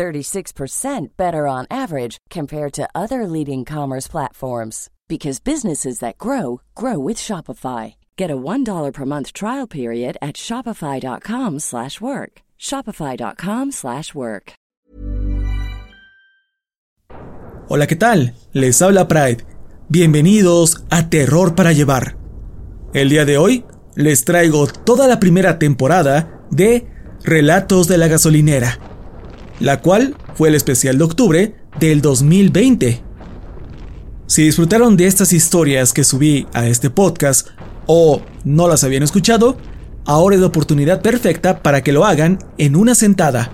36% better on average compared to other leading commerce platforms because businesses that grow grow with Shopify. Get a $1 per month trial period at shopify.com/work. shopify.com/work. Hola, ¿qué tal? Les habla Pride. Bienvenidos a Terror para llevar. El día de hoy les traigo toda la primera temporada de Relatos de la gasolinera, la cual fue el especial de octubre del 2020 si disfrutaron de estas historias que subí a este podcast o no las habían escuchado, ahora es la oportunidad perfecta para que lo hagan en una sentada.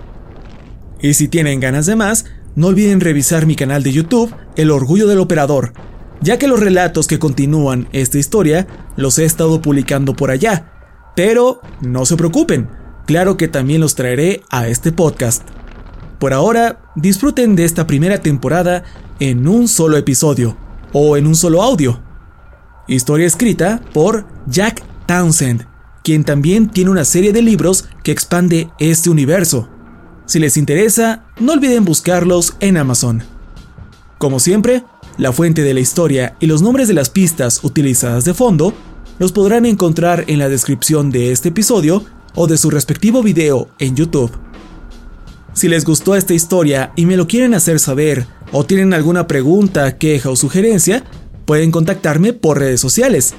Y si tienen ganas de más, no olviden revisar mi canal de YouTube, El Orgullo del Operador, ya que los relatos que continúan esta historia los he estado publicando por allá. Pero no se preocupen, claro que también los traeré a este podcast. Por ahora, disfruten de esta primera temporada en un solo episodio o en un solo audio. Historia escrita por Jack Townsend, quien también tiene una serie de libros que expande este universo. Si les interesa, no olviden buscarlos en Amazon. Como siempre, la fuente de la historia y los nombres de las pistas utilizadas de fondo los podrán encontrar en la descripción de este episodio o de su respectivo video en YouTube. Si les gustó esta historia y me lo quieren hacer saber o tienen alguna pregunta, queja o sugerencia, pueden contactarme por redes sociales.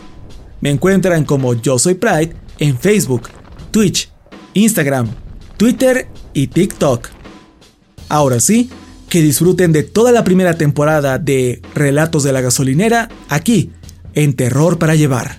Me encuentran como Yo Soy Pride en Facebook, Twitch, Instagram, Twitter y TikTok. Ahora sí, que disfruten de toda la primera temporada de Relatos de la Gasolinera aquí, en Terror para Llevar.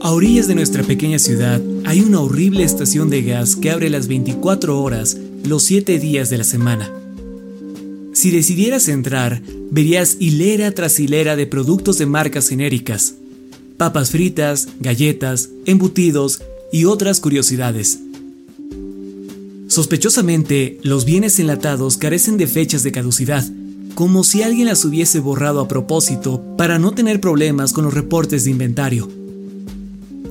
A orillas de nuestra pequeña ciudad hay una horrible estación de gas que abre las 24 horas los 7 días de la semana. Si decidieras entrar, verías hilera tras hilera de productos de marcas genéricas, papas fritas, galletas, embutidos y otras curiosidades. Sospechosamente, los bienes enlatados carecen de fechas de caducidad, como si alguien las hubiese borrado a propósito para no tener problemas con los reportes de inventario.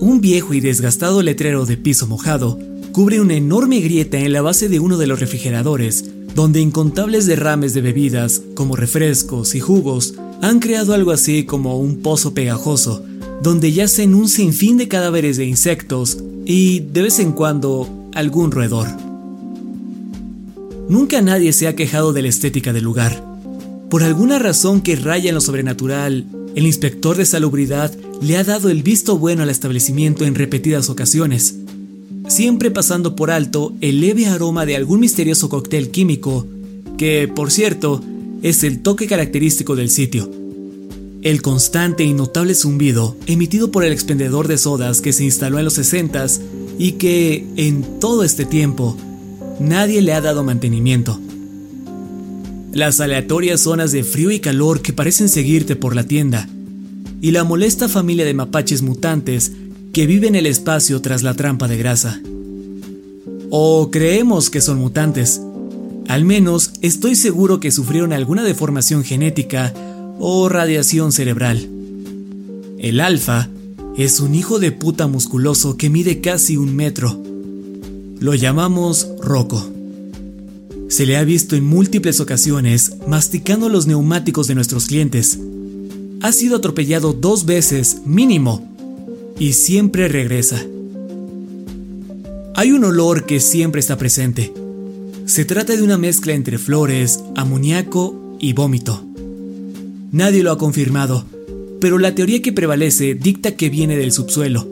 Un viejo y desgastado letrero de piso mojado cubre una enorme grieta en la base de uno de los refrigeradores, donde incontables derrames de bebidas, como refrescos y jugos, han creado algo así como un pozo pegajoso, donde yacen un sinfín de cadáveres de insectos y, de vez en cuando, algún roedor. Nunca nadie se ha quejado de la estética del lugar. Por alguna razón que raya en lo sobrenatural, el inspector de salubridad le ha dado el visto bueno al establecimiento en repetidas ocasiones, siempre pasando por alto el leve aroma de algún misterioso cóctel químico, que, por cierto, es el toque característico del sitio. El constante y notable zumbido emitido por el expendedor de sodas que se instaló en los 60 y que, en todo este tiempo, nadie le ha dado mantenimiento. Las aleatorias zonas de frío y calor que parecen seguirte por la tienda, y la molesta familia de mapaches mutantes que vive en el espacio tras la trampa de grasa. O creemos que son mutantes, Al menos estoy seguro que sufrieron alguna deformación genética o radiación cerebral. El alfa es un hijo de puta musculoso que mide casi un metro. Lo llamamos Rocco. Se le ha visto en múltiples ocasiones masticando los neumáticos de nuestros clientes. Ha sido atropellado dos veces mínimo y siempre regresa. Hay un olor que siempre está presente se trata de una mezcla entre flores, amoníaco y vómito. Nadie lo ha confirmado, pero la teoría que prevalece dicta que viene del subsuelo,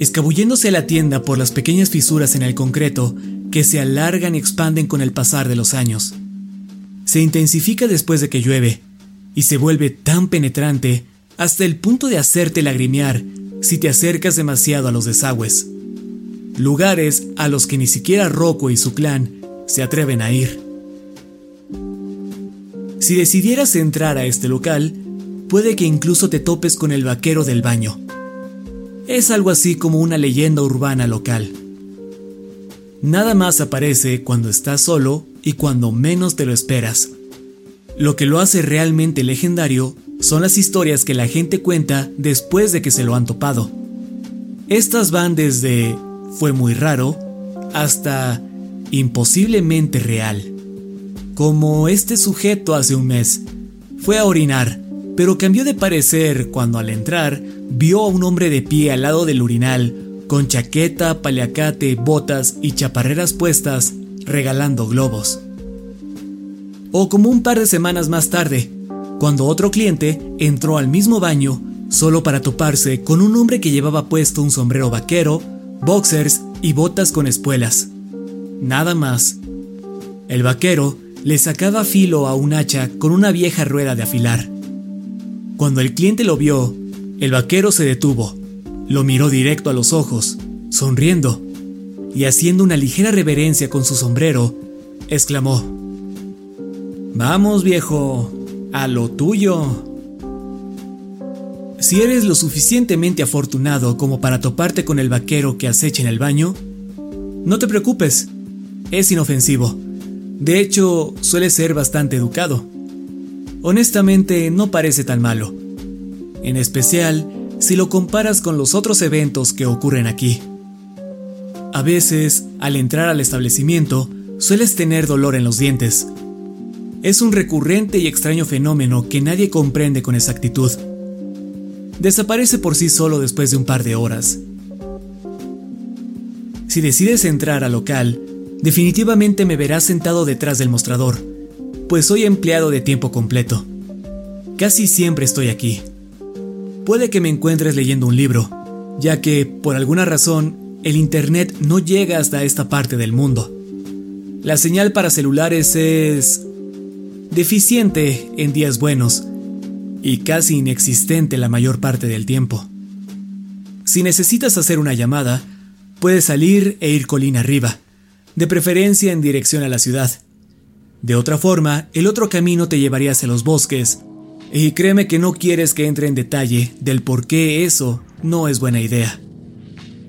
escabulléndose a la tienda por las pequeñas fisuras en el concreto que se alargan y expanden con el pasar de los años. Se intensifica después de que llueve y se vuelve tan penetrante hasta el punto de hacerte lagrimear si te acercas demasiado a los desagües. Lugares a los que ni siquiera Rocco y su clan se atreven a ir. Si decidieras entrar a este local, puede que incluso te topes con el vaquero del baño. Es algo así como una leyenda urbana local. Nada más aparece cuando estás solo y cuando menos te lo esperas. Lo que lo hace realmente legendario son las historias que la gente cuenta después de que se lo han topado. Estas van desde fue muy raro hasta imposiblemente real. Como este sujeto hace un mes. Fue a orinar, pero cambió de parecer cuando al entrar vio a un hombre de pie al lado del urinal, con chaqueta, paliacate, botas y chaparreras puestas, regalando globos. O como un par de semanas más tarde, cuando otro cliente entró al mismo baño solo para toparse con un hombre que llevaba puesto un sombrero vaquero, boxers y botas con espuelas. Nada más. El vaquero le sacaba filo a un hacha con una vieja rueda de afilar. Cuando el cliente lo vio, el vaquero se detuvo, lo miró directo a los ojos, sonriendo, y haciendo una ligera reverencia con su sombrero, exclamó, Vamos viejo, a lo tuyo. Si eres lo suficientemente afortunado como para toparte con el vaquero que acecha en el baño, no te preocupes, es inofensivo. De hecho, suele ser bastante educado. Honestamente, no parece tan malo. En especial, si lo comparas con los otros eventos que ocurren aquí. A veces, al entrar al establecimiento, sueles tener dolor en los dientes. Es un recurrente y extraño fenómeno que nadie comprende con exactitud. Desaparece por sí solo después de un par de horas. Si decides entrar al local, definitivamente me verás sentado detrás del mostrador, pues soy empleado de tiempo completo. Casi siempre estoy aquí. Puede que me encuentres leyendo un libro, ya que, por alguna razón, el Internet no llega hasta esta parte del mundo. La señal para celulares es deficiente en días buenos y casi inexistente la mayor parte del tiempo. Si necesitas hacer una llamada, puedes salir e ir colina arriba, de preferencia en dirección a la ciudad. De otra forma, el otro camino te llevaría hacia los bosques, y créeme que no quieres que entre en detalle del por qué eso no es buena idea.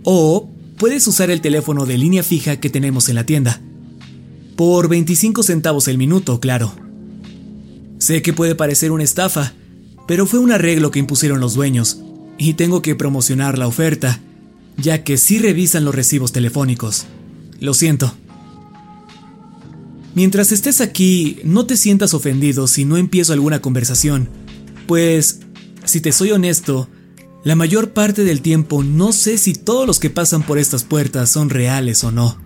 O puedes usar el teléfono de línea fija que tenemos en la tienda. Por 25 centavos el minuto, claro. Sé que puede parecer una estafa, pero fue un arreglo que impusieron los dueños, y tengo que promocionar la oferta, ya que sí revisan los recibos telefónicos. Lo siento. Mientras estés aquí, no te sientas ofendido si no empiezo alguna conversación, pues, si te soy honesto, la mayor parte del tiempo no sé si todos los que pasan por estas puertas son reales o no.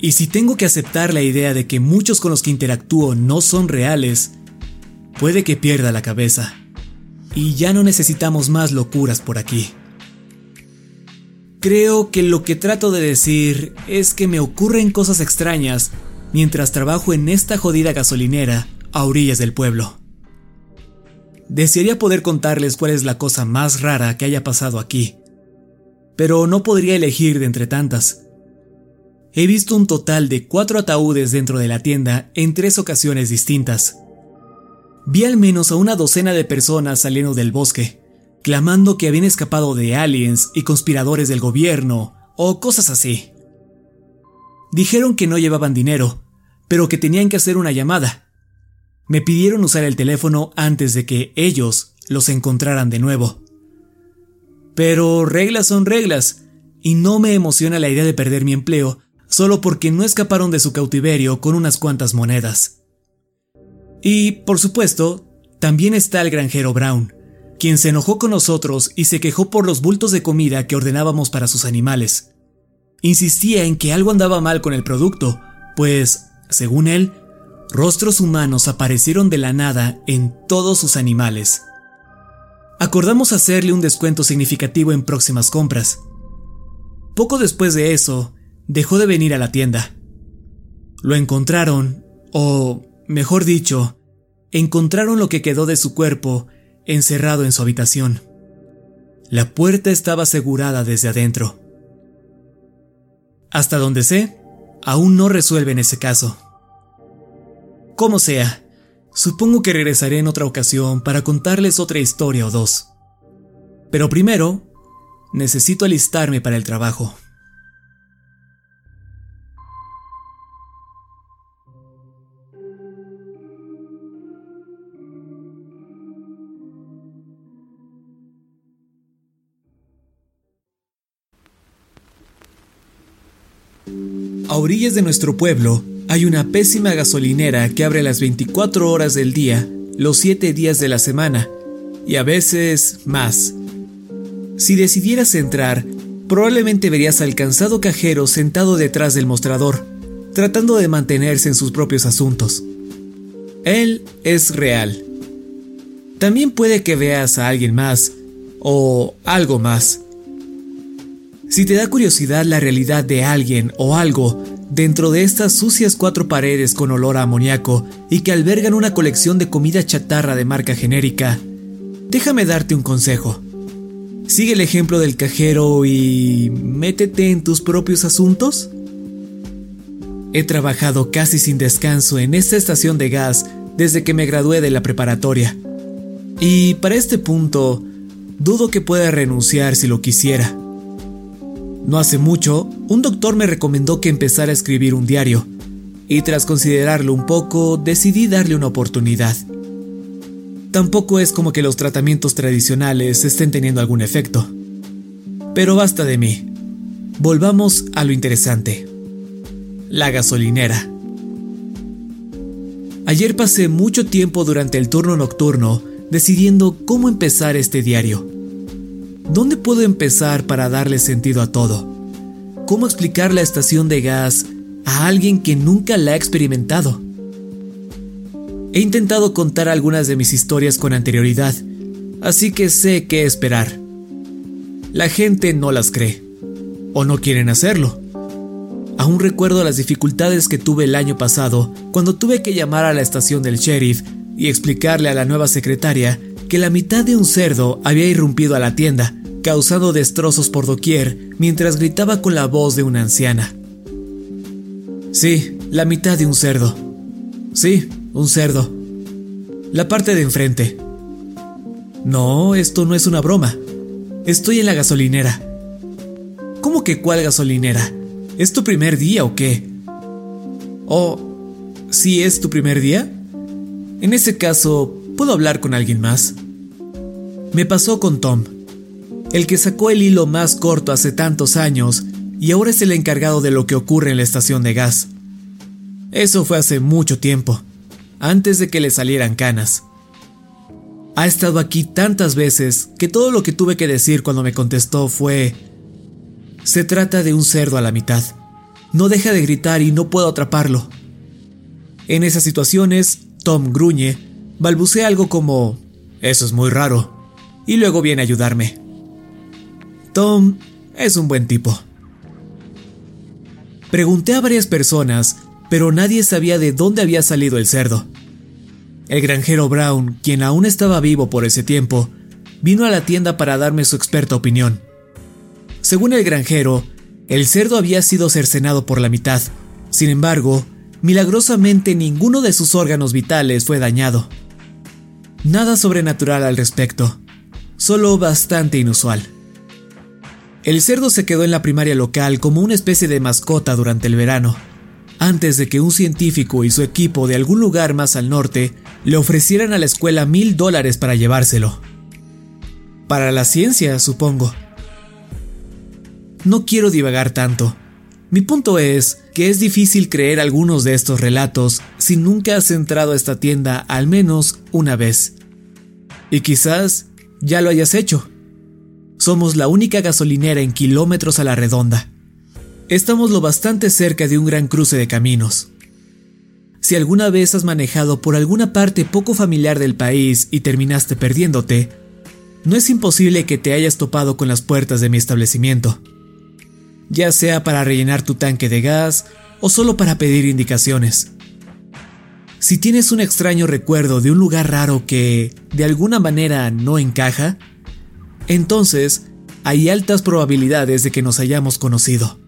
Y si tengo que aceptar la idea de que muchos con los que interactúo no son reales, puede que pierda la cabeza. Y ya no necesitamos más locuras por aquí. Creo que lo que trato de decir es que me ocurren cosas extrañas mientras trabajo en esta jodida gasolinera a orillas del pueblo. Desearía poder contarles cuál es la cosa más rara que haya pasado aquí, pero no podría elegir de entre tantas. He visto un total de cuatro ataúdes dentro de la tienda en tres ocasiones distintas. Vi al menos a una docena de personas saliendo del bosque, clamando que habían escapado de aliens y conspiradores del gobierno o cosas así. Dijeron que no llevaban dinero, pero que tenían que hacer una llamada. Me pidieron usar el teléfono antes de que ellos los encontraran de nuevo. Pero reglas son reglas, y no me emociona la idea de perder mi empleo solo porque no escaparon de su cautiverio con unas cuantas monedas. Y, por supuesto, también está el granjero Brown, quien se enojó con nosotros y se quejó por los bultos de comida que ordenábamos para sus animales. Insistía en que algo andaba mal con el producto, pues, según él, rostros humanos aparecieron de la nada en todos sus animales. Acordamos hacerle un descuento significativo en próximas compras. Poco después de eso, dejó de venir a la tienda. Lo encontraron, o, mejor dicho, encontraron lo que quedó de su cuerpo encerrado en su habitación. La puerta estaba asegurada desde adentro. Hasta donde sé, aún no resuelven ese caso. Como sea, supongo que regresaré en otra ocasión para contarles otra historia o dos. Pero primero, necesito alistarme para el trabajo. A orillas de nuestro pueblo hay una pésima gasolinera que abre las 24 horas del día, los 7 días de la semana, y a veces más. Si decidieras entrar, probablemente verías al cansado cajero sentado detrás del mostrador, tratando de mantenerse en sus propios asuntos. Él es real. También puede que veas a alguien más, o algo más, si te da curiosidad la realidad de alguien o algo dentro de estas sucias cuatro paredes con olor a amoníaco y que albergan una colección de comida chatarra de marca genérica, déjame darte un consejo. Sigue el ejemplo del cajero y métete en tus propios asuntos. He trabajado casi sin descanso en esta estación de gas desde que me gradué de la preparatoria. Y para este punto, dudo que pueda renunciar si lo quisiera. No hace mucho, un doctor me recomendó que empezara a escribir un diario, y tras considerarlo un poco, decidí darle una oportunidad. Tampoco es como que los tratamientos tradicionales estén teniendo algún efecto. Pero basta de mí. Volvamos a lo interesante. La gasolinera. Ayer pasé mucho tiempo durante el turno nocturno decidiendo cómo empezar este diario. ¿Dónde puedo empezar para darle sentido a todo? ¿Cómo explicar la estación de gas a alguien que nunca la ha experimentado? He intentado contar algunas de mis historias con anterioridad, así que sé qué esperar. La gente no las cree, o no quieren hacerlo. Aún recuerdo las dificultades que tuve el año pasado cuando tuve que llamar a la estación del sheriff y explicarle a la nueva secretaria que la mitad de un cerdo había irrumpido a la tienda, causando destrozos por doquier mientras gritaba con la voz de una anciana. Sí, la mitad de un cerdo. Sí, un cerdo. La parte de enfrente. No, esto no es una broma. Estoy en la gasolinera. ¿Cómo que cuál gasolinera? ¿Es tu primer día o qué? ¿O si es tu primer día? En ese caso, ¿Puedo hablar con alguien más? Me pasó con Tom, el que sacó el hilo más corto hace tantos años y ahora es el encargado de lo que ocurre en la estación de gas. Eso fue hace mucho tiempo, antes de que le salieran canas. Ha estado aquí tantas veces que todo lo que tuve que decir cuando me contestó fue... Se trata de un cerdo a la mitad. No deja de gritar y no puedo atraparlo. En esas situaciones, Tom gruñe balbucea algo como, eso es muy raro, y luego viene a ayudarme. Tom es un buen tipo. Pregunté a varias personas, pero nadie sabía de dónde había salido el cerdo. El granjero Brown, quien aún estaba vivo por ese tiempo, vino a la tienda para darme su experta opinión. Según el granjero, el cerdo había sido cercenado por la mitad. Sin embargo, milagrosamente ninguno de sus órganos vitales fue dañado. Nada sobrenatural al respecto, solo bastante inusual. El cerdo se quedó en la primaria local como una especie de mascota durante el verano, antes de que un científico y su equipo de algún lugar más al norte le ofrecieran a la escuela mil dólares para llevárselo. Para la ciencia, supongo. No quiero divagar tanto. Mi punto es que es difícil creer algunos de estos relatos si nunca has entrado a esta tienda al menos una vez. Y quizás ya lo hayas hecho. Somos la única gasolinera en kilómetros a la redonda. Estamos lo bastante cerca de un gran cruce de caminos. Si alguna vez has manejado por alguna parte poco familiar del país y terminaste perdiéndote, no es imposible que te hayas topado con las puertas de mi establecimiento, ya sea para rellenar tu tanque de gas o solo para pedir indicaciones. Si tienes un extraño recuerdo de un lugar raro que, de alguna manera, no encaja, entonces hay altas probabilidades de que nos hayamos conocido.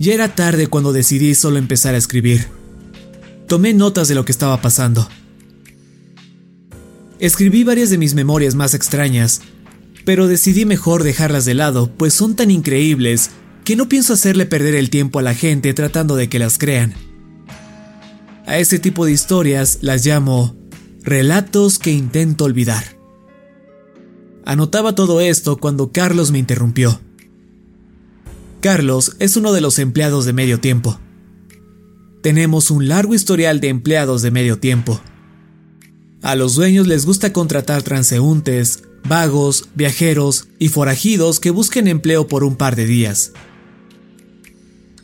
Ya era tarde cuando decidí solo empezar a escribir. Tomé notas de lo que estaba pasando. Escribí varias de mis memorias más extrañas, pero decidí mejor dejarlas de lado, pues son tan increíbles que no pienso hacerle perder el tiempo a la gente tratando de que las crean. A ese tipo de historias las llamo relatos que intento olvidar. Anotaba todo esto cuando Carlos me interrumpió. Carlos es uno de los empleados de medio tiempo. Tenemos un largo historial de empleados de medio tiempo. A los dueños les gusta contratar transeúntes, vagos, viajeros y forajidos que busquen empleo por un par de días.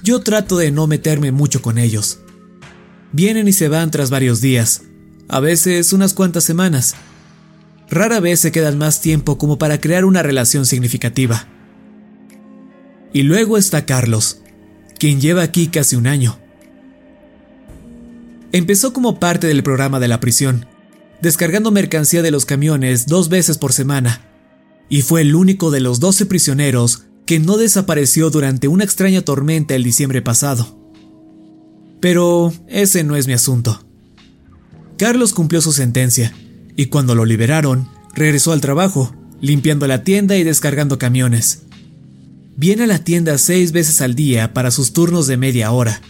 Yo trato de no meterme mucho con ellos. Vienen y se van tras varios días, a veces unas cuantas semanas. Rara vez se quedan más tiempo como para crear una relación significativa. Y luego está Carlos, quien lleva aquí casi un año. Empezó como parte del programa de la prisión, descargando mercancía de los camiones dos veces por semana, y fue el único de los 12 prisioneros que no desapareció durante una extraña tormenta el diciembre pasado. Pero ese no es mi asunto. Carlos cumplió su sentencia, y cuando lo liberaron, regresó al trabajo, limpiando la tienda y descargando camiones. Viene a la tienda seis veces al día para sus turnos de media hora.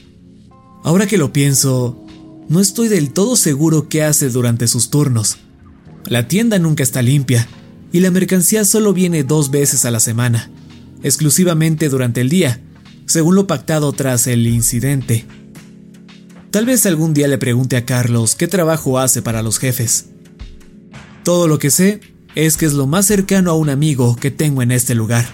Ahora que lo pienso, no estoy del todo seguro qué hace durante sus turnos. La tienda nunca está limpia y la mercancía solo viene dos veces a la semana, exclusivamente durante el día, según lo pactado tras el incidente. Tal vez algún día le pregunte a Carlos qué trabajo hace para los jefes. Todo lo que sé es que es lo más cercano a un amigo que tengo en este lugar.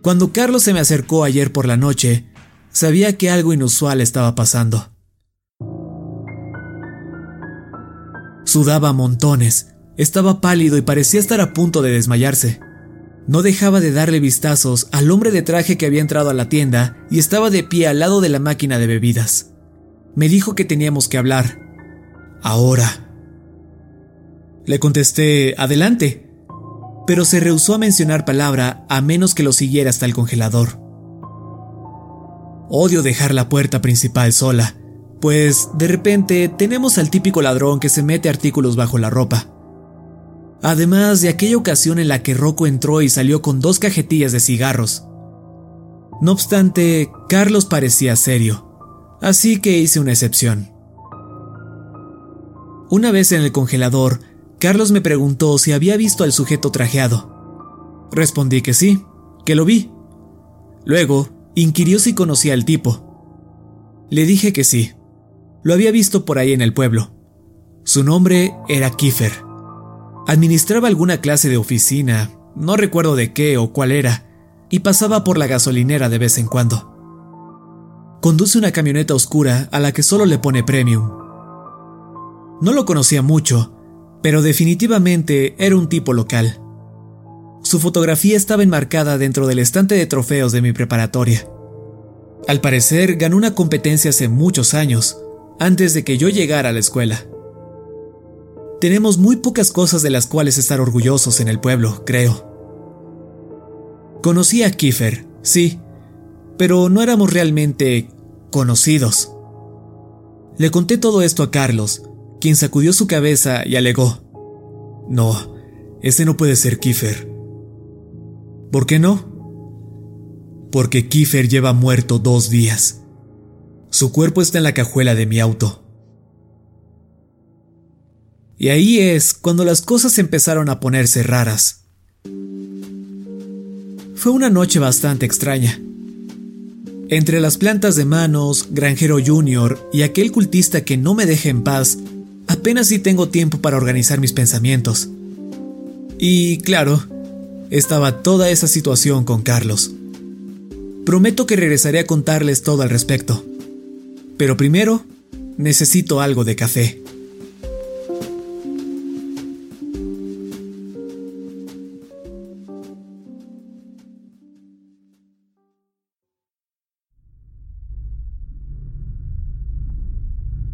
Cuando Carlos se me acercó ayer por la noche, sabía que algo inusual estaba pasando. Sudaba montones, estaba pálido y parecía estar a punto de desmayarse. No dejaba de darle vistazos al hombre de traje que había entrado a la tienda y estaba de pie al lado de la máquina de bebidas. Me dijo que teníamos que hablar. Ahora. Le contesté, adelante, pero se rehusó a mencionar palabra a menos que lo siguiera hasta el congelador. Odio dejar la puerta principal sola, pues de repente tenemos al típico ladrón que se mete artículos bajo la ropa. Además de aquella ocasión en la que Rocco entró y salió con dos cajetillas de cigarros. No obstante, Carlos parecía serio, así que hice una excepción. Una vez en el congelador, Carlos me preguntó si había visto al sujeto trajeado. Respondí que sí, que lo vi. Luego, inquirió si conocía al tipo. Le dije que sí. Lo había visto por ahí en el pueblo. Su nombre era Kiefer. Administraba alguna clase de oficina, no recuerdo de qué o cuál era, y pasaba por la gasolinera de vez en cuando. Conduce una camioneta oscura a la que solo le pone premium. No lo conocía mucho, pero definitivamente era un tipo local. Su fotografía estaba enmarcada dentro del estante de trofeos de mi preparatoria. Al parecer ganó una competencia hace muchos años, antes de que yo llegara a la escuela. Tenemos muy pocas cosas de las cuales estar orgullosos en el pueblo, creo. Conocí a Kiefer, sí, pero no éramos realmente conocidos. Le conté todo esto a Carlos, quien sacudió su cabeza y alegó. No, ese no puede ser Kiefer. ¿Por qué no? porque Kiefer lleva muerto dos días. Su cuerpo está en la cajuela de mi auto. Y ahí es cuando las cosas empezaron a ponerse raras. Fue una noche bastante extraña. Entre las plantas de manos, Granjero Junior y aquel cultista que no me deja en paz, apenas si tengo tiempo para organizar mis pensamientos. Y claro, estaba toda esa situación con Carlos. Prometo que regresaré a contarles todo al respecto. Pero primero, necesito algo de café.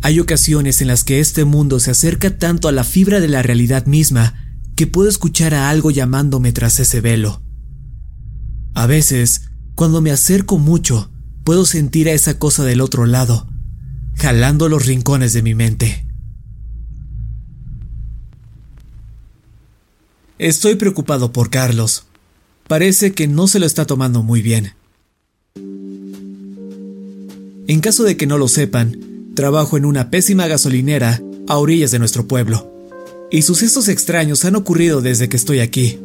Hay ocasiones en las que este mundo se acerca tanto a la fibra de la realidad misma que puedo escuchar a algo llamándome tras ese velo. A veces, cuando me acerco mucho, puedo sentir a esa cosa del otro lado, jalando los rincones de mi mente. Estoy preocupado por Carlos. Parece que no se lo está tomando muy bien. En caso de que no lo sepan, trabajo en una pésima gasolinera a orillas de nuestro pueblo. Y sucesos extraños han ocurrido desde que estoy aquí.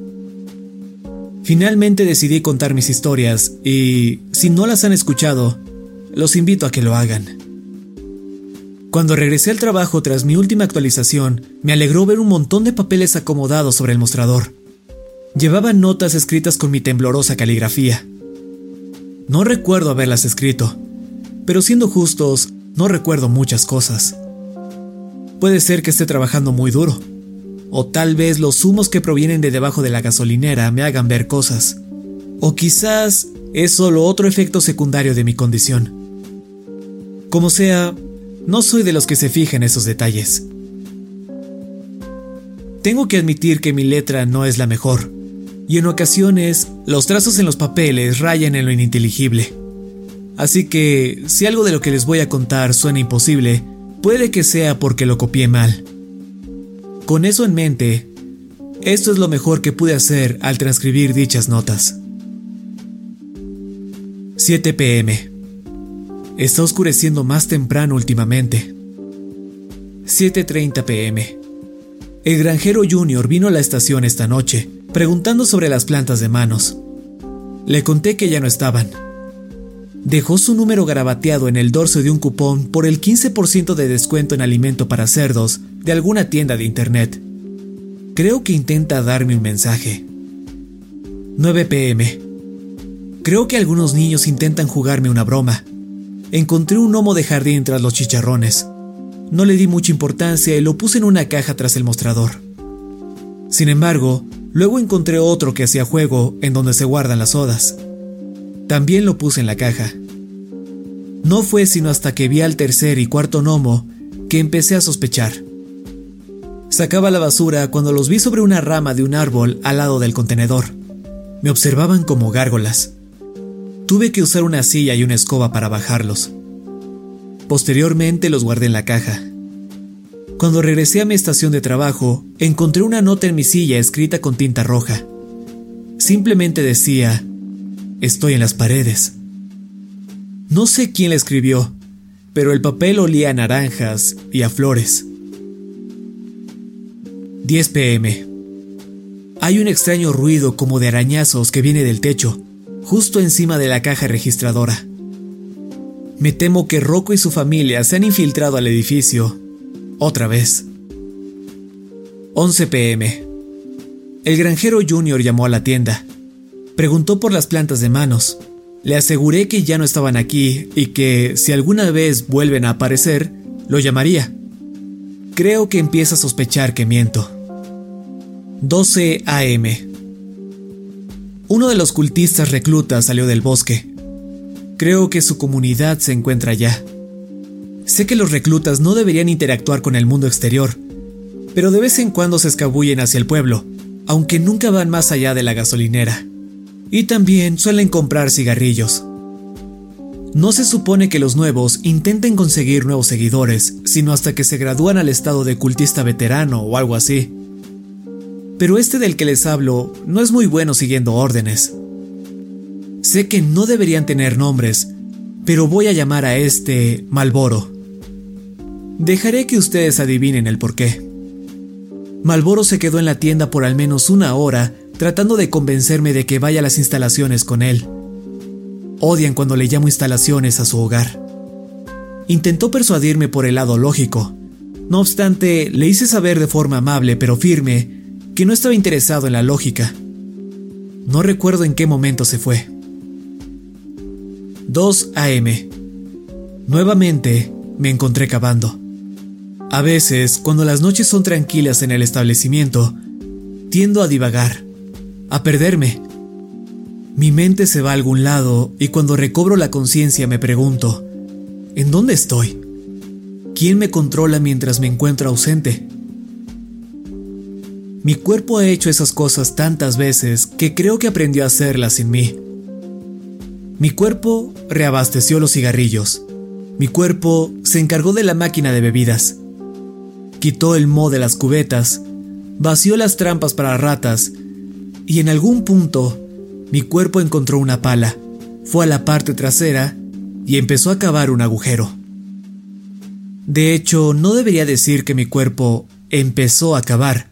Finalmente decidí contar mis historias y, si no las han escuchado, los invito a que lo hagan. Cuando regresé al trabajo tras mi última actualización, me alegró ver un montón de papeles acomodados sobre el mostrador. Llevaban notas escritas con mi temblorosa caligrafía. No recuerdo haberlas escrito, pero siendo justos, no recuerdo muchas cosas. Puede ser que esté trabajando muy duro, o tal vez los humos que provienen de debajo de la gasolinera me hagan ver cosas, o quizás es solo otro efecto secundario de mi condición. Como sea, no soy de los que se fijan esos detalles. Tengo que admitir que mi letra no es la mejor, y en ocasiones los trazos en los papeles rayan en lo ininteligible. Así que, si algo de lo que les voy a contar suena imposible, puede que sea porque lo copié mal. Con eso en mente, esto es lo mejor que pude hacer al transcribir dichas notas. 7 pm. Está oscureciendo más temprano últimamente. 7.30 pm. El granjero Junior vino a la estación esta noche, preguntando sobre las plantas de manos. Le conté que ya no estaban dejó su número garabateado en el dorso de un cupón por el 15% de descuento en alimento para cerdos de alguna tienda de internet. Creo que intenta darme un mensaje. 9 pm. Creo que algunos niños intentan jugarme una broma. Encontré un gnomo de jardín tras los chicharrones. No le di mucha importancia y lo puse en una caja tras el mostrador. Sin embargo, luego encontré otro que hacía juego en donde se guardan las sodas. También lo puse en la caja. No fue sino hasta que vi al tercer y cuarto gnomo que empecé a sospechar. Sacaba la basura cuando los vi sobre una rama de un árbol al lado del contenedor. Me observaban como gárgolas. Tuve que usar una silla y una escoba para bajarlos. Posteriormente los guardé en la caja. Cuando regresé a mi estación de trabajo, encontré una nota en mi silla escrita con tinta roja. Simplemente decía, Estoy en las paredes. No sé quién la escribió, pero el papel olía a naranjas y a flores. 10 pm. Hay un extraño ruido como de arañazos que viene del techo, justo encima de la caja registradora. Me temo que Rocco y su familia se han infiltrado al edificio. Otra vez. 11 pm. El granjero Junior llamó a la tienda. Preguntó por las plantas de manos. Le aseguré que ya no estaban aquí y que, si alguna vez vuelven a aparecer, lo llamaría. Creo que empieza a sospechar que miento. 12 AM. Uno de los cultistas reclutas salió del bosque. Creo que su comunidad se encuentra allá. Sé que los reclutas no deberían interactuar con el mundo exterior, pero de vez en cuando se escabullen hacia el pueblo, aunque nunca van más allá de la gasolinera y también suelen comprar cigarrillos. No se supone que los nuevos intenten conseguir nuevos seguidores, sino hasta que se gradúan al estado de cultista veterano o algo así. Pero este del que les hablo no es muy bueno siguiendo órdenes. Sé que no deberían tener nombres, pero voy a llamar a este Malboro. Dejaré que ustedes adivinen el porqué. Malboro se quedó en la tienda por al menos una hora tratando de convencerme de que vaya a las instalaciones con él. Odian cuando le llamo instalaciones a su hogar. Intentó persuadirme por el lado lógico. No obstante, le hice saber de forma amable pero firme que no estaba interesado en la lógica. No recuerdo en qué momento se fue. 2 a.m. Nuevamente me encontré cavando. A veces, cuando las noches son tranquilas en el establecimiento, tiendo a divagar, a perderme. Mi mente se va a algún lado y cuando recobro la conciencia me pregunto, ¿en dónde estoy? ¿Quién me controla mientras me encuentro ausente? Mi cuerpo ha hecho esas cosas tantas veces que creo que aprendió a hacerlas sin mí. Mi cuerpo reabasteció los cigarrillos. Mi cuerpo se encargó de la máquina de bebidas. Quitó el mo de las cubetas, vació las trampas para ratas y en algún punto mi cuerpo encontró una pala, fue a la parte trasera y empezó a cavar un agujero. De hecho, no debería decir que mi cuerpo empezó a cavar.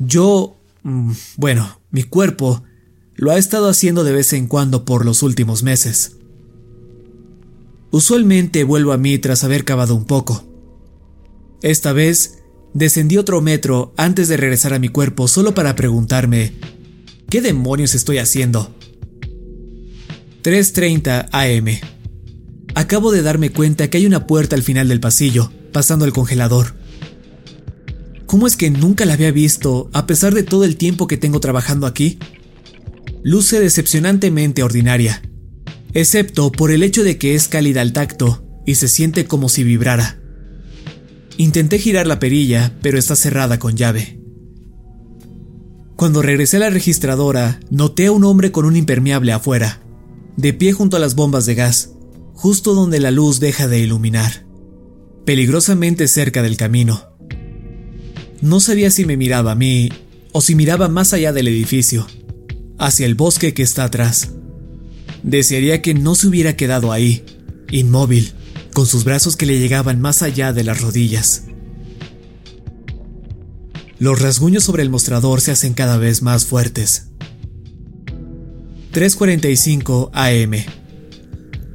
Yo... Mm, bueno, mi cuerpo lo ha estado haciendo de vez en cuando por los últimos meses. Usualmente vuelvo a mí tras haber cavado un poco. Esta vez descendí otro metro antes de regresar a mi cuerpo solo para preguntarme, ¿qué demonios estoy haciendo? 3.30 am. Acabo de darme cuenta que hay una puerta al final del pasillo, pasando el congelador. ¿Cómo es que nunca la había visto a pesar de todo el tiempo que tengo trabajando aquí? Luce decepcionantemente ordinaria, excepto por el hecho de que es cálida al tacto y se siente como si vibrara. Intenté girar la perilla, pero está cerrada con llave. Cuando regresé a la registradora, noté a un hombre con un impermeable afuera, de pie junto a las bombas de gas, justo donde la luz deja de iluminar, peligrosamente cerca del camino. No sabía si me miraba a mí o si miraba más allá del edificio, hacia el bosque que está atrás. Desearía que no se hubiera quedado ahí, inmóvil, con sus brazos que le llegaban más allá de las rodillas. Los rasguños sobre el mostrador se hacen cada vez más fuertes. 3.45 am.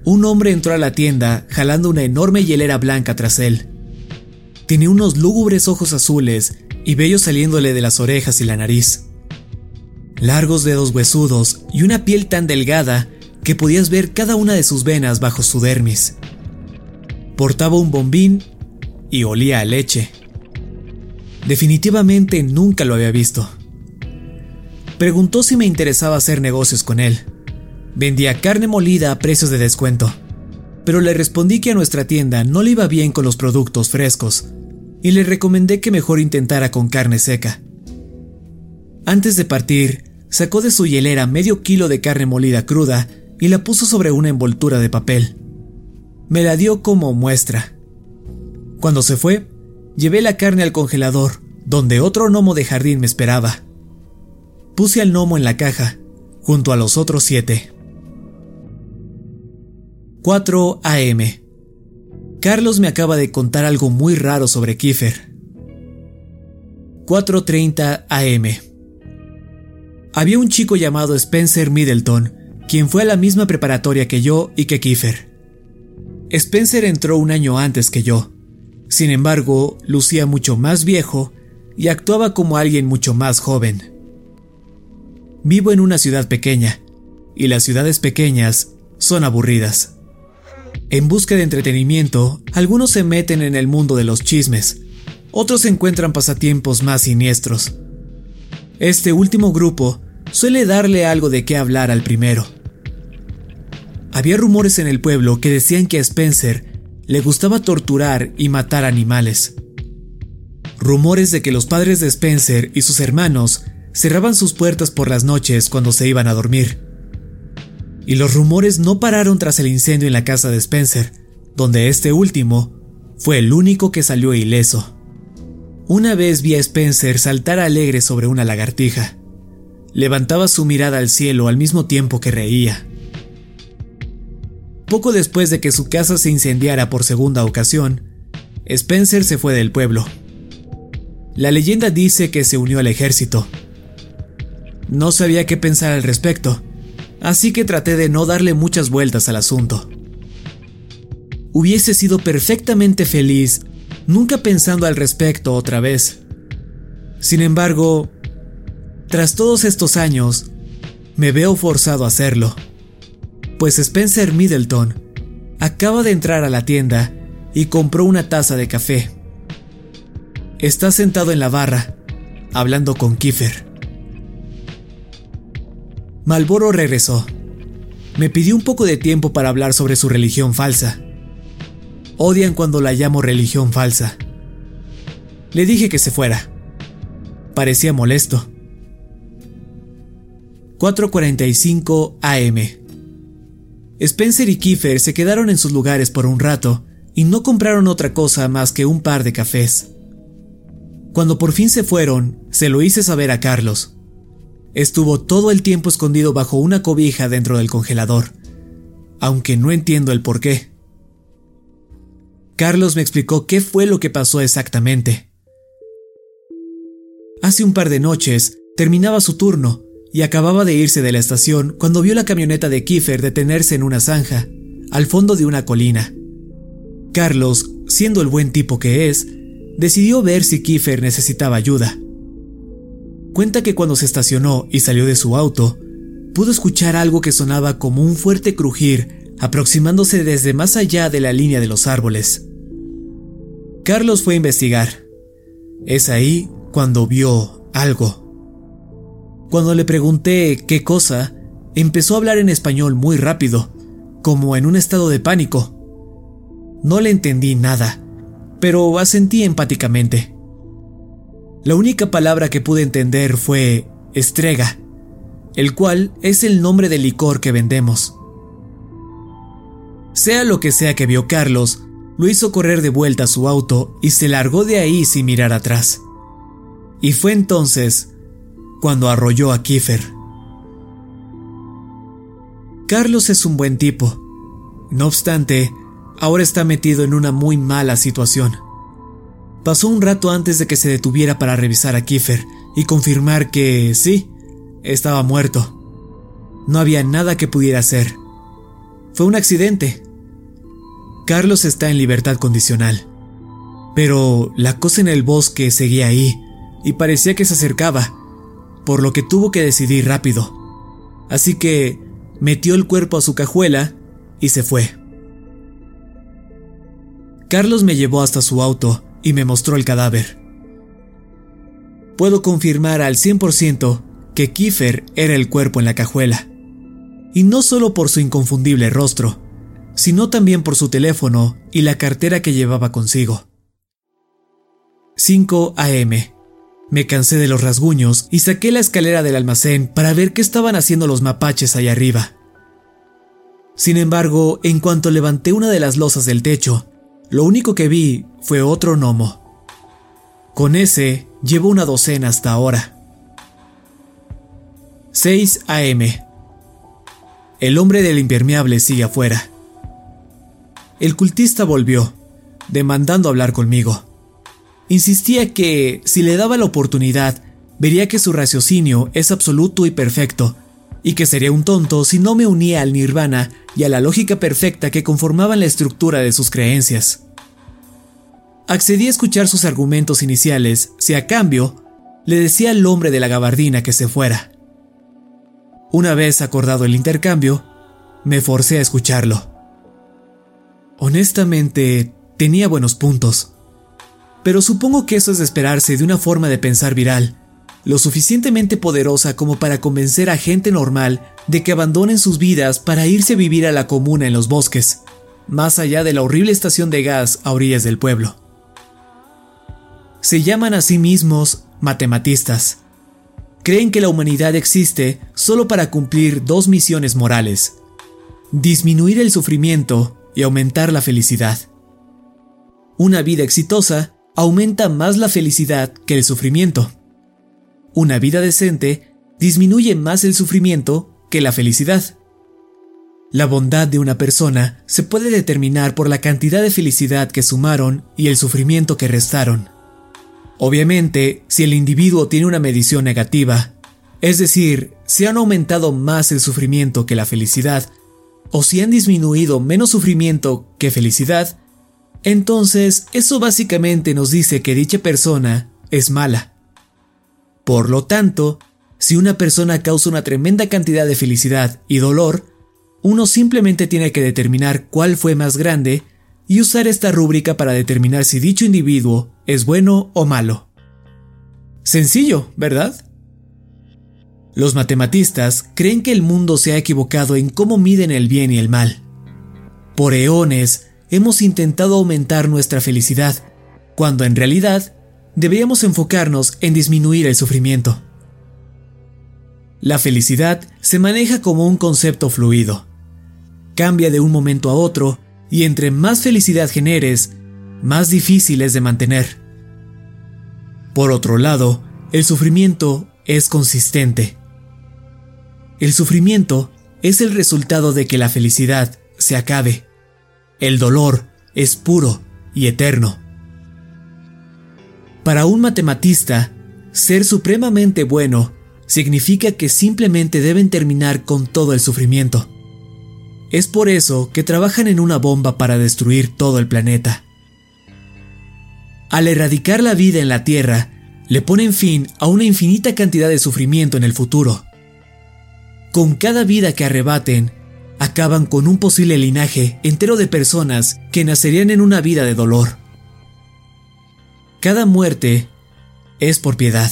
Un hombre entró a la tienda jalando una enorme hielera blanca tras él. Tiene unos lúgubres ojos azules y vellos saliéndole de las orejas y la nariz. Largos dedos huesudos y una piel tan delgada que podías ver cada una de sus venas bajo su dermis. Portaba un bombín y olía a leche. Definitivamente nunca lo había visto. Preguntó si me interesaba hacer negocios con él. Vendía carne molida a precios de descuento, pero le respondí que a nuestra tienda no le iba bien con los productos frescos y le recomendé que mejor intentara con carne seca. Antes de partir, sacó de su hielera medio kilo de carne molida cruda y la puso sobre una envoltura de papel me la dio como muestra. Cuando se fue, llevé la carne al congelador, donde otro gnomo de jardín me esperaba. Puse al gnomo en la caja, junto a los otros siete. 4 AM. Carlos me acaba de contar algo muy raro sobre Kiefer. 4.30 AM. Había un chico llamado Spencer Middleton, quien fue a la misma preparatoria que yo y que Kiefer. Spencer entró un año antes que yo. Sin embargo, lucía mucho más viejo y actuaba como alguien mucho más joven. Vivo en una ciudad pequeña, y las ciudades pequeñas son aburridas. En busca de entretenimiento, algunos se meten en el mundo de los chismes, otros encuentran pasatiempos más siniestros. Este último grupo suele darle algo de qué hablar al primero. Había rumores en el pueblo que decían que a Spencer le gustaba torturar y matar animales. Rumores de que los padres de Spencer y sus hermanos cerraban sus puertas por las noches cuando se iban a dormir. Y los rumores no pararon tras el incendio en la casa de Spencer, donde este último fue el único que salió ileso. Una vez vi a Spencer saltar alegre sobre una lagartija. levantaba su mirada al cielo al mismo tiempo que reía. Poco después de que su casa se incendiara por segunda ocasión, Spencer se fue del pueblo. La leyenda dice que se unió al ejército. No sabía qué pensar al respecto, así que traté de no darle muchas vueltas al asunto. Hubiese sido perfectamente feliz nunca pensando al respecto otra vez. Sin embargo, tras todos estos años, me veo forzado a hacerlo, pues Spencer Middleton acaba de entrar a la tienda y compró una taza de café. Está sentado en la barra, hablando con Kiefer. Malboro regresó. Me pidió un poco de tiempo para hablar sobre su religión falsa. Odian cuando la llamo religión falsa. Le dije que se fuera. Parecía molesto. 4.45 am. Spencer y Kiefer se quedaron en sus lugares por un rato y no compraron otra cosa más que un par de cafés. Cuando por fin se fueron, se lo hice saber a Carlos. Estuvo todo el tiempo escondido bajo una cobija dentro del congelador, aunque no entiendo el por qué. Carlos me explicó qué fue lo que pasó exactamente. Hace un par de noches terminaba su turno y acababa de irse de la estación cuando vio la camioneta de Kiefer detenerse en una zanja, al fondo de una colina. Carlos, siendo el buen tipo que es, decidió ver si Kiefer necesitaba ayuda. Cuenta que cuando se estacionó y salió de su auto, pudo escuchar algo que sonaba como un fuerte crujir aproximándose desde más allá de la línea de los árboles. Carlos fue a investigar. Es ahí cuando vio algo. Cuando le pregunté qué cosa, empezó a hablar en español muy rápido, como en un estado de pánico. No le entendí nada, pero asentí empáticamente. La única palabra que pude entender fue estrega, el cual es el nombre del licor que vendemos. Sea lo que sea que vio Carlos, lo hizo correr de vuelta a su auto y se largó de ahí sin mirar atrás. Y fue entonces cuando arrolló a Kiefer. Carlos es un buen tipo. No obstante, ahora está metido en una muy mala situación. Pasó un rato antes de que se detuviera para revisar a Kiefer y confirmar que sí, estaba muerto. No había nada que pudiera hacer. Fue un accidente. Carlos está en libertad condicional. Pero la cosa en el bosque seguía ahí y parecía que se acercaba, por lo que tuvo que decidir rápido. Así que metió el cuerpo a su cajuela y se fue. Carlos me llevó hasta su auto y me mostró el cadáver. Puedo confirmar al 100% que Kiefer era el cuerpo en la cajuela. Y no solo por su inconfundible rostro, sino también por su teléfono y la cartera que llevaba consigo. 5 a.m. Me cansé de los rasguños y saqué la escalera del almacén para ver qué estaban haciendo los mapaches allá arriba. Sin embargo, en cuanto levanté una de las losas del techo, lo único que vi fue otro gnomo. Con ese llevo una docena hasta ahora. 6 a.m. El hombre del impermeable sigue afuera. El cultista volvió, demandando hablar conmigo. Insistía que, si le daba la oportunidad, vería que su raciocinio es absoluto y perfecto, y que sería un tonto si no me unía al nirvana y a la lógica perfecta que conformaban la estructura de sus creencias. Accedí a escuchar sus argumentos iniciales si a cambio le decía al hombre de la gabardina que se fuera. Una vez acordado el intercambio, me forcé a escucharlo. Honestamente, tenía buenos puntos. Pero supongo que eso es esperarse de una forma de pensar viral, lo suficientemente poderosa como para convencer a gente normal de que abandonen sus vidas para irse a vivir a la comuna en los bosques, más allá de la horrible estación de gas a orillas del pueblo se llaman a sí mismos matematistas. Creen que la humanidad existe solo para cumplir dos misiones morales, disminuir el sufrimiento y aumentar la felicidad. Una vida exitosa aumenta más la felicidad que el sufrimiento. Una vida decente disminuye más el sufrimiento que la felicidad. La bondad de una persona se puede determinar por la cantidad de felicidad que sumaron y el sufrimiento que restaron. Obviamente, si el individuo tiene una medición negativa, es decir, si han aumentado más el sufrimiento que la felicidad, o si han disminuido menos sufrimiento que felicidad, entonces eso básicamente nos dice que dicha persona es mala. Por lo tanto, si una persona causa una tremenda cantidad de felicidad y dolor, uno simplemente tiene que determinar cuál fue más grande y usar esta rúbrica para determinar si dicho individuo es bueno o malo. Sencillo, ¿verdad? Los matematistas creen que el mundo se ha equivocado en cómo miden el bien y el mal. Por eones hemos intentado aumentar nuestra felicidad, cuando en realidad deberíamos enfocarnos en disminuir el sufrimiento. La felicidad se maneja como un concepto fluido. Cambia de un momento a otro y entre más felicidad generes, más difícil es de mantener. Por otro lado, el sufrimiento es consistente. El sufrimiento es el resultado de que la felicidad se acabe. El dolor es puro y eterno. Para un matematista, ser supremamente bueno significa que simplemente deben terminar con todo el sufrimiento. Es por eso que trabajan en una bomba para destruir todo el planeta. Al erradicar la vida en la Tierra, le ponen fin a una infinita cantidad de sufrimiento en el futuro. Con cada vida que arrebaten, acaban con un posible linaje entero de personas que nacerían en una vida de dolor. Cada muerte es por piedad.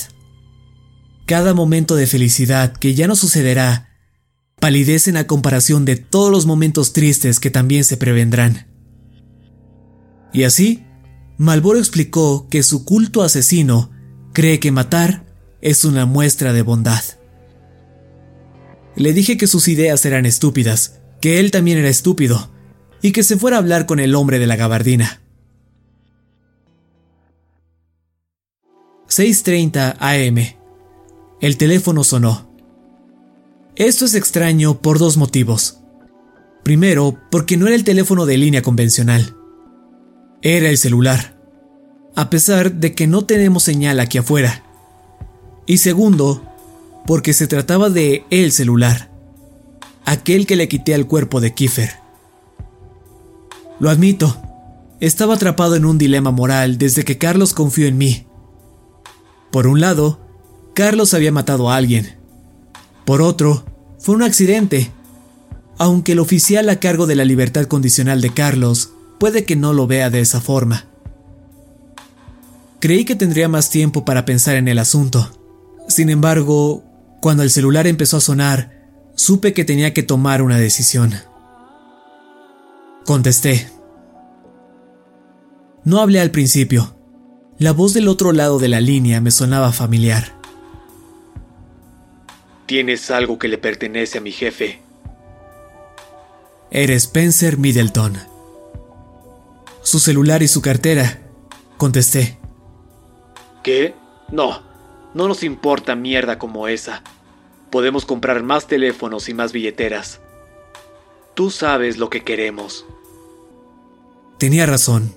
Cada momento de felicidad que ya no sucederá palidecen a comparación de todos los momentos tristes que también se prevendrán. Y así, Malboro explicó que su culto asesino cree que matar es una muestra de bondad. Le dije que sus ideas eran estúpidas, que él también era estúpido, y que se fuera a hablar con el hombre de la gabardina. 6.30 am. El teléfono sonó. Esto es extraño por dos motivos. Primero, porque no era el teléfono de línea convencional. Era el celular, a pesar de que no tenemos señal aquí afuera. Y segundo, porque se trataba de el celular, aquel que le quité al cuerpo de Kiefer. Lo admito, estaba atrapado en un dilema moral desde que Carlos confió en mí. Por un lado, Carlos había matado a alguien. Por otro, fue un accidente. Aunque el oficial a cargo de la libertad condicional de Carlos puede que no lo vea de esa forma. Creí que tendría más tiempo para pensar en el asunto. Sin embargo, cuando el celular empezó a sonar, supe que tenía que tomar una decisión. Contesté. No hablé al principio. La voz del otro lado de la línea me sonaba familiar. Tienes algo que le pertenece a mi jefe. Eres Spencer Middleton. Su celular y su cartera, contesté. ¿Qué? No, no nos importa mierda como esa. Podemos comprar más teléfonos y más billeteras. Tú sabes lo que queremos. Tenía razón,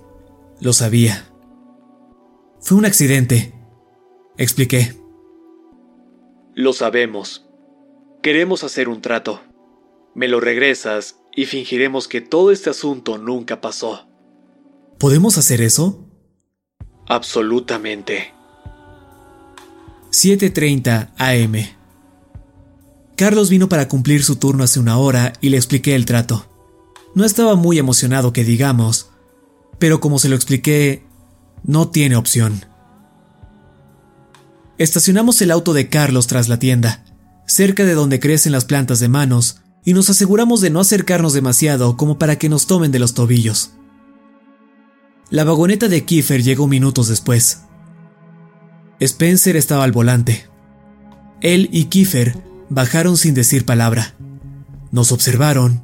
lo sabía. Fue un accidente, expliqué. Lo sabemos. Queremos hacer un trato. Me lo regresas y fingiremos que todo este asunto nunca pasó. ¿Podemos hacer eso? Absolutamente. 7.30 am. Carlos vino para cumplir su turno hace una hora y le expliqué el trato. No estaba muy emocionado que digamos, pero como se lo expliqué, no tiene opción. Estacionamos el auto de Carlos tras la tienda cerca de donde crecen las plantas de manos, y nos aseguramos de no acercarnos demasiado como para que nos tomen de los tobillos. La vagoneta de Kiefer llegó minutos después. Spencer estaba al volante. Él y Kiefer bajaron sin decir palabra. Nos observaron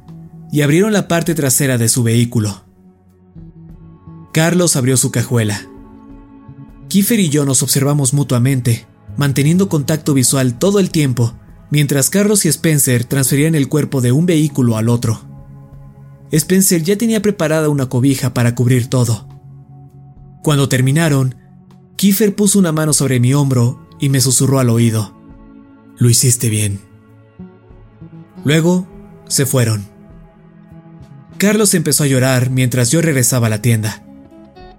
y abrieron la parte trasera de su vehículo. Carlos abrió su cajuela. Kiefer y yo nos observamos mutuamente, manteniendo contacto visual todo el tiempo mientras Carlos y Spencer transferían el cuerpo de un vehículo al otro. Spencer ya tenía preparada una cobija para cubrir todo. Cuando terminaron, Kiefer puso una mano sobre mi hombro y me susurró al oído. Lo hiciste bien. Luego, se fueron. Carlos empezó a llorar mientras yo regresaba a la tienda.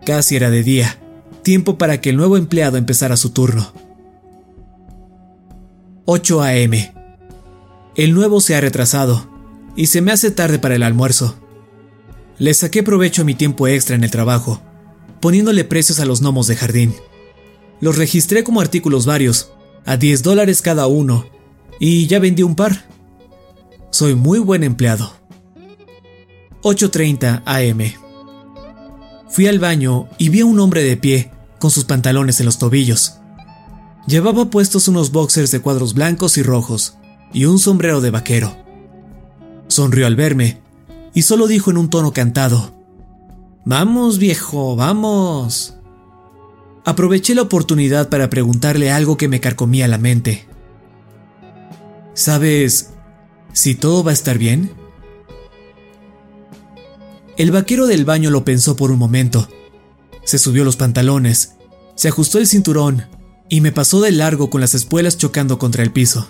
Casi era de día, tiempo para que el nuevo empleado empezara su turno. 8 a.m. El nuevo se ha retrasado y se me hace tarde para el almuerzo. Le saqué provecho a mi tiempo extra en el trabajo, poniéndole precios a los gnomos de jardín. Los registré como artículos varios, a 10 dólares cada uno, y ya vendí un par. Soy muy buen empleado. 8.30 am. Fui al baño y vi a un hombre de pie, con sus pantalones en los tobillos. Llevaba puestos unos boxers de cuadros blancos y rojos, y un sombrero de vaquero. Sonrió al verme, y solo dijo en un tono cantado, Vamos, viejo, vamos. Aproveché la oportunidad para preguntarle algo que me carcomía la mente. ¿Sabes si todo va a estar bien? El vaquero del baño lo pensó por un momento. Se subió los pantalones, se ajustó el cinturón y me pasó de largo con las espuelas chocando contra el piso.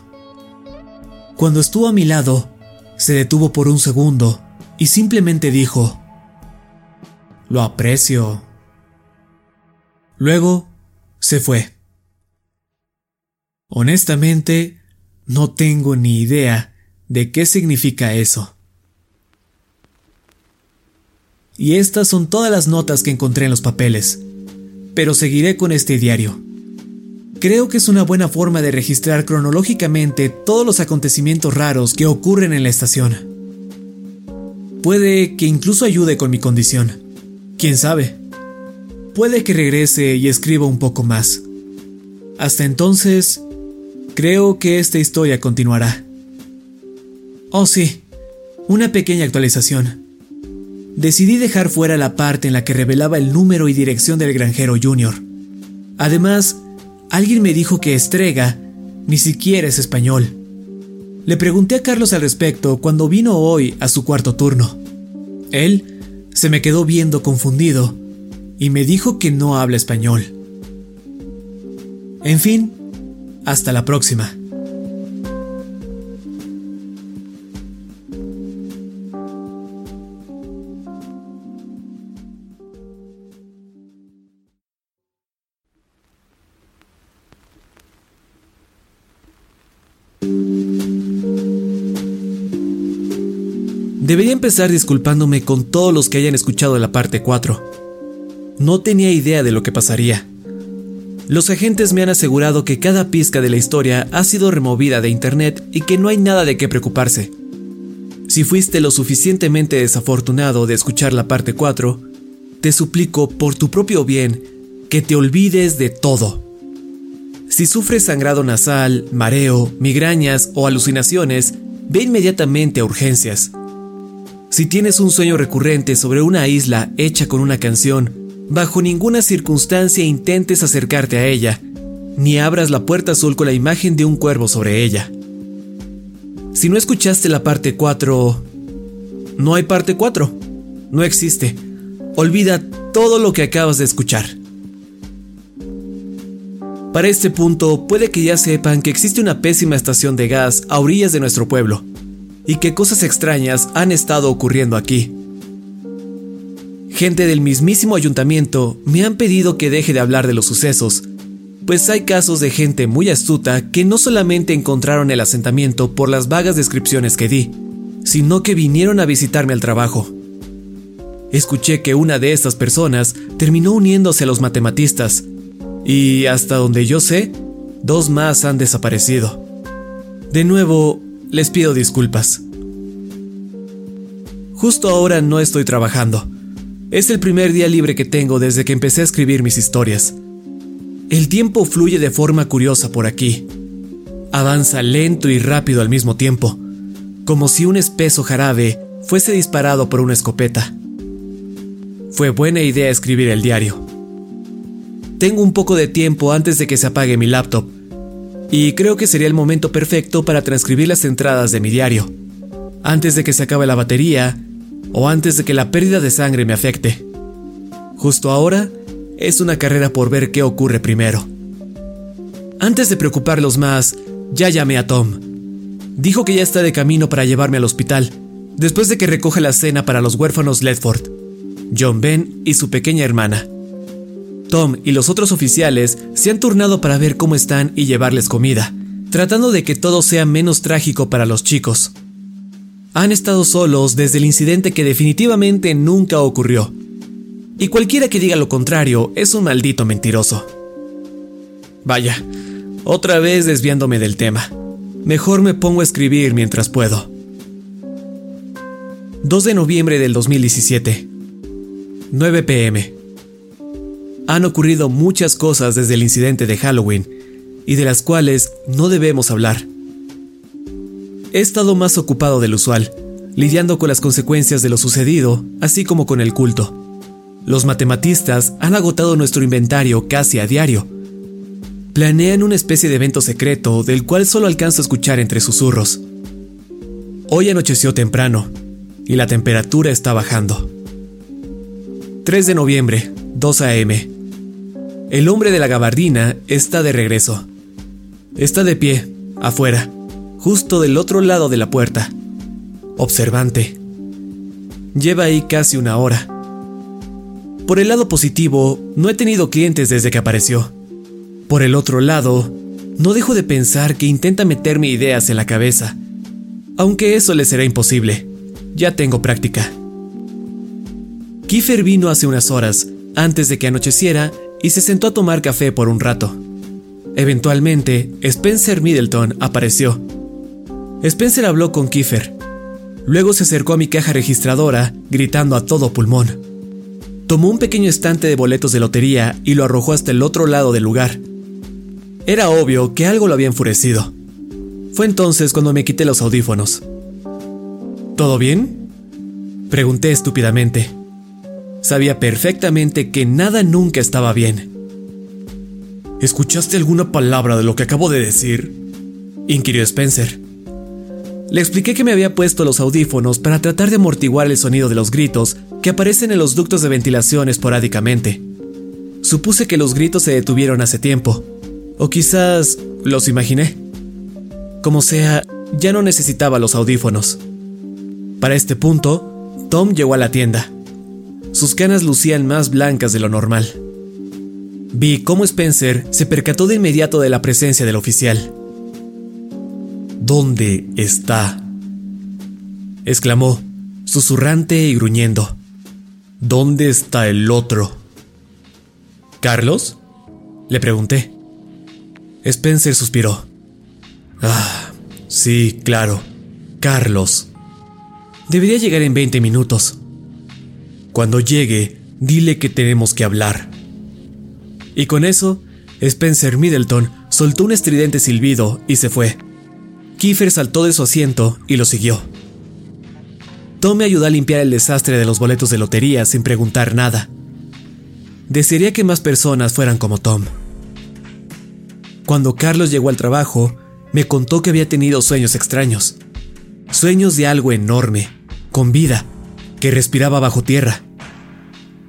Cuando estuvo a mi lado, se detuvo por un segundo y simplemente dijo, Lo aprecio. Luego, se fue. Honestamente, no tengo ni idea de qué significa eso. Y estas son todas las notas que encontré en los papeles, pero seguiré con este diario. Creo que es una buena forma de registrar cronológicamente todos los acontecimientos raros que ocurren en la estación. Puede que incluso ayude con mi condición. ¿Quién sabe? Puede que regrese y escriba un poco más. Hasta entonces, creo que esta historia continuará. Oh sí, una pequeña actualización. Decidí dejar fuera la parte en la que revelaba el número y dirección del granjero Junior. Además, alguien me dijo que Estrega ni siquiera es español. Le pregunté a Carlos al respecto cuando vino hoy a su cuarto turno. Él se me quedó viendo confundido y me dijo que no habla español. En fin, hasta la próxima. Debería empezar disculpándome con todos los que hayan escuchado la parte 4. No tenía idea de lo que pasaría. Los agentes me han asegurado que cada pizca de la historia ha sido removida de internet y que no hay nada de qué preocuparse. Si fuiste lo suficientemente desafortunado de escuchar la parte 4, te suplico por tu propio bien que te olvides de todo. Si sufres sangrado nasal, mareo, migrañas o alucinaciones, ve inmediatamente a urgencias. Si tienes un sueño recurrente sobre una isla hecha con una canción, bajo ninguna circunstancia intentes acercarte a ella, ni abras la puerta azul con la imagen de un cuervo sobre ella. Si no escuchaste la parte 4, no hay parte 4. No existe. Olvida todo lo que acabas de escuchar. Para este punto, puede que ya sepan que existe una pésima estación de gas a orillas de nuestro pueblo y que cosas extrañas han estado ocurriendo aquí. Gente del mismísimo ayuntamiento me han pedido que deje de hablar de los sucesos, pues hay casos de gente muy astuta que no solamente encontraron el asentamiento por las vagas descripciones que di, sino que vinieron a visitarme al trabajo. Escuché que una de estas personas terminó uniéndose a los matematistas, y hasta donde yo sé, dos más han desaparecido. De nuevo, les pido disculpas. Justo ahora no estoy trabajando. Es el primer día libre que tengo desde que empecé a escribir mis historias. El tiempo fluye de forma curiosa por aquí. Avanza lento y rápido al mismo tiempo, como si un espeso jarabe fuese disparado por una escopeta. Fue buena idea escribir el diario. Tengo un poco de tiempo antes de que se apague mi laptop, y creo que sería el momento perfecto para transcribir las entradas de mi diario, antes de que se acabe la batería o antes de que la pérdida de sangre me afecte. Justo ahora es una carrera por ver qué ocurre primero. Antes de preocuparlos más, ya llamé a Tom. Dijo que ya está de camino para llevarme al hospital, después de que recoge la cena para los huérfanos Ledford, John Ben y su pequeña hermana. Tom y los otros oficiales se han turnado para ver cómo están y llevarles comida, tratando de que todo sea menos trágico para los chicos. Han estado solos desde el incidente que definitivamente nunca ocurrió. Y cualquiera que diga lo contrario es un maldito mentiroso. Vaya, otra vez desviándome del tema. Mejor me pongo a escribir mientras puedo. 2 de noviembre del 2017. 9 pm. Han ocurrido muchas cosas desde el incidente de Halloween y de las cuales no debemos hablar. He estado más ocupado del usual, lidiando con las consecuencias de lo sucedido, así como con el culto. Los matematistas han agotado nuestro inventario casi a diario. Planean una especie de evento secreto del cual solo alcanzo a escuchar entre susurros. Hoy anocheció temprano y la temperatura está bajando. 3 de noviembre, 2 a.m. El hombre de la gabardina está de regreso. Está de pie, afuera, justo del otro lado de la puerta. Observante. Lleva ahí casi una hora. Por el lado positivo, no he tenido clientes desde que apareció. Por el otro lado, no dejo de pensar que intenta meterme ideas en la cabeza. Aunque eso le será imposible. Ya tengo práctica. Kiefer vino hace unas horas, antes de que anocheciera, y se sentó a tomar café por un rato. Eventualmente, Spencer Middleton apareció Spencer habló con Kiefer. Luego se acercó a mi caja registradora, gritando a todo pulmón. Tomó un pequeño estante de boletos de lotería y lo arrojó hasta el otro lado del lugar. Era obvio que algo lo había enfurecido. Fue entonces cuando me quité los audífonos. ¿Todo bien? Pregunté estúpidamente. Sabía perfectamente que nada nunca estaba bien. ¿Escuchaste alguna palabra de lo que acabo de decir? inquirió Spencer. Le expliqué que me había puesto los audífonos para tratar de amortiguar el sonido de los gritos que aparecen en los ductos de ventilación esporádicamente. Supuse que los gritos se detuvieron hace tiempo, o quizás los imaginé. Como sea, ya no necesitaba los audífonos. Para este punto, Tom llegó a la tienda. Sus canas lucían más blancas de lo normal. Vi cómo Spencer se percató de inmediato de la presencia del oficial. ¿Dónde está? exclamó, susurrante y gruñendo. ¿Dónde está el otro? ¿Carlos? Le pregunté. Spencer suspiró. Ah, sí, claro. Carlos. Debería llegar en 20 minutos. Cuando llegue, dile que tenemos que hablar. Y con eso, Spencer Middleton soltó un estridente silbido y se fue. Kiefer saltó de su asiento y lo siguió. Tom me ayudó a limpiar el desastre de los boletos de lotería sin preguntar nada. Desearía que más personas fueran como Tom. Cuando Carlos llegó al trabajo, me contó que había tenido sueños extraños. Sueños de algo enorme, con vida, que respiraba bajo tierra.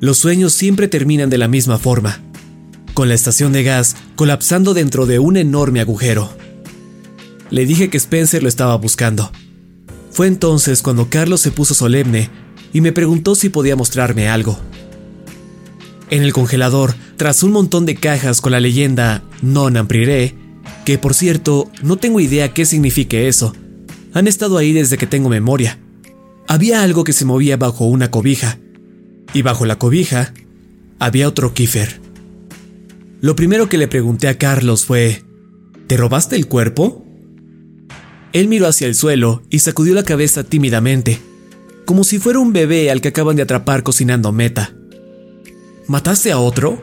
Los sueños siempre terminan de la misma forma, con la estación de gas colapsando dentro de un enorme agujero. Le dije que Spencer lo estaba buscando. Fue entonces cuando Carlos se puso solemne y me preguntó si podía mostrarme algo. En el congelador, tras un montón de cajas con la leyenda Non Ampriré, que por cierto, no tengo idea qué signifique eso, han estado ahí desde que tengo memoria. Había algo que se movía bajo una cobija, y bajo la cobija había otro Kiefer. Lo primero que le pregunté a Carlos fue, ¿te robaste el cuerpo? Él miró hacia el suelo y sacudió la cabeza tímidamente, como si fuera un bebé al que acaban de atrapar cocinando meta. ¿Mataste a otro?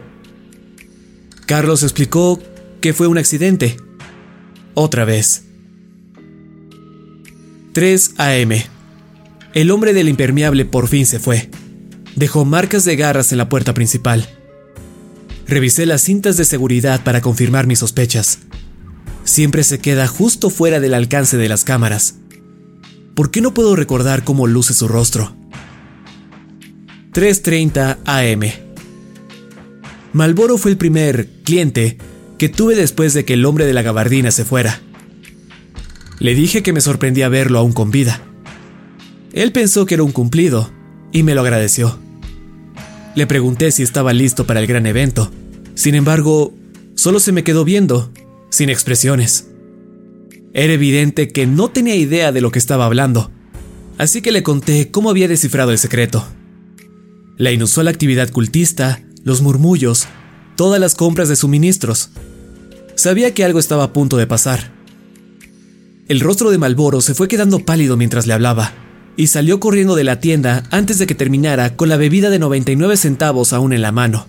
Carlos explicó que fue un accidente. Otra vez. 3 a.m. El hombre del impermeable por fin se fue. Dejó marcas de garras en la puerta principal. Revisé las cintas de seguridad para confirmar mis sospechas. Siempre se queda justo fuera del alcance de las cámaras. ¿Por qué no puedo recordar cómo luce su rostro? 3.30 am. Malboro fue el primer cliente que tuve después de que el hombre de la gabardina se fuera. Le dije que me sorprendía verlo aún con vida. Él pensó que era un cumplido y me lo agradeció. Le pregunté si estaba listo para el gran evento. Sin embargo, solo se me quedó viendo, sin expresiones. Era evidente que no tenía idea de lo que estaba hablando, así que le conté cómo había descifrado el secreto. La inusual actividad cultista, los murmullos, todas las compras de suministros. Sabía que algo estaba a punto de pasar. El rostro de Malboro se fue quedando pálido mientras le hablaba, y salió corriendo de la tienda antes de que terminara con la bebida de 99 centavos aún en la mano.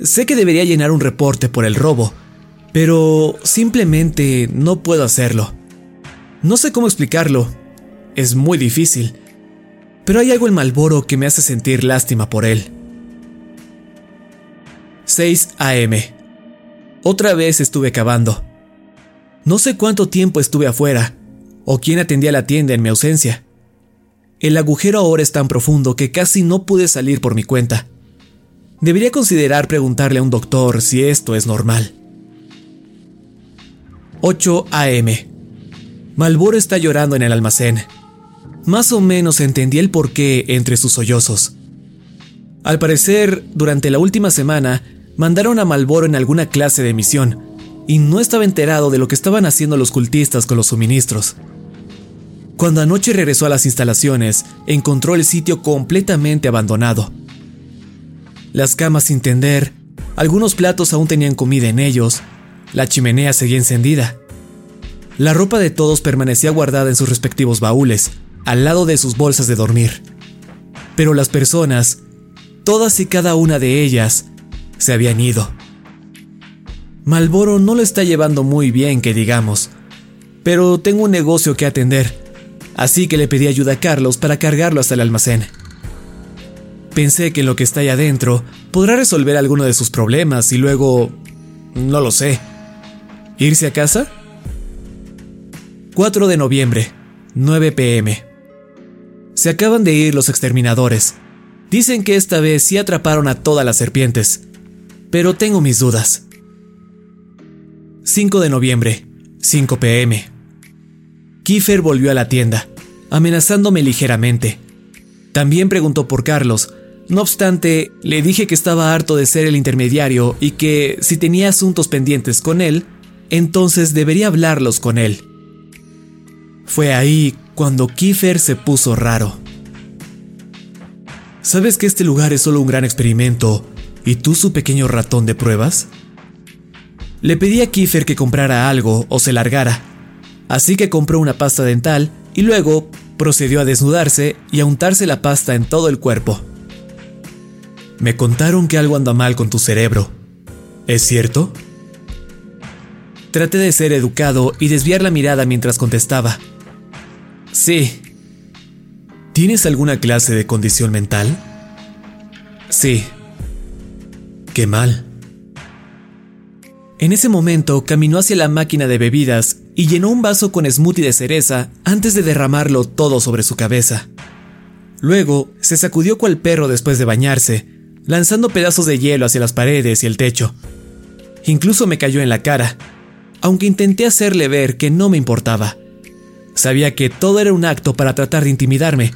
Sé que debería llenar un reporte por el robo, pero simplemente no puedo hacerlo. No sé cómo explicarlo. Es muy difícil. Pero hay algo en Malboro que me hace sentir lástima por él. 6 a.m. Otra vez estuve cavando. No sé cuánto tiempo estuve afuera, o quién atendía la tienda en mi ausencia. El agujero ahora es tan profundo que casi no pude salir por mi cuenta. Debería considerar preguntarle a un doctor si esto es normal. 8 a.m. Malboro está llorando en el almacén. Más o menos entendí el porqué entre sus sollozos. Al parecer, durante la última semana, mandaron a Malboro en alguna clase de misión, y no estaba enterado de lo que estaban haciendo los cultistas con los suministros. Cuando anoche regresó a las instalaciones, encontró el sitio completamente abandonado. Las camas sin tender, algunos platos aún tenían comida en ellos, la chimenea seguía encendida. La ropa de todos permanecía guardada en sus respectivos baúles, al lado de sus bolsas de dormir. Pero las personas, todas y cada una de ellas, se habían ido. Malboro no lo está llevando muy bien, que digamos, pero tengo un negocio que atender, así que le pedí ayuda a Carlos para cargarlo hasta el almacén. Pensé que lo que está ahí adentro podrá resolver alguno de sus problemas y luego... no lo sé. ¿Irse a casa? 4 de noviembre, 9 pm. Se acaban de ir los exterminadores. Dicen que esta vez sí atraparon a todas las serpientes, pero tengo mis dudas. 5 de noviembre, 5 pm. Kiefer volvió a la tienda, amenazándome ligeramente. También preguntó por Carlos, no obstante, le dije que estaba harto de ser el intermediario y que si tenía asuntos pendientes con él, entonces debería hablarlos con él. Fue ahí cuando Kiefer se puso raro. ¿Sabes que este lugar es solo un gran experimento y tú su pequeño ratón de pruebas? Le pedí a Kiefer que comprara algo o se largara, así que compró una pasta dental y luego procedió a desnudarse y a untarse la pasta en todo el cuerpo. Me contaron que algo anda mal con tu cerebro. ¿Es cierto? Traté de ser educado y desviar la mirada mientras contestaba. Sí. ¿Tienes alguna clase de condición mental? Sí. Qué mal. En ese momento caminó hacia la máquina de bebidas y llenó un vaso con smoothie de cereza antes de derramarlo todo sobre su cabeza. Luego se sacudió cual perro después de bañarse, lanzando pedazos de hielo hacia las paredes y el techo. Incluso me cayó en la cara, aunque intenté hacerle ver que no me importaba. Sabía que todo era un acto para tratar de intimidarme,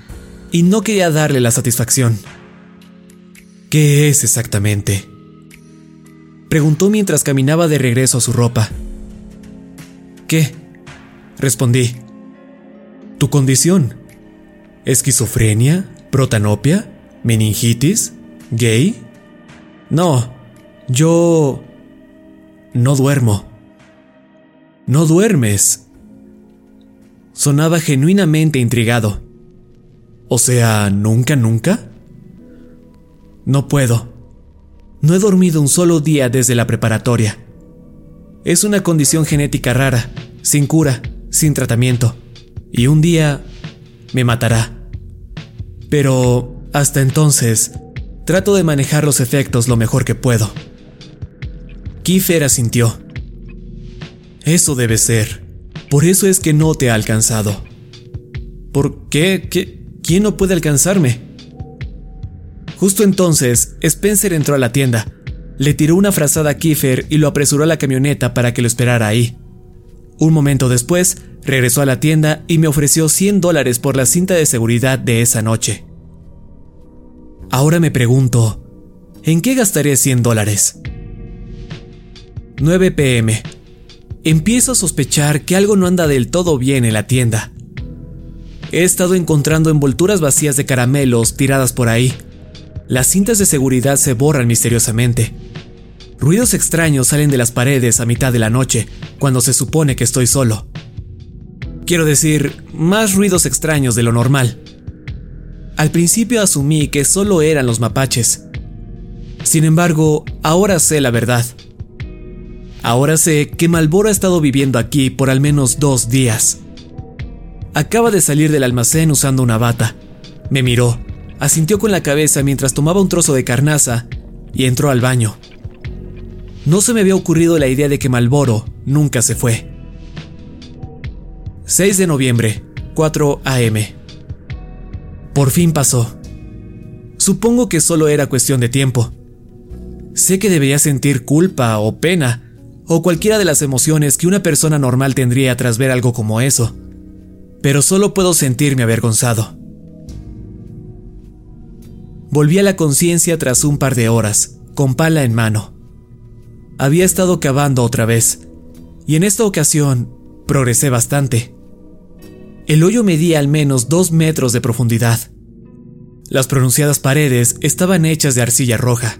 y no quería darle la satisfacción. ¿Qué es exactamente? Preguntó mientras caminaba de regreso a su ropa. ¿Qué? Respondí. ¿Tu condición? ¿Esquizofrenia? ¿Protanopia? ¿Meningitis? ¿Gay? No, yo... no duermo. No duermes. Sonaba genuinamente intrigado. O sea, ¿nunca, nunca? No puedo. No he dormido un solo día desde la preparatoria. Es una condición genética rara, sin cura, sin tratamiento. Y un día me matará. Pero hasta entonces, trato de manejar los efectos lo mejor que puedo. Kiefer asintió. Eso debe ser. Por eso es que no te ha alcanzado. ¿Por qué? ¿Qué? ¿Quién no puede alcanzarme? Justo entonces, Spencer entró a la tienda, le tiró una frazada a Kiefer y lo apresuró a la camioneta para que lo esperara ahí. Un momento después, regresó a la tienda y me ofreció 100 dólares por la cinta de seguridad de esa noche. Ahora me pregunto, ¿en qué gastaré 100 dólares? 9 pm. Empiezo a sospechar que algo no anda del todo bien en la tienda. He estado encontrando envolturas vacías de caramelos tiradas por ahí. Las cintas de seguridad se borran misteriosamente. Ruidos extraños salen de las paredes a mitad de la noche, cuando se supone que estoy solo. Quiero decir, más ruidos extraños de lo normal. Al principio asumí que solo eran los mapaches. Sin embargo, ahora sé la verdad. Ahora sé que Malboro ha estado viviendo aquí por al menos dos días. Acaba de salir del almacén usando una bata. Me miró, asintió con la cabeza mientras tomaba un trozo de carnaza y entró al baño. No se me había ocurrido la idea de que Malboro nunca se fue. 6 de noviembre, 4 a.m. Por fin pasó. Supongo que solo era cuestión de tiempo. Sé que debería sentir culpa o pena, o cualquiera de las emociones que una persona normal tendría tras ver algo como eso, pero solo puedo sentirme avergonzado. Volví a la conciencia tras un par de horas, con pala en mano. Había estado cavando otra vez, y en esta ocasión progresé bastante. El hoyo medía al menos dos metros de profundidad. Las pronunciadas paredes estaban hechas de arcilla roja.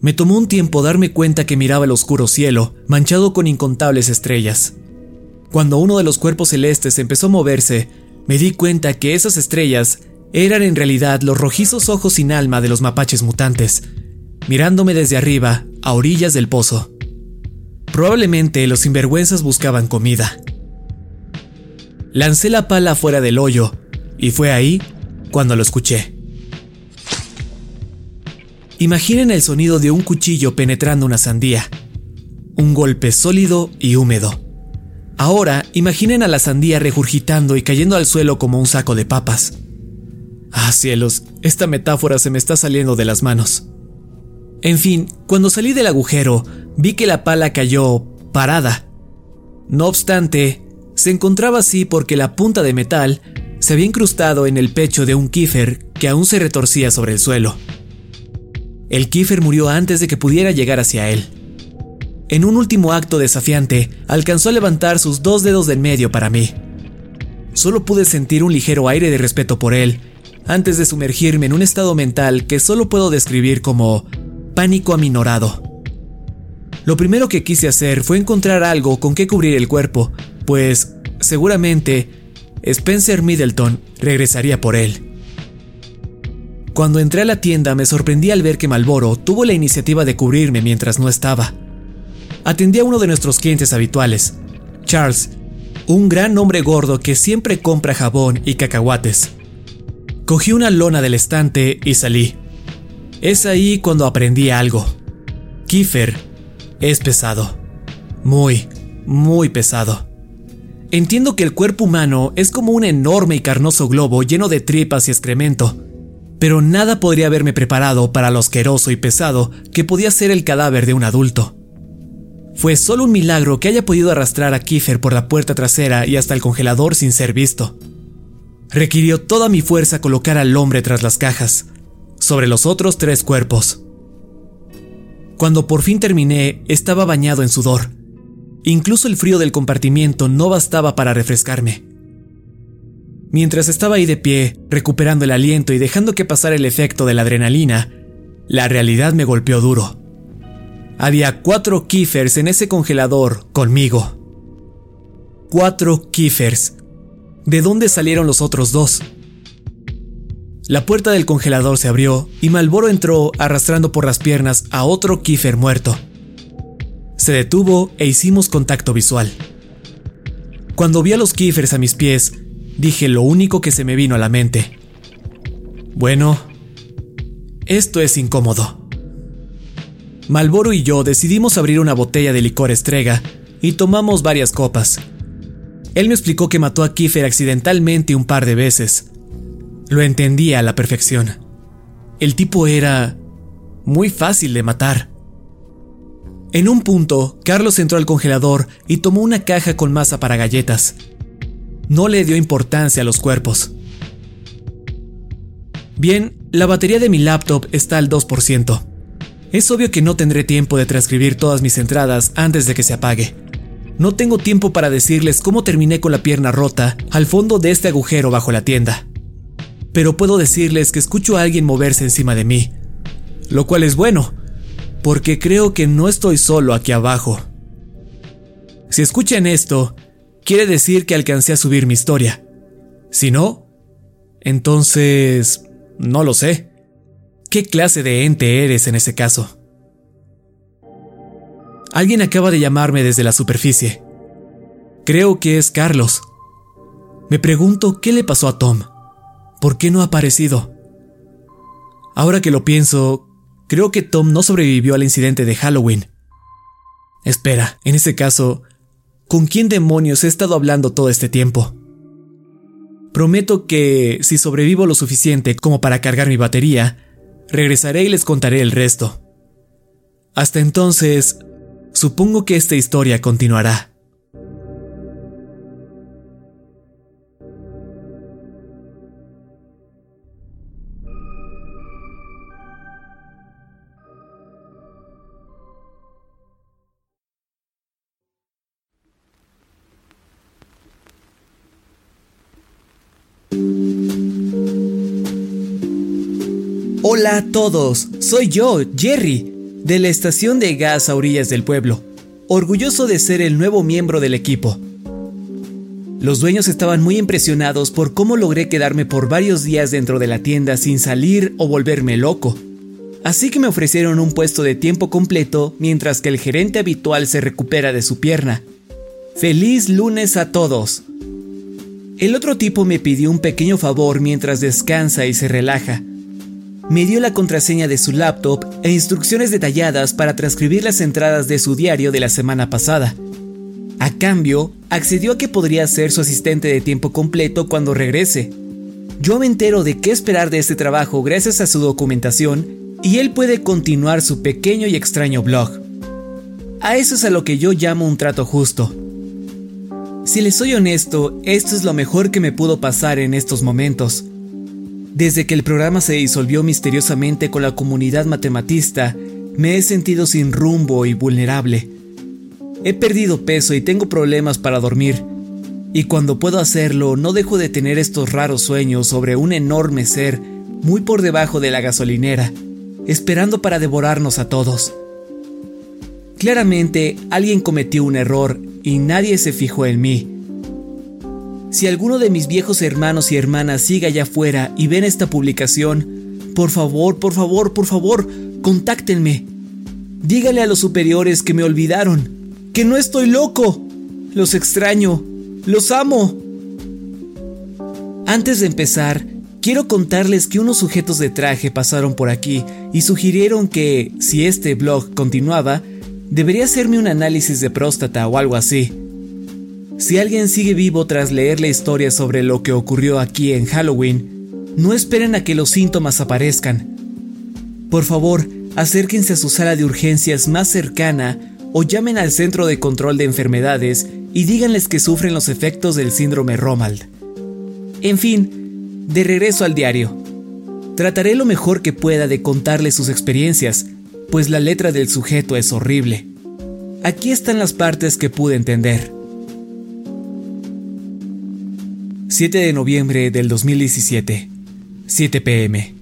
Me tomó un tiempo darme cuenta que miraba el oscuro cielo, manchado con incontables estrellas. Cuando uno de los cuerpos celestes empezó a moverse, me di cuenta que esas estrellas eran en realidad los rojizos ojos sin alma de los mapaches mutantes, mirándome desde arriba, a orillas del pozo. Probablemente los sinvergüenzas buscaban comida. Lancé la pala fuera del hoyo, y fue ahí cuando lo escuché. Imaginen el sonido de un cuchillo penetrando una sandía. Un golpe sólido y húmedo. Ahora imaginen a la sandía regurgitando y cayendo al suelo como un saco de papas. Ah, cielos, esta metáfora se me está saliendo de las manos. En fin, cuando salí del agujero, vi que la pala cayó parada. No obstante, se encontraba así porque la punta de metal se había incrustado en el pecho de un kiefer que aún se retorcía sobre el suelo. El kiefer murió antes de que pudiera llegar hacia él. En un último acto desafiante, alcanzó a levantar sus dos dedos del medio para mí. Solo pude sentir un ligero aire de respeto por él, antes de sumergirme en un estado mental que solo puedo describir como pánico aminorado. Lo primero que quise hacer fue encontrar algo con que cubrir el cuerpo, pues seguramente Spencer Middleton regresaría por él. Cuando entré a la tienda me sorprendí al ver que Malboro tuvo la iniciativa de cubrirme mientras no estaba. Atendí a uno de nuestros clientes habituales, Charles, un gran hombre gordo que siempre compra jabón y cacahuates. Cogí una lona del estante y salí. Es ahí cuando aprendí algo. Kiefer es pesado. Muy, muy pesado. Entiendo que el cuerpo humano es como un enorme y carnoso globo lleno de tripas y excremento, pero nada podría haberme preparado para lo asqueroso y pesado que podía ser el cadáver de un adulto. Fue solo un milagro que haya podido arrastrar a Kiefer por la puerta trasera y hasta el congelador sin ser visto. Requirió toda mi fuerza colocar al hombre tras las cajas, sobre los otros tres cuerpos. Cuando por fin terminé, estaba bañado en sudor Incluso el frío del compartimiento no bastaba para refrescarme. Mientras estaba ahí de pie, recuperando el aliento y dejando que pasara el efecto de la adrenalina, la realidad me golpeó duro. Había cuatro kiffers en ese congelador conmigo. Cuatro kiffers. ¿De dónde salieron los otros dos? La puerta del congelador se abrió y Malboro entró arrastrando por las piernas a otro kiffer muerto. Se detuvo e hicimos contacto visual. Cuando vi a los kiffers a mis pies, dije lo único que se me vino a la mente. Bueno, esto es incómodo. Malboro y yo decidimos abrir una botella de licor estrega y tomamos varias copas. Él me explicó que mató a Kiefer accidentalmente un par de veces. Lo entendía a la perfección. El tipo era muy fácil de matar. En un punto, Carlos entró al congelador y tomó una caja con masa para galletas. No le dio importancia a los cuerpos. Bien, la batería de mi laptop está al 2%. Es obvio que no tendré tiempo de transcribir todas mis entradas antes de que se apague. No tengo tiempo para decirles cómo terminé con la pierna rota al fondo de este agujero bajo la tienda. Pero puedo decirles que escucho a alguien moverse encima de mí, lo cual es bueno, porque creo que no estoy solo aquí abajo. Si escuchan esto, quiere decir que alcancé a subir mi historia. Si no, entonces... no lo sé. ¿Qué clase de ente eres en ese caso? Alguien acaba de llamarme desde la superficie. Creo que es Carlos. Me pregunto qué le pasó a Tom. ¿Por qué no ha aparecido? Ahora que lo pienso, creo que Tom no sobrevivió al incidente de Halloween. Espera, en ese caso, ¿con quién demonios he estado hablando todo este tiempo? Prometo que, si sobrevivo lo suficiente como para cargar mi batería, regresaré y les contaré el resto. Hasta entonces, supongo que esta historia continuará. Hola a todos, soy yo, Jerry, de la estación de gas a orillas del pueblo, orgulloso de ser el nuevo miembro del equipo. Los dueños estaban muy impresionados por cómo logré quedarme por varios días dentro de la tienda sin salir o volverme loco. Así que me ofrecieron un puesto de tiempo completo mientras que el gerente habitual se recupera de su pierna. Feliz lunes a todos. El otro tipo me pidió un pequeño favor mientras descansa y se relaja me dio la contraseña de su laptop e instrucciones detalladas para transcribir las entradas de su diario de la semana pasada. A cambio, accedió a que podría ser su asistente de tiempo completo cuando regrese. Yo me entero de qué esperar de este trabajo gracias a su documentación y él puede continuar su pequeño y extraño blog. A eso es a lo que yo llamo un trato justo. Si les soy honesto, esto es lo mejor que me pudo pasar en estos momentos. Desde que el programa se disolvió misteriosamente con la comunidad matematista, me he sentido sin rumbo y vulnerable. He perdido peso y tengo problemas para dormir. Y cuando puedo hacerlo, no dejo de tener estos raros sueños sobre un enorme ser muy por debajo de la gasolinera, esperando para devorarnos a todos. Claramente, alguien cometió un error y nadie se fijó en mí. Si alguno de mis viejos hermanos y hermanas sigue allá afuera y ven esta publicación, por favor, por favor, por favor, contáctenme. Dígale a los superiores que me olvidaron, que no estoy loco. Los extraño, los amo. Antes de empezar, quiero contarles que unos sujetos de traje pasaron por aquí y sugirieron que, si este blog continuaba, debería hacerme un análisis de próstata o algo así. Si alguien sigue vivo tras leer la historia sobre lo que ocurrió aquí en Halloween, no esperen a que los síntomas aparezcan. Por favor, acérquense a su sala de urgencias más cercana o llamen al Centro de Control de Enfermedades y díganles que sufren los efectos del síndrome Romald. En fin, de regreso al diario. Trataré lo mejor que pueda de contarles sus experiencias, pues la letra del sujeto es horrible. Aquí están las partes que pude entender. 7 de noviembre del 2017, 7 pm.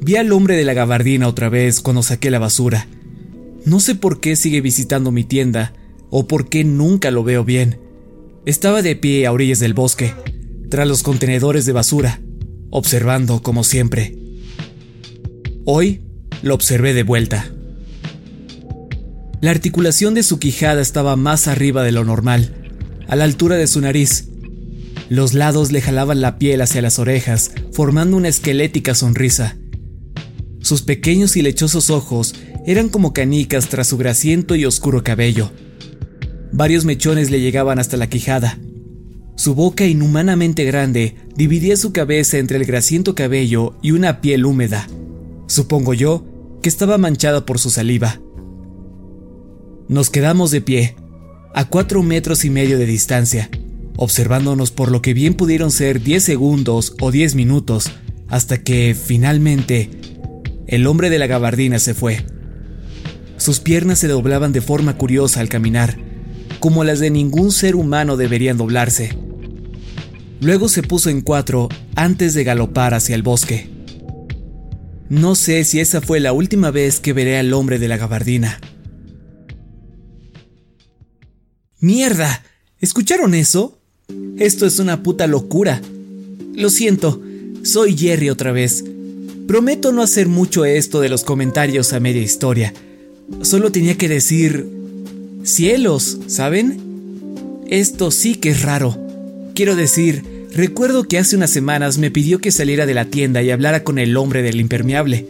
Vi al hombre de la gabardina otra vez cuando saqué la basura. No sé por qué sigue visitando mi tienda o por qué nunca lo veo bien. Estaba de pie a orillas del bosque, tras los contenedores de basura, observando como siempre. Hoy lo observé de vuelta. La articulación de su quijada estaba más arriba de lo normal, a la altura de su nariz, los lados le jalaban la piel hacia las orejas, formando una esquelética sonrisa. Sus pequeños y lechosos ojos eran como canicas tras su grasiento y oscuro cabello. Varios mechones le llegaban hasta la quijada. Su boca inhumanamente grande dividía su cabeza entre el grasiento cabello y una piel húmeda. Supongo yo que estaba manchada por su saliva. Nos quedamos de pie, a cuatro metros y medio de distancia, observándonos por lo que bien pudieron ser diez segundos o diez minutos, hasta que, finalmente, el hombre de la gabardina se fue. Sus piernas se doblaban de forma curiosa al caminar, como las de ningún ser humano deberían doblarse. Luego se puso en cuatro antes de galopar hacia el bosque. No sé si esa fue la última vez que veré al hombre de la gabardina. ¡Mierda! ¿Escucharon eso? Esto es una puta locura. Lo siento, soy Jerry otra vez. Prometo no hacer mucho esto de los comentarios a media historia. Solo tenía que decir... Cielos, ¿saben? Esto sí que es raro. Quiero decir, recuerdo que hace unas semanas me pidió que saliera de la tienda y hablara con el hombre del impermeable.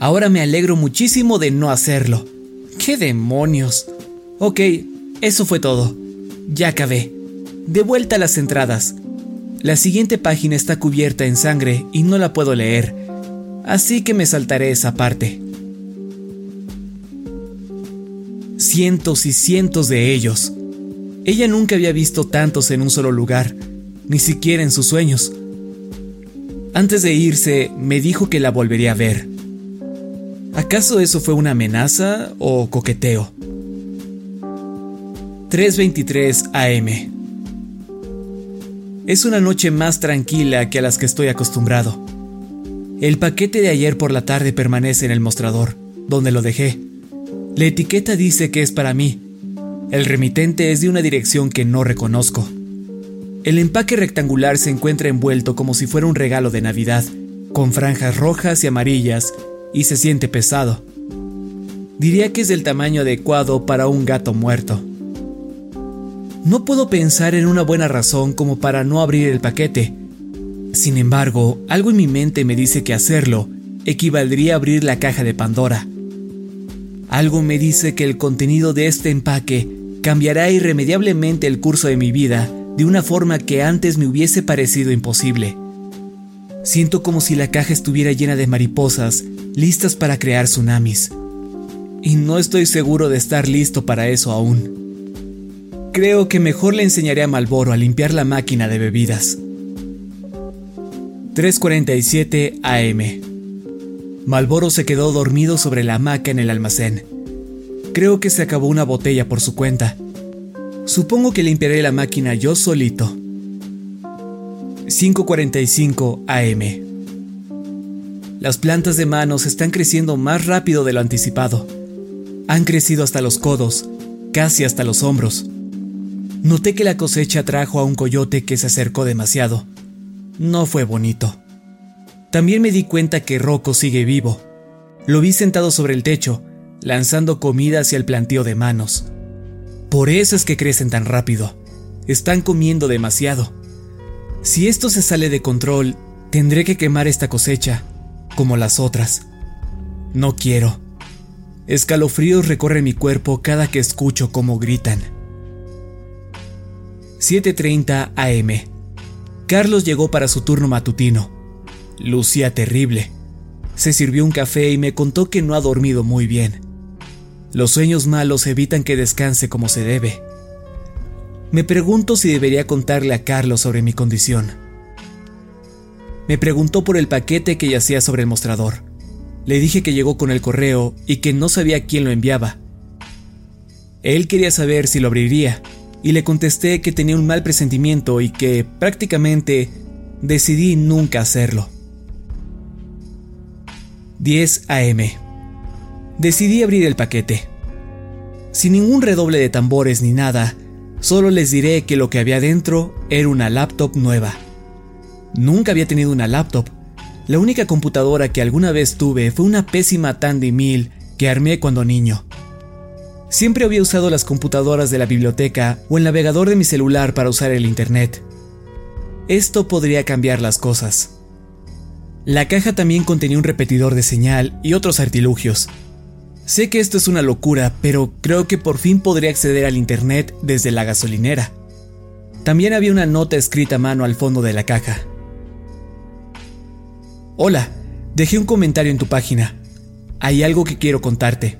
Ahora me alegro muchísimo de no hacerlo. ¡Qué demonios! Ok, eso fue todo. Ya acabé. De vuelta a las entradas. La siguiente página está cubierta en sangre y no la puedo leer, así que me saltaré esa parte. Cientos y cientos de ellos. Ella nunca había visto tantos en un solo lugar, ni siquiera en sus sueños. Antes de irse, me dijo que la volvería a ver. ¿Acaso eso fue una amenaza o coqueteo? 3.23 am. Es una noche más tranquila que a las que estoy acostumbrado. El paquete de ayer por la tarde permanece en el mostrador, donde lo dejé. La etiqueta dice que es para mí. El remitente es de una dirección que no reconozco. El empaque rectangular se encuentra envuelto como si fuera un regalo de Navidad, con franjas rojas y amarillas, y se siente pesado. Diría que es del tamaño adecuado para un gato muerto. No puedo pensar en una buena razón como para no abrir el paquete. Sin embargo, algo en mi mente me dice que hacerlo equivaldría a abrir la caja de Pandora. Algo me dice que el contenido de este empaque cambiará irremediablemente el curso de mi vida de una forma que antes me hubiese parecido imposible. Siento como si la caja estuviera llena de mariposas listas para crear tsunamis. Y no estoy seguro de estar listo para eso aún. Creo que mejor le enseñaré a Malboro a limpiar la máquina de bebidas. 3.47 am. Malboro se quedó dormido sobre la hamaca en el almacén. Creo que se acabó una botella por su cuenta. Supongo que limpiaré la máquina yo solito. 5.45 am. Las plantas de manos están creciendo más rápido de lo anticipado. Han crecido hasta los codos, casi hasta los hombros. Noté que la cosecha trajo a un coyote que se acercó demasiado. No fue bonito. También me di cuenta que Rocco sigue vivo. Lo vi sentado sobre el techo, lanzando comida hacia el plantío de manos. Por eso es que crecen tan rápido. Están comiendo demasiado. Si esto se sale de control, tendré que quemar esta cosecha, como las otras. No quiero. Escalofríos recorren mi cuerpo cada que escucho cómo gritan. 7.30 am. Carlos llegó para su turno matutino. Lucía terrible. Se sirvió un café y me contó que no ha dormido muy bien. Los sueños malos evitan que descanse como se debe. Me pregunto si debería contarle a Carlos sobre mi condición. Me preguntó por el paquete que yacía sobre el mostrador. Le dije que llegó con el correo y que no sabía quién lo enviaba. Él quería saber si lo abriría, y le contesté que tenía un mal presentimiento y que prácticamente decidí nunca hacerlo. 10 AM. Decidí abrir el paquete. Sin ningún redoble de tambores ni nada, solo les diré que lo que había dentro era una laptop nueva. Nunca había tenido una laptop. La única computadora que alguna vez tuve fue una pésima Tandy 1000 que armé cuando niño. Siempre había usado las computadoras de la biblioteca o el navegador de mi celular para usar el Internet. Esto podría cambiar las cosas. La caja también contenía un repetidor de señal y otros artilugios. Sé que esto es una locura, pero creo que por fin podría acceder al Internet desde la gasolinera. También había una nota escrita a mano al fondo de la caja. Hola, dejé un comentario en tu página. Hay algo que quiero contarte.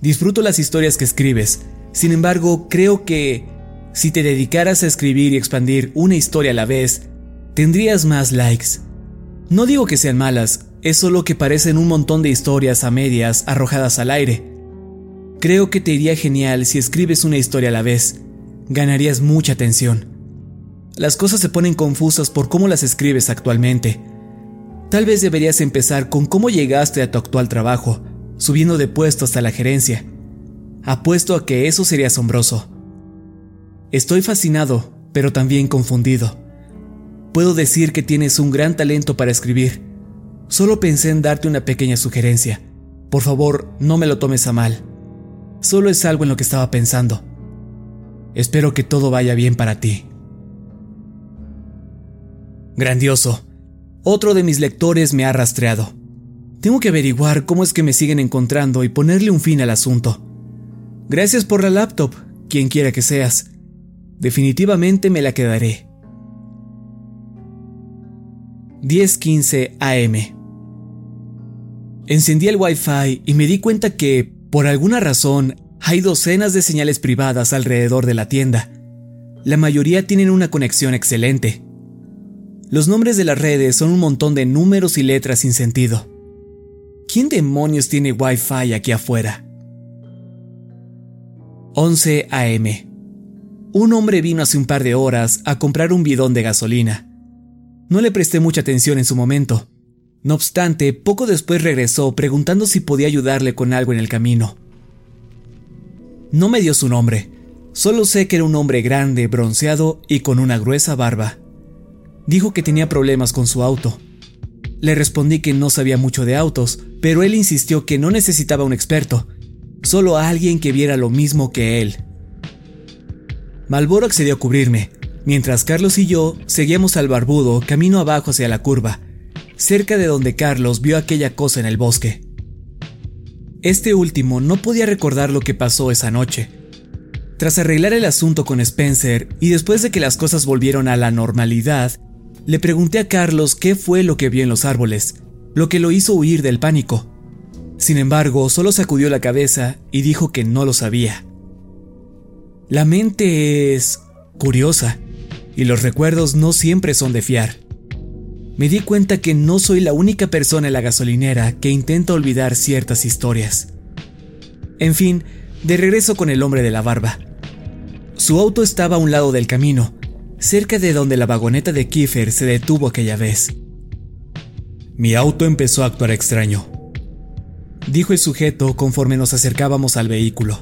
Disfruto las historias que escribes, sin embargo, creo que si te dedicaras a escribir y expandir una historia a la vez, tendrías más likes. No digo que sean malas, es solo que parecen un montón de historias a medias arrojadas al aire. Creo que te iría genial si escribes una historia a la vez. Ganarías mucha atención. Las cosas se ponen confusas por cómo las escribes actualmente. Tal vez deberías empezar con cómo llegaste a tu actual trabajo, subiendo de puesto hasta la gerencia. Apuesto a que eso sería asombroso. Estoy fascinado, pero también confundido. Puedo decir que tienes un gran talento para escribir. Solo pensé en darte una pequeña sugerencia. Por favor, no me lo tomes a mal. Solo es algo en lo que estaba pensando. Espero que todo vaya bien para ti. Grandioso. Otro de mis lectores me ha rastreado. Tengo que averiguar cómo es que me siguen encontrando y ponerle un fin al asunto. Gracias por la laptop, quien quiera que seas. Definitivamente me la quedaré. 10:15 AM. Encendí el Wi-Fi y me di cuenta que, por alguna razón, hay docenas de señales privadas alrededor de la tienda. La mayoría tienen una conexión excelente. Los nombres de las redes son un montón de números y letras sin sentido. ¿Quién demonios tiene Wi-Fi aquí afuera? 11 AM. Un hombre vino hace un par de horas a comprar un bidón de gasolina. No le presté mucha atención en su momento. No obstante, poco después regresó preguntando si podía ayudarle con algo en el camino. No me dio su nombre, solo sé que era un hombre grande, bronceado y con una gruesa barba. Dijo que tenía problemas con su auto. Le respondí que no sabía mucho de autos, pero él insistió que no necesitaba un experto, solo a alguien que viera lo mismo que él. Malboro accedió a cubrirme, mientras Carlos y yo seguíamos al barbudo camino abajo hacia la curva, cerca de donde Carlos vio aquella cosa en el bosque. Este último no podía recordar lo que pasó esa noche. Tras arreglar el asunto con Spencer y después de que las cosas volvieron a la normalidad, le pregunté a Carlos qué fue lo que vio en los árboles, lo que lo hizo huir del pánico. Sin embargo, solo sacudió la cabeza y dijo que no lo sabía. La mente es curiosa y los recuerdos no siempre son de fiar. Me di cuenta que no soy la única persona en la gasolinera que intenta olvidar ciertas historias. En fin, de regreso con el hombre de la barba. Su auto estaba a un lado del camino, cerca de donde la vagoneta de Kiefer se detuvo aquella vez. Mi auto empezó a actuar extraño dijo el sujeto conforme nos acercábamos al vehículo.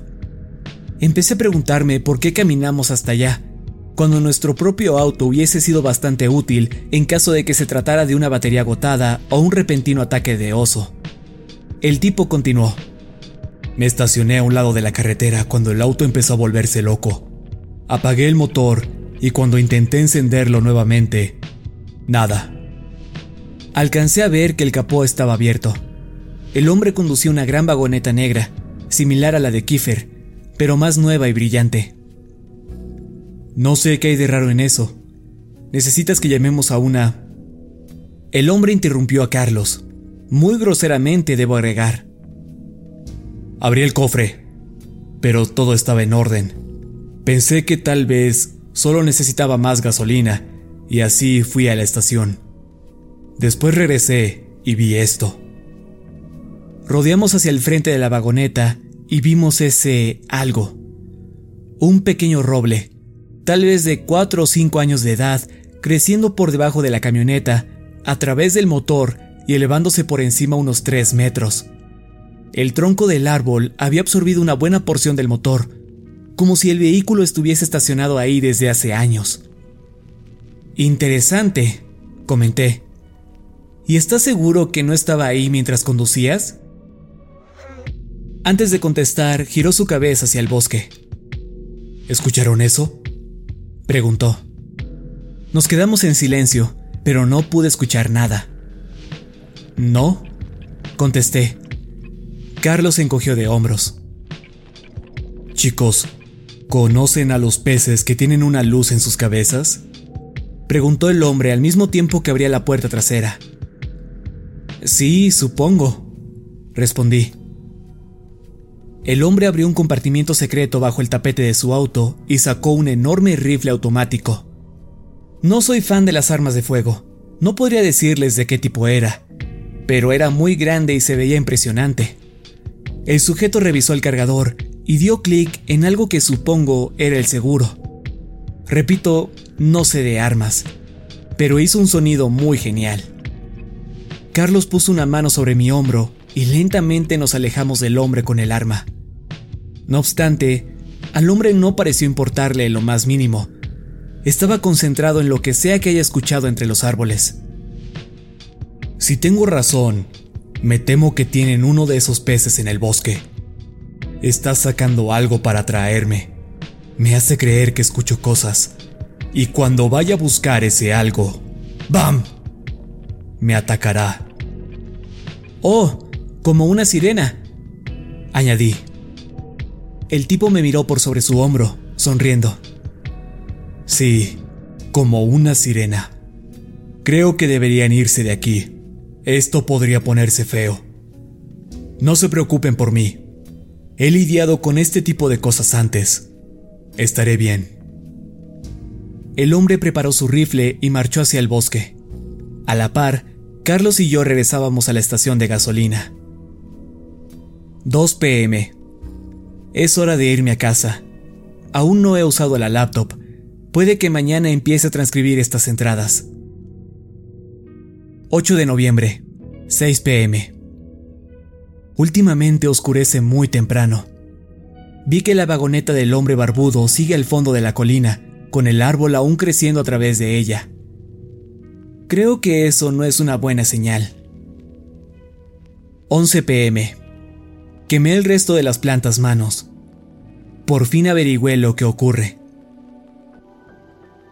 Empecé a preguntarme por qué caminamos hasta allá, cuando nuestro propio auto hubiese sido bastante útil en caso de que se tratara de una batería agotada o un repentino ataque de oso. El tipo continuó. Me estacioné a un lado de la carretera cuando el auto empezó a volverse loco. Apagué el motor y cuando intenté encenderlo nuevamente, nada. Alcancé a ver que el capó estaba abierto el hombre conducía una gran vagoneta negra, similar a la de Kiefer, pero más nueva y brillante. No sé qué hay de raro en eso. Necesitas que llamemos a una... El hombre interrumpió a Carlos. Muy groseramente, debo agregar. Abrí el cofre, pero todo estaba en orden. Pensé que tal vez solo necesitaba más gasolina, y así fui a la estación. Después regresé y vi esto. Rodeamos hacia el frente de la vagoneta y vimos ese algo. Un pequeño roble, tal vez de cuatro o cinco años de edad, creciendo por debajo de la camioneta, a través del motor y elevándose por encima unos tres metros. El tronco del árbol había absorbido una buena porción del motor, como si el vehículo estuviese estacionado ahí desde hace años. Interesante, comenté. ¿Y estás seguro que no estaba ahí mientras conducías? Antes de contestar, giró su cabeza hacia el bosque. ¿Escucharon eso? Preguntó. Nos quedamos en silencio, pero no pude escuchar nada. No, contesté. Carlos encogió de hombros. Chicos, ¿conocen a los peces que tienen una luz en sus cabezas? Preguntó el hombre al mismo tiempo que abría la puerta trasera. Sí, supongo, respondí. El hombre abrió un compartimiento secreto bajo el tapete de su auto y sacó un enorme rifle automático. No soy fan de las armas de fuego, no podría decirles de qué tipo era, pero era muy grande y se veía impresionante. El sujeto revisó el cargador y dio clic en algo que supongo era el seguro. Repito, no sé de armas, pero hizo un sonido muy genial. Carlos puso una mano sobre mi hombro y lentamente nos alejamos del hombre con el arma. No obstante, al hombre no pareció importarle lo más mínimo. Estaba concentrado en lo que sea que haya escuchado entre los árboles. Si tengo razón, me temo que tienen uno de esos peces en el bosque. Está sacando algo para traerme. Me hace creer que escucho cosas. Y cuando vaya a buscar ese algo, ¡bam! Me atacará. Oh, como una sirena, añadí. El tipo me miró por sobre su hombro, sonriendo. Sí, como una sirena. Creo que deberían irse de aquí. Esto podría ponerse feo. No se preocupen por mí. He lidiado con este tipo de cosas antes. Estaré bien. El hombre preparó su rifle y marchó hacia el bosque. A la par, Carlos y yo regresábamos a la estación de gasolina. 2 pm. Es hora de irme a casa. Aún no he usado la laptop. Puede que mañana empiece a transcribir estas entradas. 8 de noviembre, 6 pm. Últimamente oscurece muy temprano. Vi que la vagoneta del hombre barbudo sigue al fondo de la colina, con el árbol aún creciendo a través de ella. Creo que eso no es una buena señal. 11 pm. Quemé el resto de las plantas manos. Por fin averigüé lo que ocurre.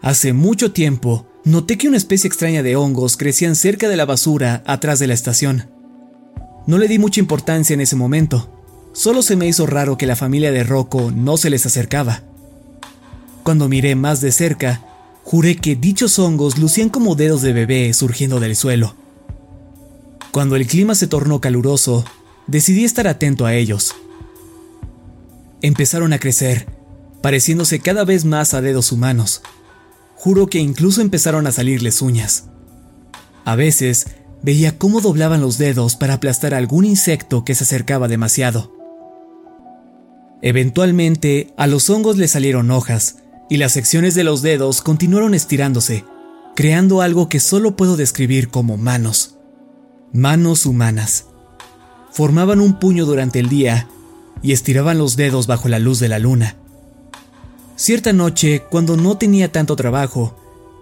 Hace mucho tiempo, noté que una especie extraña de hongos crecían cerca de la basura atrás de la estación. No le di mucha importancia en ese momento, solo se me hizo raro que la familia de Rocco no se les acercaba. Cuando miré más de cerca, juré que dichos hongos lucían como dedos de bebé surgiendo del suelo. Cuando el clima se tornó caluroso, decidí estar atento a ellos. Empezaron a crecer, pareciéndose cada vez más a dedos humanos. Juro que incluso empezaron a salirles uñas. A veces veía cómo doblaban los dedos para aplastar algún insecto que se acercaba demasiado. Eventualmente, a los hongos le salieron hojas, y las secciones de los dedos continuaron estirándose, creando algo que solo puedo describir como manos. Manos humanas formaban un puño durante el día y estiraban los dedos bajo la luz de la luna. Cierta noche, cuando no tenía tanto trabajo,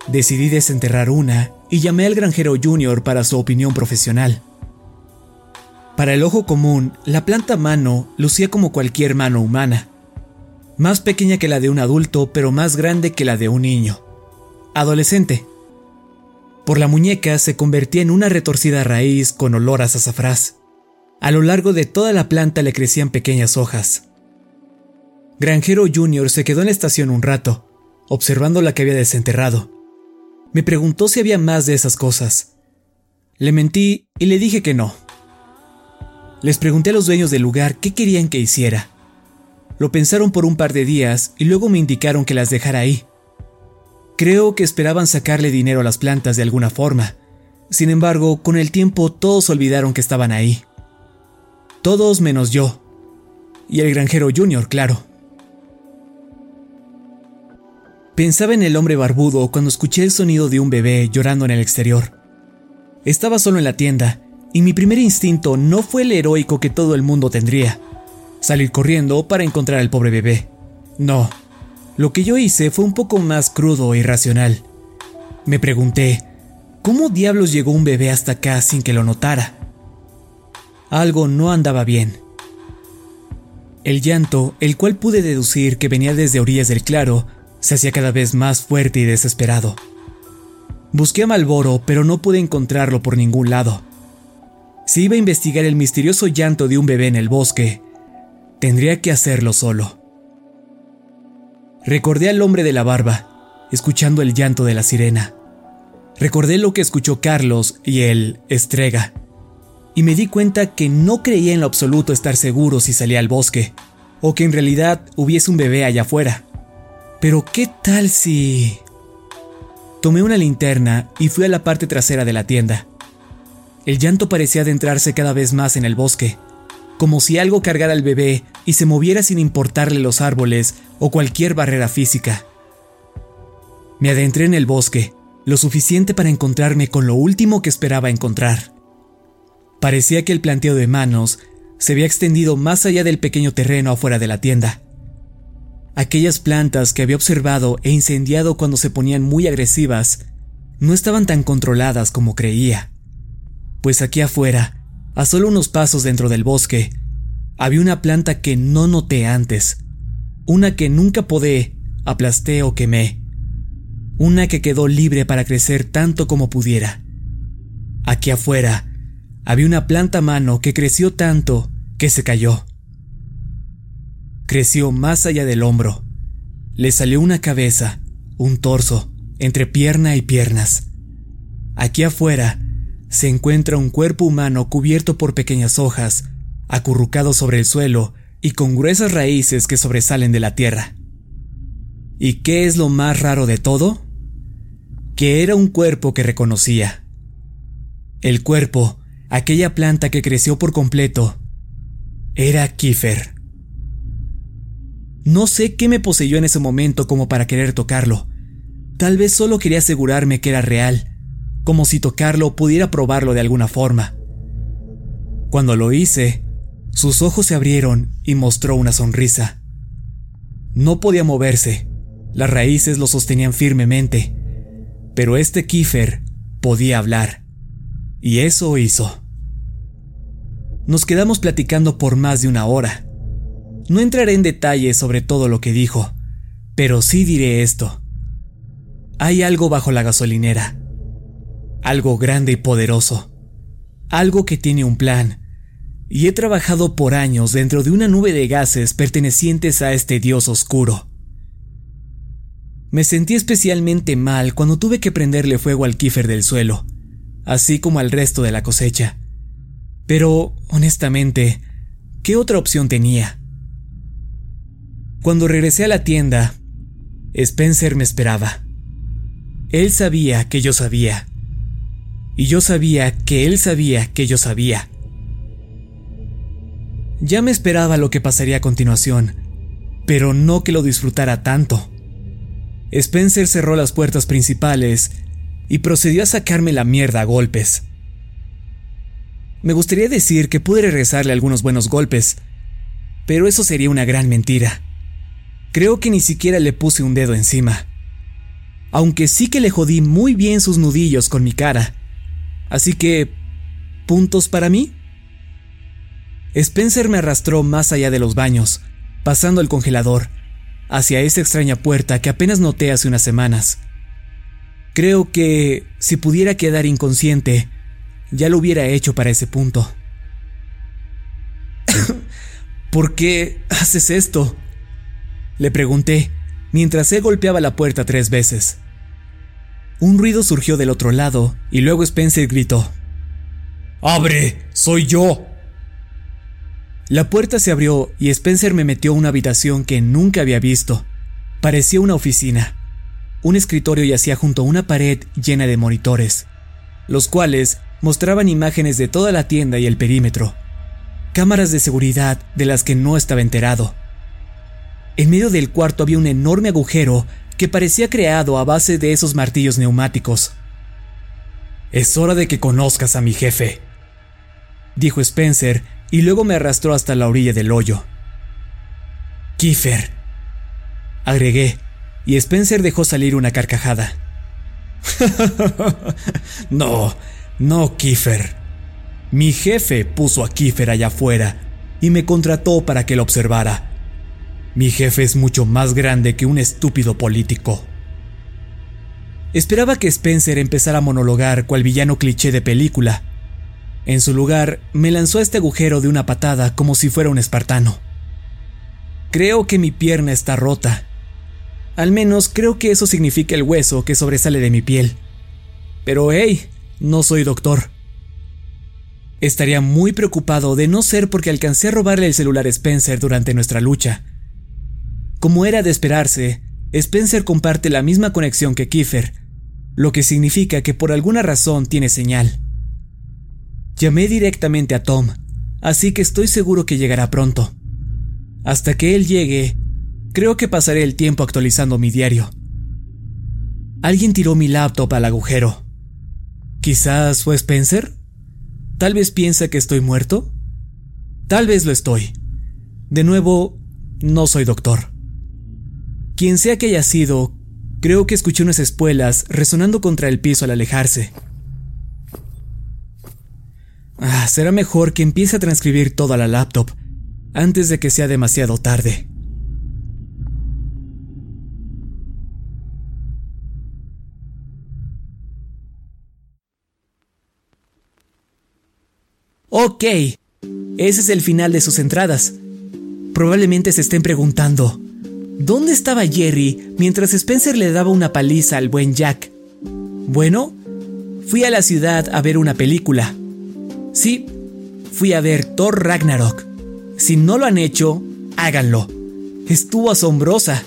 decidí desenterrar una y llamé al granjero Junior para su opinión profesional. Para el ojo común, la planta mano lucía como cualquier mano humana, más pequeña que la de un adulto, pero más grande que la de un niño. Adolescente. Por la muñeca se convertía en una retorcida raíz con olor a azafrás. A lo largo de toda la planta le crecían pequeñas hojas. Granjero Junior se quedó en la estación un rato, observando la que había desenterrado. Me preguntó si había más de esas cosas. Le mentí y le dije que no. Les pregunté a los dueños del lugar qué querían que hiciera. Lo pensaron por un par de días y luego me indicaron que las dejara ahí. Creo que esperaban sacarle dinero a las plantas de alguna forma. Sin embargo, con el tiempo todos olvidaron que estaban ahí. Todos menos yo. Y el granjero Junior, claro. Pensaba en el hombre barbudo cuando escuché el sonido de un bebé llorando en el exterior. Estaba solo en la tienda, y mi primer instinto no fue el heroico que todo el mundo tendría, salir corriendo para encontrar al pobre bebé. No, lo que yo hice fue un poco más crudo e irracional. Me pregunté, ¿cómo diablos llegó un bebé hasta acá sin que lo notara? Algo no andaba bien. El llanto, el cual pude deducir que venía desde orillas del claro, se hacía cada vez más fuerte y desesperado. Busqué a Malboro, pero no pude encontrarlo por ningún lado. Si iba a investigar el misterioso llanto de un bebé en el bosque, tendría que hacerlo solo. Recordé al hombre de la barba, escuchando el llanto de la sirena. Recordé lo que escuchó Carlos y el Estrega, y me di cuenta que no creía en lo absoluto estar seguro si salía al bosque, o que en realidad hubiese un bebé allá afuera. Pero ¿qué tal si... Tomé una linterna y fui a la parte trasera de la tienda. El llanto parecía adentrarse cada vez más en el bosque, como si algo cargara al bebé y se moviera sin importarle los árboles o cualquier barrera física. Me adentré en el bosque, lo suficiente para encontrarme con lo último que esperaba encontrar. Parecía que el planteo de manos se había extendido más allá del pequeño terreno afuera de la tienda. Aquellas plantas que había observado e incendiado cuando se ponían muy agresivas no estaban tan controladas como creía. Pues aquí afuera, a solo unos pasos dentro del bosque, había una planta que no noté antes, una que nunca podé, aplasté o quemé, una que quedó libre para crecer tanto como pudiera. Aquí afuera había una planta mano que creció tanto que se cayó. Creció más allá del hombro. Le salió una cabeza, un torso, entre pierna y piernas. Aquí afuera se encuentra un cuerpo humano cubierto por pequeñas hojas, acurrucado sobre el suelo y con gruesas raíces que sobresalen de la tierra. ¿Y qué es lo más raro de todo? Que era un cuerpo que reconocía. El cuerpo, aquella planta que creció por completo, era Kiefer. No sé qué me poseyó en ese momento como para querer tocarlo. Tal vez solo quería asegurarme que era real, como si tocarlo pudiera probarlo de alguna forma. Cuando lo hice, sus ojos se abrieron y mostró una sonrisa. No podía moverse, las raíces lo sostenían firmemente, pero este Kiefer podía hablar, y eso hizo. Nos quedamos platicando por más de una hora. No entraré en detalles sobre todo lo que dijo, pero sí diré esto. Hay algo bajo la gasolinera. Algo grande y poderoso. Algo que tiene un plan. Y he trabajado por años dentro de una nube de gases pertenecientes a este dios oscuro. Me sentí especialmente mal cuando tuve que prenderle fuego al kiefer del suelo, así como al resto de la cosecha. Pero, honestamente, ¿qué otra opción tenía? Cuando regresé a la tienda, Spencer me esperaba. Él sabía que yo sabía. Y yo sabía que él sabía que yo sabía. Ya me esperaba lo que pasaría a continuación, pero no que lo disfrutara tanto. Spencer cerró las puertas principales y procedió a sacarme la mierda a golpes. Me gustaría decir que pude regresarle algunos buenos golpes, pero eso sería una gran mentira. Creo que ni siquiera le puse un dedo encima. Aunque sí que le jodí muy bien sus nudillos con mi cara. Así que... ¿Puntos para mí? Spencer me arrastró más allá de los baños, pasando el congelador, hacia esa extraña puerta que apenas noté hace unas semanas. Creo que, si pudiera quedar inconsciente, ya lo hubiera hecho para ese punto. ¿Por qué haces esto? Le pregunté, mientras él golpeaba la puerta tres veces. Un ruido surgió del otro lado y luego Spencer gritó. ¡Abre! ¡Soy yo! La puerta se abrió y Spencer me metió a una habitación que nunca había visto. Parecía una oficina. Un escritorio yacía junto a una pared llena de monitores, los cuales mostraban imágenes de toda la tienda y el perímetro. Cámaras de seguridad de las que no estaba enterado en medio del cuarto había un enorme agujero que parecía creado a base de esos martillos neumáticos. Es hora de que conozcas a mi jefe, dijo Spencer y luego me arrastró hasta la orilla del hoyo. Kiefer, agregué, y Spencer dejó salir una carcajada. no, no, Kiefer. Mi jefe puso a Kiefer allá afuera y me contrató para que lo observara. Mi jefe es mucho más grande que un estúpido político. Esperaba que Spencer empezara a monologar cual villano cliché de película, En su lugar, me lanzó a este agujero de una patada como si fuera un espartano. Creo que mi pierna está rota. Al menos creo que eso significa el hueso que sobresale de mi piel. Pero hey, no soy doctor. Estaría muy preocupado de no ser porque alcancé a robarle el celular a Spencer durante nuestra lucha. Como era de esperarse, Spencer comparte la misma conexión que Kiefer, lo que significa que por alguna razón tiene señal. Llamé directamente a Tom, así que estoy seguro que llegará pronto. Hasta que él llegue, creo que pasaré el tiempo actualizando mi diario. Alguien tiró mi laptop al agujero. ¿Quizás fue Spencer? ¿Tal vez piensa que estoy muerto? Tal vez lo estoy. De nuevo, no soy doctor. Quien sea que haya sido, creo que escuché unas espuelas resonando contra el piso al alejarse. Ah, será mejor que empiece a transcribir toda la laptop antes de que sea demasiado tarde. Ok, ese es el final de sus entradas. Probablemente se estén preguntando, ¿dónde estaba Jerry mientras Spencer le daba una paliza al buen Jack? Bueno, fui a la ciudad a ver una película. Sí, fui a ver Thor Ragnarok. Si no lo han hecho, háganlo. Estuvo asombrosa.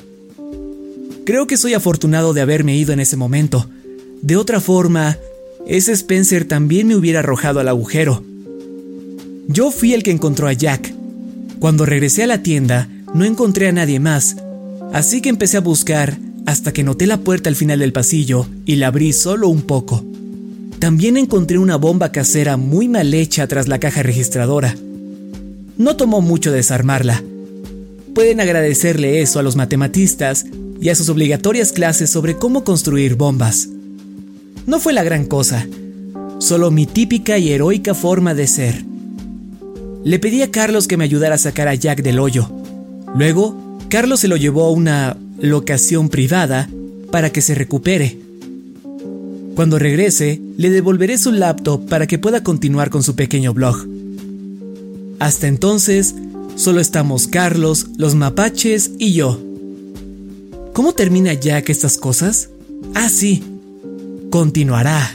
Creo que soy afortunado de haberme ido en ese momento. De otra forma, ese Spencer también me hubiera arrojado al agujero. Yo fui el que encontró a Jack. Cuando regresé a la tienda, no encontré a nadie más, así que empecé a buscar hasta que noté la puerta al final del pasillo y la abrí solo un poco. También encontré una bomba casera muy mal hecha tras la caja registradora. No tomó mucho desarmarla. Pueden agradecerle eso a los matematistas y a sus obligatorias clases sobre cómo construir bombas. No fue la gran cosa, solo mi típica y heroica forma de ser. Le pedí a Carlos que me ayudara a sacar a Jack del hoyo. Luego, Carlos se lo llevó a una locación privada para que se recupere. Cuando regrese, le devolveré su laptop para que pueda continuar con su pequeño blog. Hasta entonces, solo estamos Carlos, los mapaches y yo. ¿Cómo termina Jack estas cosas? Ah, sí. Continuará.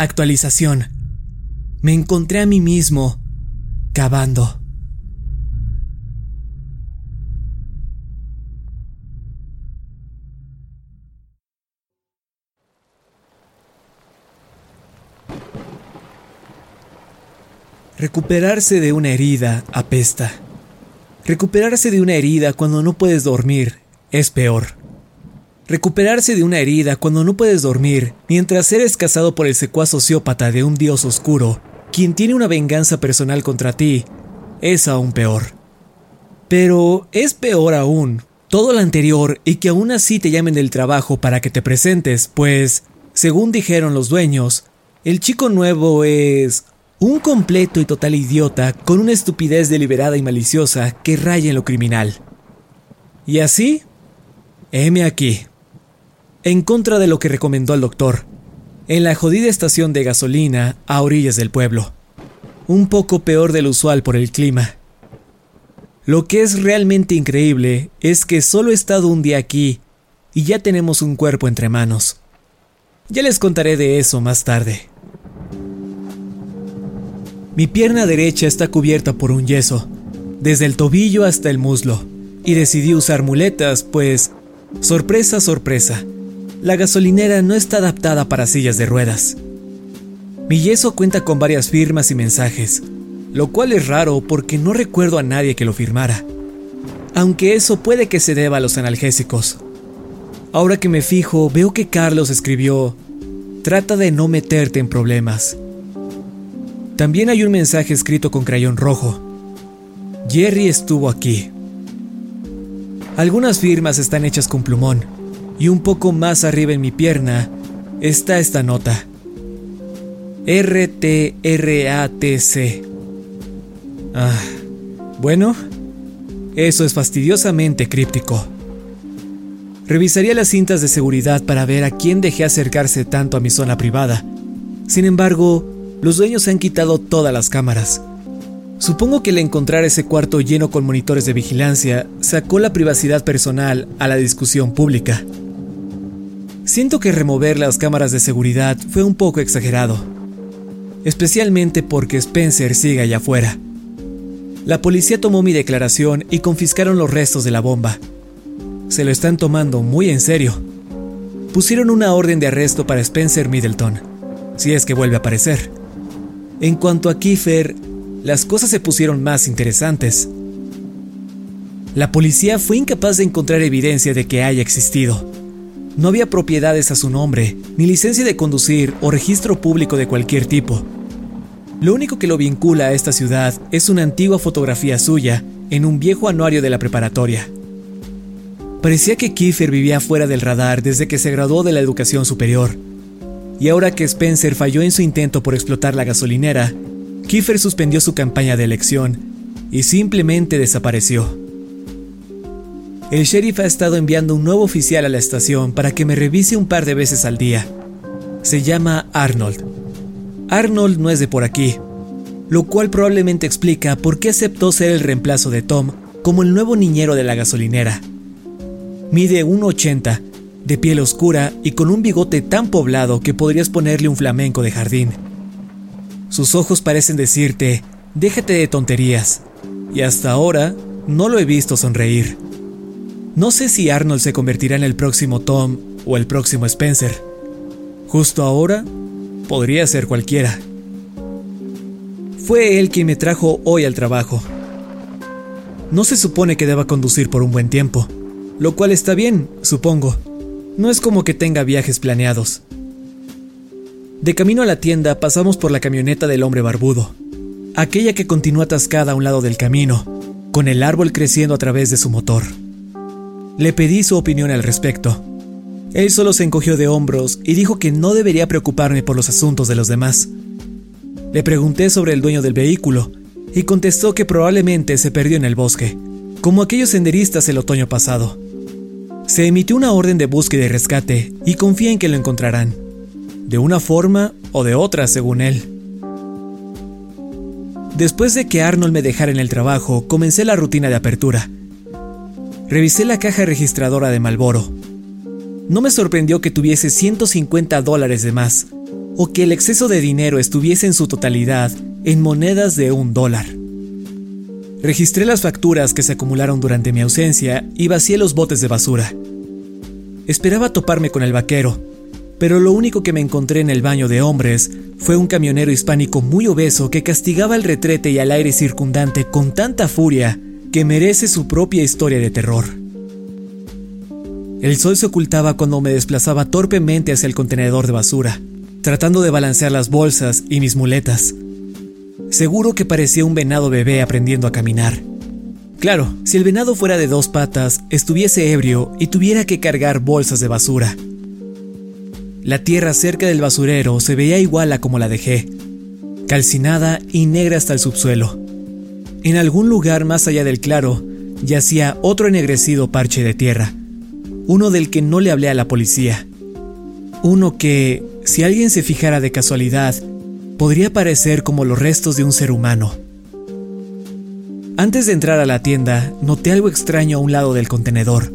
Actualización. Me encontré a mí mismo cavando. Recuperarse de una herida apesta. Recuperarse de una herida cuando no puedes dormir es peor. Recuperarse de una herida cuando no puedes dormir mientras eres cazado por el secuaz sociópata de un dios oscuro, quien tiene una venganza personal contra ti, es aún peor. Pero es peor aún todo lo anterior y que aún así te llamen del trabajo para que te presentes, pues, según dijeron los dueños, el chico nuevo es un completo y total idiota con una estupidez deliberada y maliciosa que raya en lo criminal. Y así, heme aquí en contra de lo que recomendó el doctor, en la jodida estación de gasolina a orillas del pueblo. Un poco peor del usual por el clima. Lo que es realmente increíble es que solo he estado un día aquí y ya tenemos un cuerpo entre manos. Ya les contaré de eso más tarde. Mi pierna derecha está cubierta por un yeso, desde el tobillo hasta el muslo, y decidí usar muletas, pues, sorpresa, sorpresa, la gasolinera no está adaptada para sillas de ruedas. Mi yeso cuenta con varias firmas y mensajes, lo cual es raro porque no recuerdo a nadie que lo firmara. Aunque eso puede que se deba a los analgésicos. Ahora que me fijo, veo que Carlos escribió, trata de no meterte en problemas. También hay un mensaje escrito con crayón rojo. Jerry estuvo aquí. Algunas firmas están hechas con plumón y un poco más arriba en mi pierna está esta nota. RTRATC. Ah, bueno, eso es fastidiosamente críptico. Revisaría las cintas de seguridad para ver a quién dejé acercarse tanto a mi zona privada. Sin embargo, los dueños han quitado todas las cámaras. Supongo que el encontrar ese cuarto lleno con monitores de vigilancia sacó la privacidad personal a la discusión pública. Siento que remover las cámaras de seguridad fue un poco exagerado, especialmente porque Spencer sigue allá afuera. La policía tomó mi declaración y confiscaron los restos de la bomba. Se lo están tomando muy en serio. Pusieron una orden de arresto para Spencer Middleton, si es que vuelve a aparecer. En cuanto a Kiefer, las cosas se pusieron más interesantes. La policía fue incapaz de encontrar evidencia de que haya existido. No había propiedades a su nombre, ni licencia de conducir o registro público de cualquier tipo. Lo único que lo vincula a esta ciudad es una antigua fotografía suya en un viejo anuario de la preparatoria. Parecía que Kiefer vivía fuera del radar desde que se graduó de la educación superior. Y ahora que Spencer falló en su intento por explotar la gasolinera, Kiefer suspendió su campaña de elección y simplemente desapareció. El sheriff ha estado enviando un nuevo oficial a la estación para que me revise un par de veces al día. Se llama Arnold. Arnold no es de por aquí, lo cual probablemente explica por qué aceptó ser el reemplazo de Tom como el nuevo niñero de la gasolinera. Mide 1,80, de piel oscura y con un bigote tan poblado que podrías ponerle un flamenco de jardín. Sus ojos parecen decirte, déjate de tonterías. Y hasta ahora no lo he visto sonreír. No sé si Arnold se convertirá en el próximo Tom o el próximo Spencer. Justo ahora, podría ser cualquiera. Fue él quien me trajo hoy al trabajo. No se supone que deba conducir por un buen tiempo, lo cual está bien, supongo. No es como que tenga viajes planeados. De camino a la tienda pasamos por la camioneta del hombre barbudo, aquella que continúa atascada a un lado del camino, con el árbol creciendo a través de su motor. Le pedí su opinión al respecto. Él solo se encogió de hombros y dijo que no debería preocuparme por los asuntos de los demás. Le pregunté sobre el dueño del vehículo y contestó que probablemente se perdió en el bosque, como aquellos senderistas el otoño pasado. Se emitió una orden de búsqueda y rescate y confía en que lo encontrarán de una forma o de otra según él. Después de que Arnold me dejara en el trabajo, comencé la rutina de apertura. Revisé la caja registradora de Malboro. No me sorprendió que tuviese 150 dólares de más, o que el exceso de dinero estuviese en su totalidad en monedas de un dólar. Registré las facturas que se acumularon durante mi ausencia y vacié los botes de basura. Esperaba toparme con el vaquero, pero lo único que me encontré en el baño de hombres fue un camionero hispánico muy obeso que castigaba el retrete y al aire circundante con tanta furia que merece su propia historia de terror. El sol se ocultaba cuando me desplazaba torpemente hacia el contenedor de basura, tratando de balancear las bolsas y mis muletas. Seguro que parecía un venado bebé aprendiendo a caminar. Claro, si el venado fuera de dos patas, estuviese ebrio y tuviera que cargar bolsas de basura. La tierra cerca del basurero se veía igual a como la dejé, calcinada y negra hasta el subsuelo. En algún lugar más allá del claro yacía otro ennegrecido parche de tierra, uno del que no le hablé a la policía. Uno que, si alguien se fijara de casualidad, podría parecer como los restos de un ser humano. Antes de entrar a la tienda, noté algo extraño a un lado del contenedor.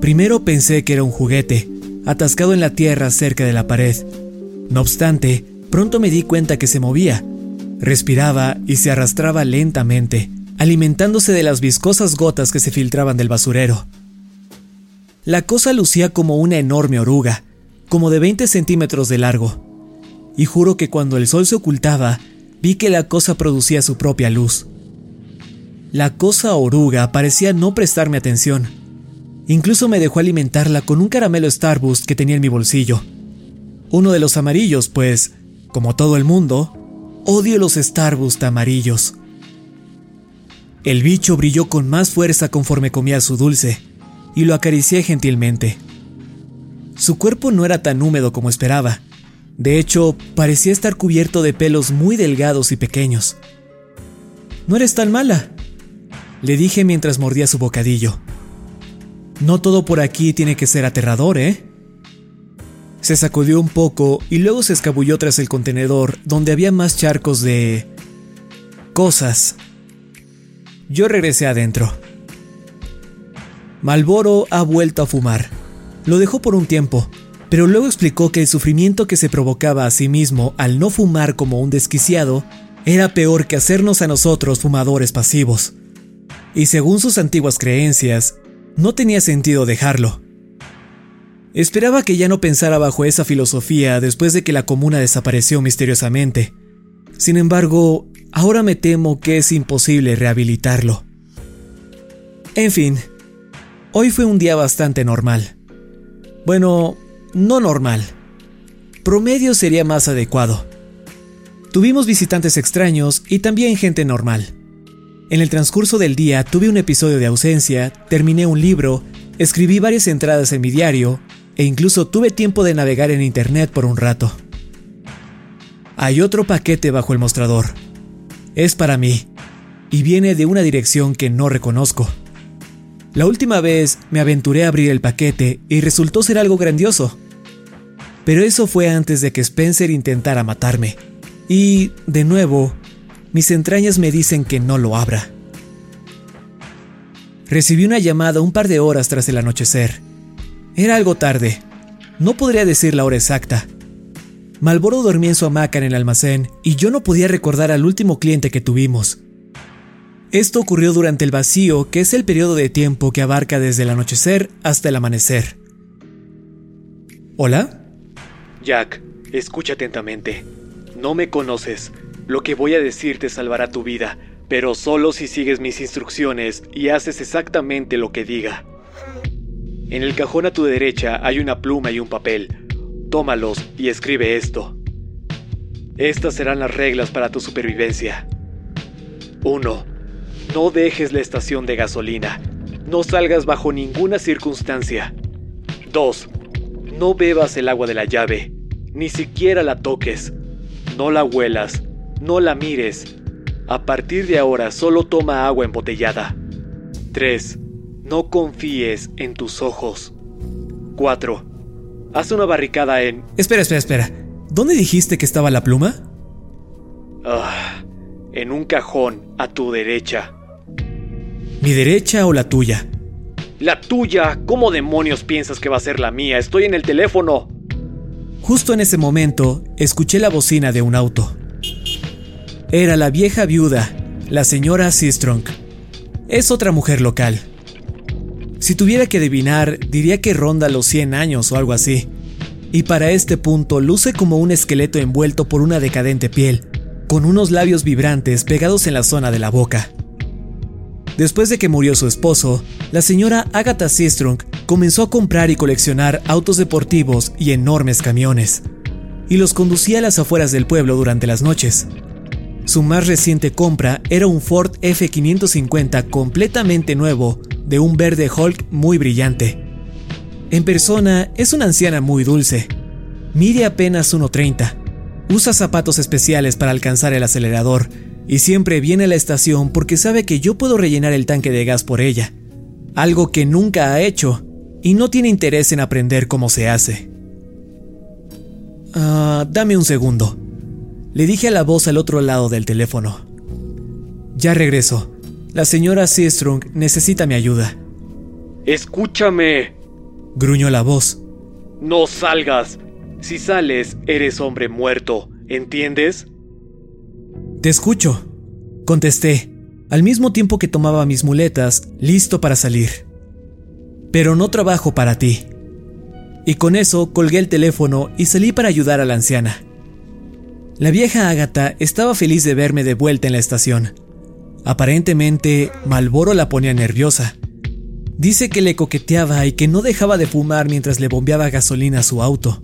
Primero pensé que era un juguete, atascado en la tierra cerca de la pared. No obstante, pronto me di cuenta que se movía, respiraba y se arrastraba lentamente, alimentándose de las viscosas gotas que se filtraban del basurero. La cosa lucía como una enorme oruga, como de 20 centímetros de largo, y juro que cuando el sol se ocultaba, vi que la cosa producía su propia luz. La cosa oruga parecía no prestarme atención Incluso me dejó alimentarla con un caramelo Starburst que tenía en mi bolsillo. Uno de los amarillos, pues, como todo el mundo, odio los Starburst amarillos. El bicho brilló con más fuerza conforme comía su dulce, y lo acaricié gentilmente. Su cuerpo no era tan húmedo como esperaba. De hecho, parecía estar cubierto de pelos muy delgados y pequeños. No eres tan mala, le dije mientras mordía su bocadillo. No todo por aquí tiene que ser aterrador, ¿eh? Se sacudió un poco y luego se escabulló tras el contenedor donde había más charcos de... cosas. Yo regresé adentro. Malboro ha vuelto a fumar. Lo dejó por un tiempo, pero luego explicó que el sufrimiento que se provocaba a sí mismo al no fumar como un desquiciado era peor que hacernos a nosotros fumadores pasivos. Y según sus antiguas creencias, no tenía sentido dejarlo. Esperaba que ya no pensara bajo esa filosofía después de que la comuna desapareció misteriosamente. Sin embargo, ahora me temo que es imposible rehabilitarlo. En fin, hoy fue un día bastante normal. Bueno, no normal. Promedio sería más adecuado. Tuvimos visitantes extraños y también gente normal. En el transcurso del día tuve un episodio de ausencia, terminé un libro, escribí varias entradas en mi diario e incluso tuve tiempo de navegar en internet por un rato. Hay otro paquete bajo el mostrador. Es para mí y viene de una dirección que no reconozco. La última vez me aventuré a abrir el paquete y resultó ser algo grandioso. Pero eso fue antes de que Spencer intentara matarme. Y, de nuevo, mis entrañas me dicen que no lo abra. Recibí una llamada un par de horas tras el anochecer. Era algo tarde. No podría decir la hora exacta. Malboro dormía en su hamaca en el almacén y yo no podía recordar al último cliente que tuvimos. Esto ocurrió durante el vacío, que es el periodo de tiempo que abarca desde el anochecer hasta el amanecer. ¿Hola? Jack, escucha atentamente. No me conoces, lo que voy a decir te salvará tu vida, pero solo si sigues mis instrucciones y haces exactamente lo que diga. En el cajón a tu derecha hay una pluma y un papel. Tómalos y escribe esto. Estas serán las reglas para tu supervivencia. 1. No dejes la estación de gasolina. No salgas bajo ninguna circunstancia. 2. No bebas el agua de la llave. Ni siquiera la toques. No la huelas no la mires. A partir de ahora solo toma agua embotellada. 3. No confíes en tus ojos. 4. Haz una barricada en... Espera, espera, espera. ¿Dónde dijiste que estaba la pluma? Ah, en un cajón a tu derecha. ¿Mi derecha o la tuya? La tuya. ¿Cómo demonios piensas que va a ser la mía? Estoy en el teléfono. Justo en ese momento, escuché la bocina de un auto. Era la vieja viuda, la señora Seastrong. Es otra mujer local. Si tuviera que adivinar, diría que ronda los 100 años o algo así. Y para este punto luce como un esqueleto envuelto por una decadente piel, con unos labios vibrantes pegados en la zona de la boca. Después de que murió su esposo, la señora Agatha Seastrong comenzó a comprar y coleccionar autos deportivos y enormes camiones, y los conducía a las afueras del pueblo durante las noches. Su más reciente compra era un Ford F550 completamente nuevo, de un verde Hulk muy brillante. En persona es una anciana muy dulce. Mide apenas 1.30. Usa zapatos especiales para alcanzar el acelerador y siempre viene a la estación porque sabe que yo puedo rellenar el tanque de gas por ella. Algo que nunca ha hecho y no tiene interés en aprender cómo se hace. Ah, dame un segundo. Le dije a la voz al otro lado del teléfono. Ya regreso. La señora Seastrong necesita mi ayuda. Escúchame. Gruñó la voz. No salgas. Si sales, eres hombre muerto. ¿Entiendes? Te escucho. Contesté, al mismo tiempo que tomaba mis muletas, listo para salir. Pero no trabajo para ti. Y con eso colgué el teléfono y salí para ayudar a la anciana. La vieja Ágata estaba feliz de verme de vuelta en la estación. Aparentemente, Malboro la ponía nerviosa. Dice que le coqueteaba y que no dejaba de fumar mientras le bombeaba gasolina a su auto.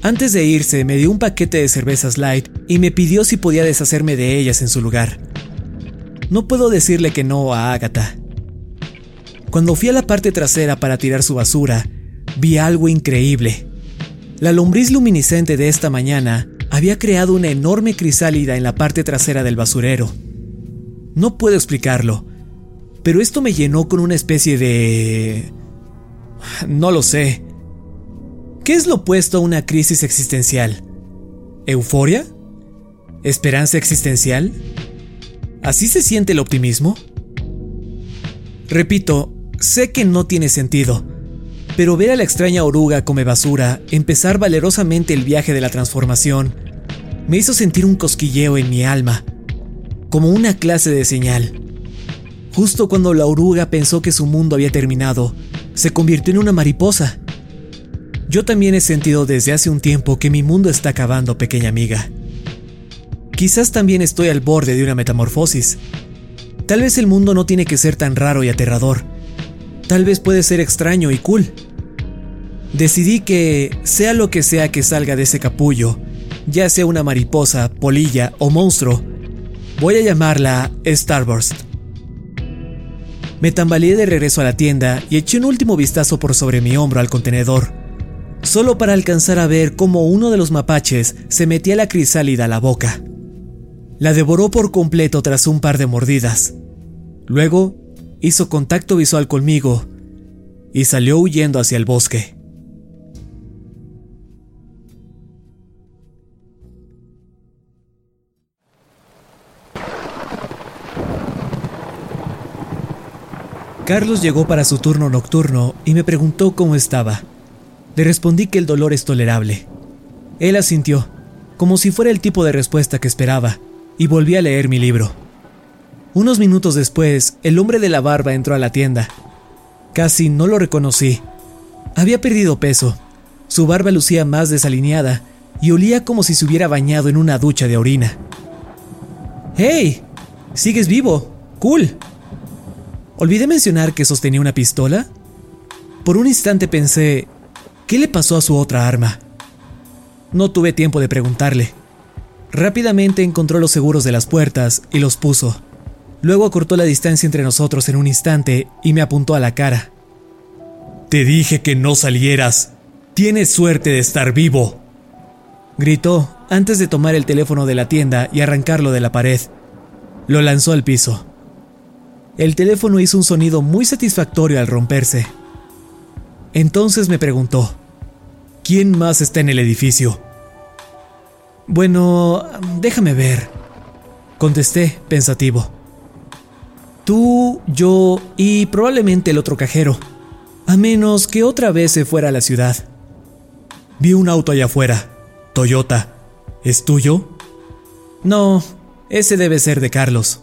Antes de irse, me dio un paquete de cervezas light y me pidió si podía deshacerme de ellas en su lugar. No puedo decirle que no a Ágata. Cuando fui a la parte trasera para tirar su basura, vi algo increíble. La lombriz luminiscente de esta mañana había creado una enorme crisálida en la parte trasera del basurero. No puedo explicarlo, pero esto me llenó con una especie de... No lo sé. ¿Qué es lo opuesto a una crisis existencial? ¿Euforia? ¿Esperanza existencial? ¿Así se siente el optimismo? Repito, sé que no tiene sentido, pero ver a la extraña oruga come basura empezar valerosamente el viaje de la transformación me hizo sentir un cosquilleo en mi alma, como una clase de señal. Justo cuando la oruga pensó que su mundo había terminado, se convirtió en una mariposa. Yo también he sentido desde hace un tiempo que mi mundo está acabando, pequeña amiga. Quizás también estoy al borde de una metamorfosis. Tal vez el mundo no tiene que ser tan raro y aterrador. Tal vez puede ser extraño y cool. Decidí que, sea lo que sea que salga de ese capullo, ya sea una mariposa, polilla o monstruo, voy a llamarla Starburst. Me tambaleé de regreso a la tienda y eché un último vistazo por sobre mi hombro al contenedor, solo para alcanzar a ver cómo uno de los mapaches se metía la crisálida a la boca. La devoró por completo tras un par de mordidas. Luego hizo contacto visual conmigo y salió huyendo hacia el bosque. Carlos llegó para su turno nocturno y me preguntó cómo estaba. Le respondí que el dolor es tolerable. Él asintió, como si fuera el tipo de respuesta que esperaba, y volví a leer mi libro. Unos minutos después, el hombre de la barba entró a la tienda. Casi no lo reconocí. Había perdido peso. Su barba lucía más desalineada y olía como si se hubiera bañado en una ducha de orina. ¡Hey! ¿Sigues vivo? ¡Cool! Olvidé mencionar que sostenía una pistola. Por un instante pensé, ¿qué le pasó a su otra arma? No tuve tiempo de preguntarle. Rápidamente encontró los seguros de las puertas y los puso. Luego acortó la distancia entre nosotros en un instante y me apuntó a la cara. Te dije que no salieras. Tienes suerte de estar vivo. Gritó antes de tomar el teléfono de la tienda y arrancarlo de la pared. Lo lanzó al piso. El teléfono hizo un sonido muy satisfactorio al romperse. Entonces me preguntó, ¿quién más está en el edificio? Bueno, déjame ver, contesté pensativo. Tú, yo y probablemente el otro cajero, a menos que otra vez se fuera a la ciudad. Vi un auto allá afuera, Toyota. ¿Es tuyo? No, ese debe ser de Carlos.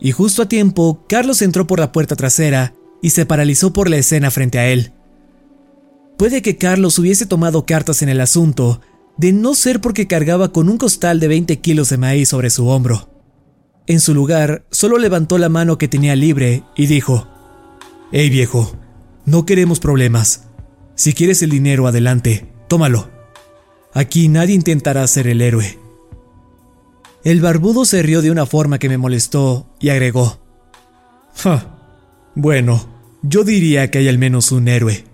Y justo a tiempo, Carlos entró por la puerta trasera y se paralizó por la escena frente a él. Puede que Carlos hubiese tomado cartas en el asunto, de no ser porque cargaba con un costal de 20 kilos de maíz sobre su hombro. En su lugar, solo levantó la mano que tenía libre y dijo, Hey viejo, no queremos problemas. Si quieres el dinero, adelante, tómalo. Aquí nadie intentará ser el héroe. El barbudo se rió de una forma que me molestó y agregó. Bueno, yo diría que hay al menos un héroe.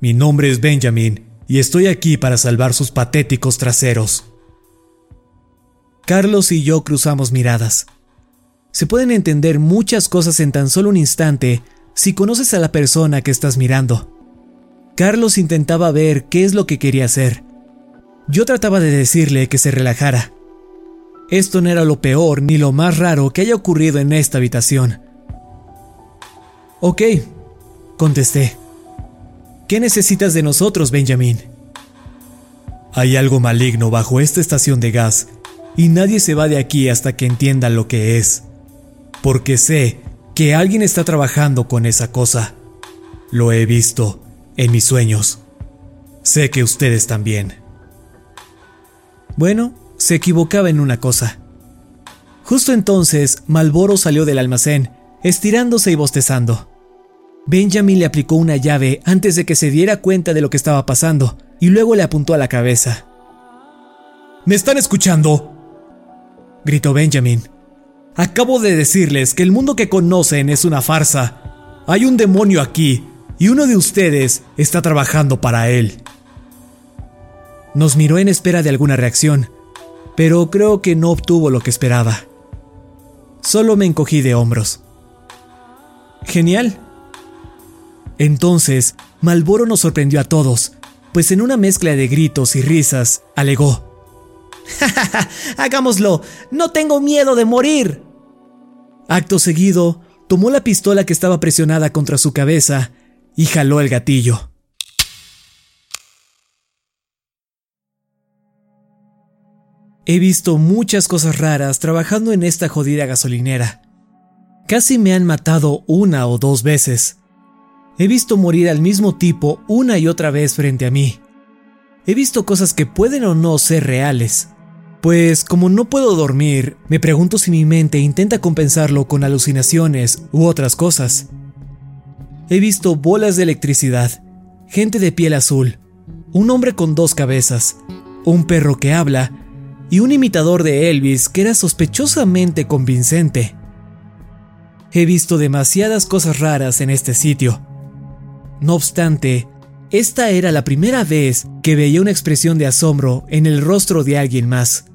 Mi nombre es Benjamin y estoy aquí para salvar sus patéticos traseros. Carlos y yo cruzamos miradas. Se pueden entender muchas cosas en tan solo un instante si conoces a la persona que estás mirando. Carlos intentaba ver qué es lo que quería hacer. Yo trataba de decirle que se relajara, esto no era lo peor ni lo más raro que haya ocurrido en esta habitación. Ok, contesté. ¿Qué necesitas de nosotros, Benjamin? Hay algo maligno bajo esta estación de gas y nadie se va de aquí hasta que entienda lo que es. Porque sé que alguien está trabajando con esa cosa. Lo he visto en mis sueños. Sé que ustedes también. Bueno, se equivocaba en una cosa. Justo entonces, Malboro salió del almacén, estirándose y bostezando. Benjamin le aplicó una llave antes de que se diera cuenta de lo que estaba pasando, y luego le apuntó a la cabeza. ¿Me están escuchando? gritó Benjamin. Acabo de decirles que el mundo que conocen es una farsa. Hay un demonio aquí, y uno de ustedes está trabajando para él. Nos miró en espera de alguna reacción, pero creo que no obtuvo lo que esperaba. Solo me encogí de hombros. Genial. Entonces, Malboro nos sorprendió a todos, pues en una mezcla de gritos y risas, alegó. ¡Ja, hagámoslo! ¡No tengo miedo de morir! Acto seguido, tomó la pistola que estaba presionada contra su cabeza y jaló el gatillo. He visto muchas cosas raras trabajando en esta jodida gasolinera. Casi me han matado una o dos veces. He visto morir al mismo tipo una y otra vez frente a mí. He visto cosas que pueden o no ser reales. Pues como no puedo dormir, me pregunto si mi mente intenta compensarlo con alucinaciones u otras cosas. He visto bolas de electricidad, gente de piel azul, un hombre con dos cabezas, un perro que habla y un imitador de Elvis que era sospechosamente convincente. He visto demasiadas cosas raras en este sitio. No obstante, esta era la primera vez que veía una expresión de asombro en el rostro de alguien más.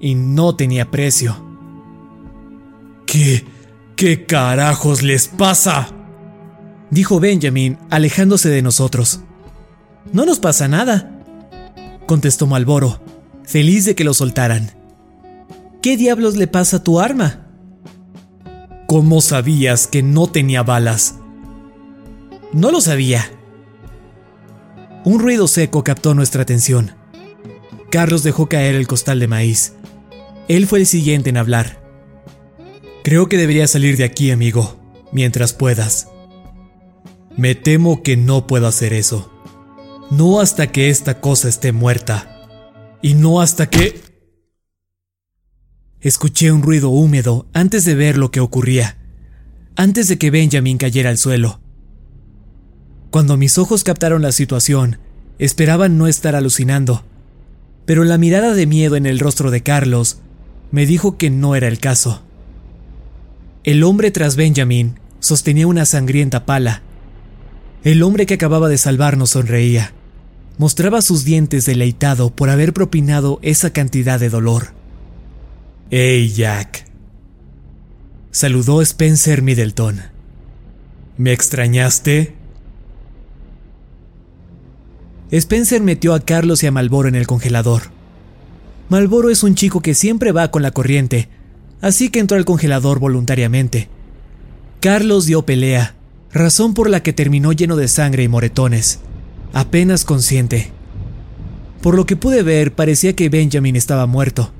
Y no tenía precio. ¿Qué? ¿Qué carajos les pasa? Dijo Benjamin, alejándose de nosotros. No nos pasa nada, contestó Malboro feliz de que lo soltaran. ¿Qué diablos le pasa a tu arma? ¿Cómo sabías que no tenía balas? No lo sabía. Un ruido seco captó nuestra atención. Carlos dejó caer el costal de maíz. Él fue el siguiente en hablar. Creo que deberías salir de aquí, amigo, mientras puedas. Me temo que no puedo hacer eso. No hasta que esta cosa esté muerta. Y no hasta que... Escuché un ruido húmedo antes de ver lo que ocurría, antes de que Benjamin cayera al suelo. Cuando mis ojos captaron la situación, esperaban no estar alucinando, pero la mirada de miedo en el rostro de Carlos me dijo que no era el caso. El hombre tras Benjamin sostenía una sangrienta pala. El hombre que acababa de salvarnos sonreía. Mostraba sus dientes deleitado por haber propinado esa cantidad de dolor. ¡Hey, Jack! Saludó Spencer Middleton. ¿Me extrañaste? Spencer metió a Carlos y a Malboro en el congelador. Malboro es un chico que siempre va con la corriente, así que entró al congelador voluntariamente. Carlos dio pelea, razón por la que terminó lleno de sangre y moretones apenas consciente. Por lo que pude ver, parecía que Benjamin estaba muerto.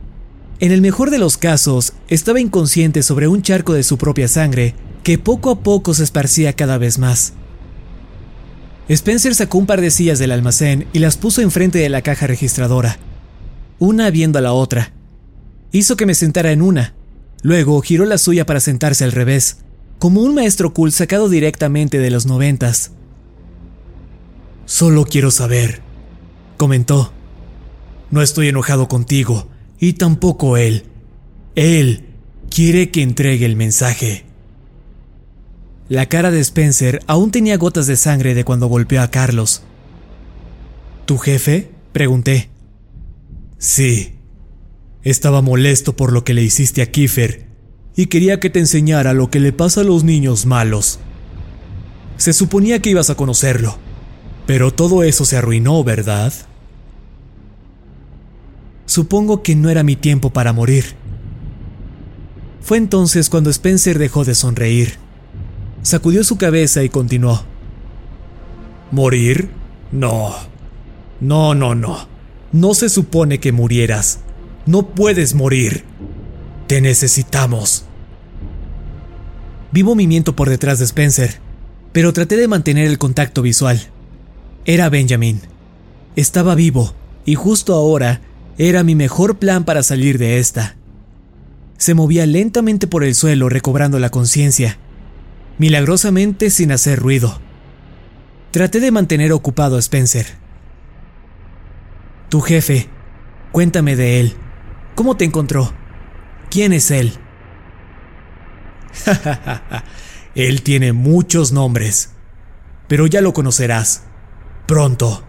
En el mejor de los casos, estaba inconsciente sobre un charco de su propia sangre que poco a poco se esparcía cada vez más. Spencer sacó un par de sillas del almacén y las puso enfrente de la caja registradora, una viendo a la otra. Hizo que me sentara en una, luego giró la suya para sentarse al revés, como un maestro cool sacado directamente de los noventas. Solo quiero saber, comentó. No estoy enojado contigo, y tampoco él. Él quiere que entregue el mensaje. La cara de Spencer aún tenía gotas de sangre de cuando golpeó a Carlos. ¿Tu jefe? pregunté. Sí. Estaba molesto por lo que le hiciste a Kiefer y quería que te enseñara lo que le pasa a los niños malos. Se suponía que ibas a conocerlo pero todo eso se arruinó, ¿verdad? Supongo que no era mi tiempo para morir. Fue entonces cuando Spencer dejó de sonreír. Sacudió su cabeza y continuó. ¿Morir? No. No, no, no. No se supone que murieras. No puedes morir. Te necesitamos. Vi movimiento por detrás de Spencer, pero traté de mantener el contacto visual. Era Benjamin. Estaba vivo, y justo ahora era mi mejor plan para salir de esta. Se movía lentamente por el suelo recobrando la conciencia, milagrosamente sin hacer ruido. Traté de mantener ocupado a Spencer. Tu jefe, cuéntame de él. ¿Cómo te encontró? ¿Quién es él? él tiene muchos nombres, pero ya lo conocerás pronto.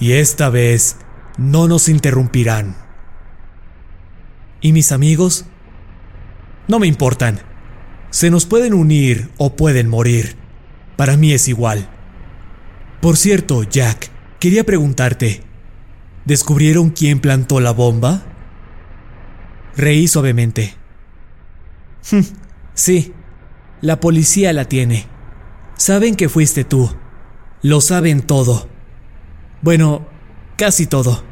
Y esta vez no nos interrumpirán. ¿Y mis amigos? No me importan. Se nos pueden unir o pueden morir. Para mí es igual. Por cierto, Jack, quería preguntarte, ¿descubrieron quién plantó la bomba? Reí suavemente. sí, la policía la tiene. Saben que fuiste tú. Lo saben todo. Bueno, casi todo.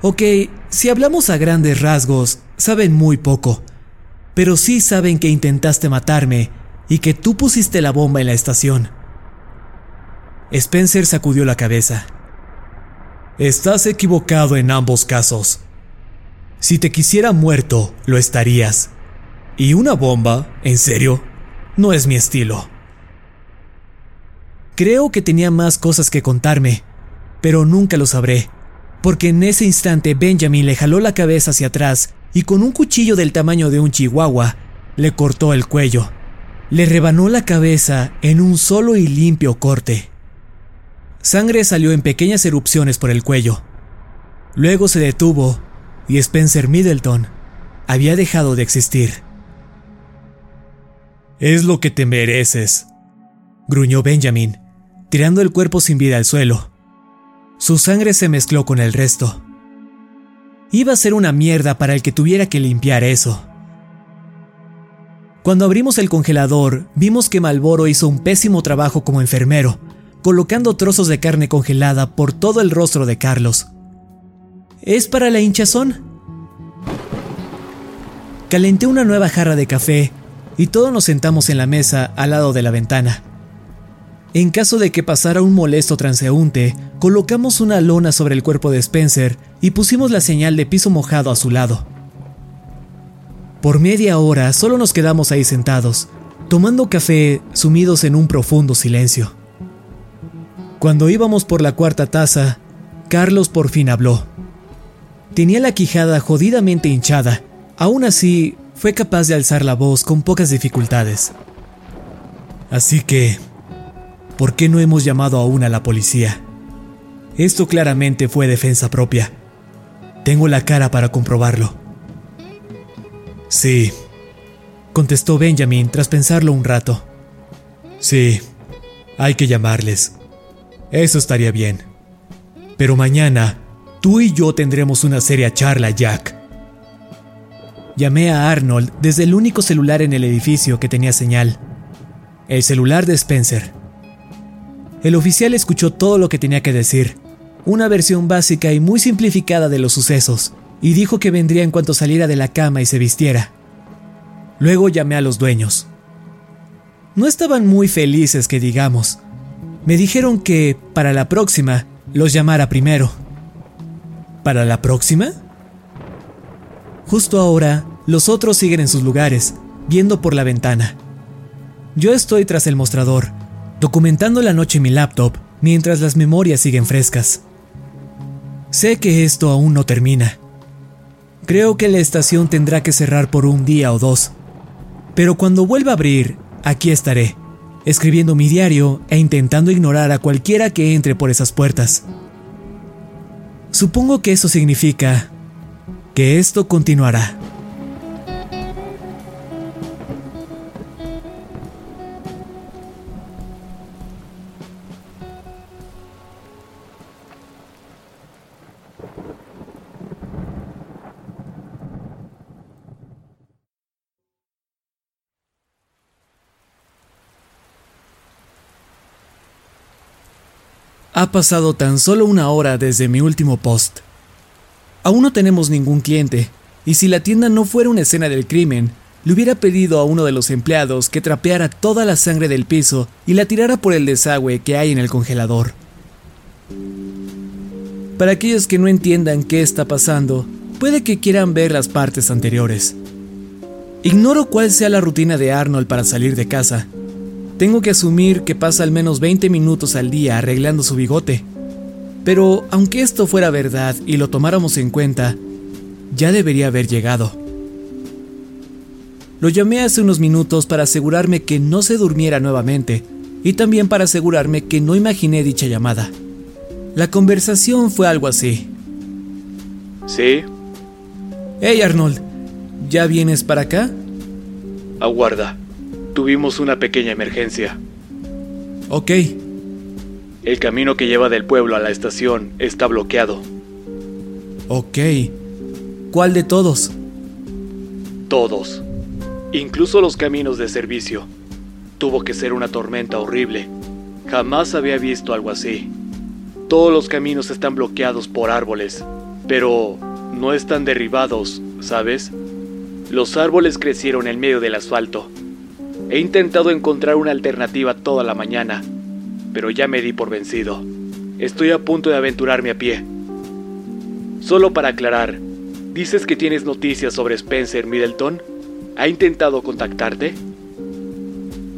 Ok, si hablamos a grandes rasgos, saben muy poco, pero sí saben que intentaste matarme y que tú pusiste la bomba en la estación. Spencer sacudió la cabeza. Estás equivocado en ambos casos. Si te quisiera muerto, lo estarías. Y una bomba, en serio, no es mi estilo. Creo que tenía más cosas que contarme, pero nunca lo sabré, porque en ese instante Benjamin le jaló la cabeza hacia atrás y con un cuchillo del tamaño de un chihuahua le cortó el cuello. Le rebanó la cabeza en un solo y limpio corte. Sangre salió en pequeñas erupciones por el cuello. Luego se detuvo y Spencer Middleton había dejado de existir. Es lo que te mereces, gruñó Benjamin, tirando el cuerpo sin vida al suelo. Su sangre se mezcló con el resto. Iba a ser una mierda para el que tuviera que limpiar eso. Cuando abrimos el congelador, vimos que Malboro hizo un pésimo trabajo como enfermero, colocando trozos de carne congelada por todo el rostro de Carlos. ¿Es para la hinchazón? Calenté una nueva jarra de café y todos nos sentamos en la mesa al lado de la ventana. En caso de que pasara un molesto transeúnte, colocamos una lona sobre el cuerpo de Spencer y pusimos la señal de piso mojado a su lado. Por media hora solo nos quedamos ahí sentados, tomando café sumidos en un profundo silencio. Cuando íbamos por la cuarta taza, Carlos por fin habló. Tenía la quijada jodidamente hinchada, aún así fue capaz de alzar la voz con pocas dificultades. Así que, ¿por qué no hemos llamado aún a la policía? Esto claramente fue defensa propia. Tengo la cara para comprobarlo. Sí, contestó Benjamin tras pensarlo un rato. Sí, hay que llamarles. Eso estaría bien. Pero mañana, tú y yo tendremos una seria charla, Jack. Llamé a Arnold desde el único celular en el edificio que tenía señal. El celular de Spencer. El oficial escuchó todo lo que tenía que decir, una versión básica y muy simplificada de los sucesos, y dijo que vendría en cuanto saliera de la cama y se vistiera. Luego llamé a los dueños. No estaban muy felices que digamos, me dijeron que, para la próxima, los llamara primero. ¿Para la próxima? Justo ahora, los otros siguen en sus lugares, viendo por la ventana. Yo estoy tras el mostrador, documentando la noche en mi laptop mientras las memorias siguen frescas. Sé que esto aún no termina. Creo que la estación tendrá que cerrar por un día o dos. Pero cuando vuelva a abrir, aquí estaré escribiendo mi diario e intentando ignorar a cualquiera que entre por esas puertas. Supongo que eso significa que esto continuará. Ha pasado tan solo una hora desde mi último post. Aún no tenemos ningún cliente, y si la tienda no fuera una escena del crimen, le hubiera pedido a uno de los empleados que trapeara toda la sangre del piso y la tirara por el desagüe que hay en el congelador. Para aquellos que no entiendan qué está pasando, puede que quieran ver las partes anteriores. Ignoro cuál sea la rutina de Arnold para salir de casa, tengo que asumir que pasa al menos 20 minutos al día arreglando su bigote. Pero aunque esto fuera verdad y lo tomáramos en cuenta, ya debería haber llegado. Lo llamé hace unos minutos para asegurarme que no se durmiera nuevamente y también para asegurarme que no imaginé dicha llamada. La conversación fue algo así. ¿Sí? Hey Arnold, ¿ya vienes para acá? Aguarda. Tuvimos una pequeña emergencia. Ok. El camino que lleva del pueblo a la estación está bloqueado. Ok. ¿Cuál de todos? Todos. Incluso los caminos de servicio. Tuvo que ser una tormenta horrible. Jamás había visto algo así. Todos los caminos están bloqueados por árboles, pero no están derribados, ¿sabes? Los árboles crecieron en medio del asfalto. He intentado encontrar una alternativa toda la mañana, pero ya me di por vencido. Estoy a punto de aventurarme a pie. Solo para aclarar, ¿dices que tienes noticias sobre Spencer Middleton? ¿Ha intentado contactarte?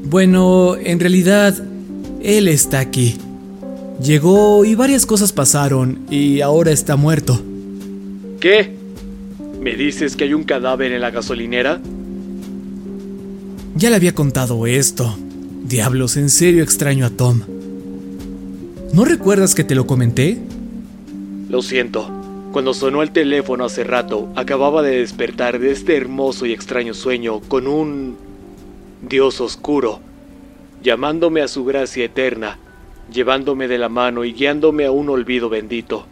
Bueno, en realidad, él está aquí. Llegó y varias cosas pasaron y ahora está muerto. ¿Qué? ¿Me dices que hay un cadáver en la gasolinera? Ya le había contado esto. Diablos, en serio extraño a Tom. ¿No recuerdas que te lo comenté? Lo siento. Cuando sonó el teléfono hace rato, acababa de despertar de este hermoso y extraño sueño con un Dios oscuro, llamándome a su gracia eterna, llevándome de la mano y guiándome a un olvido bendito,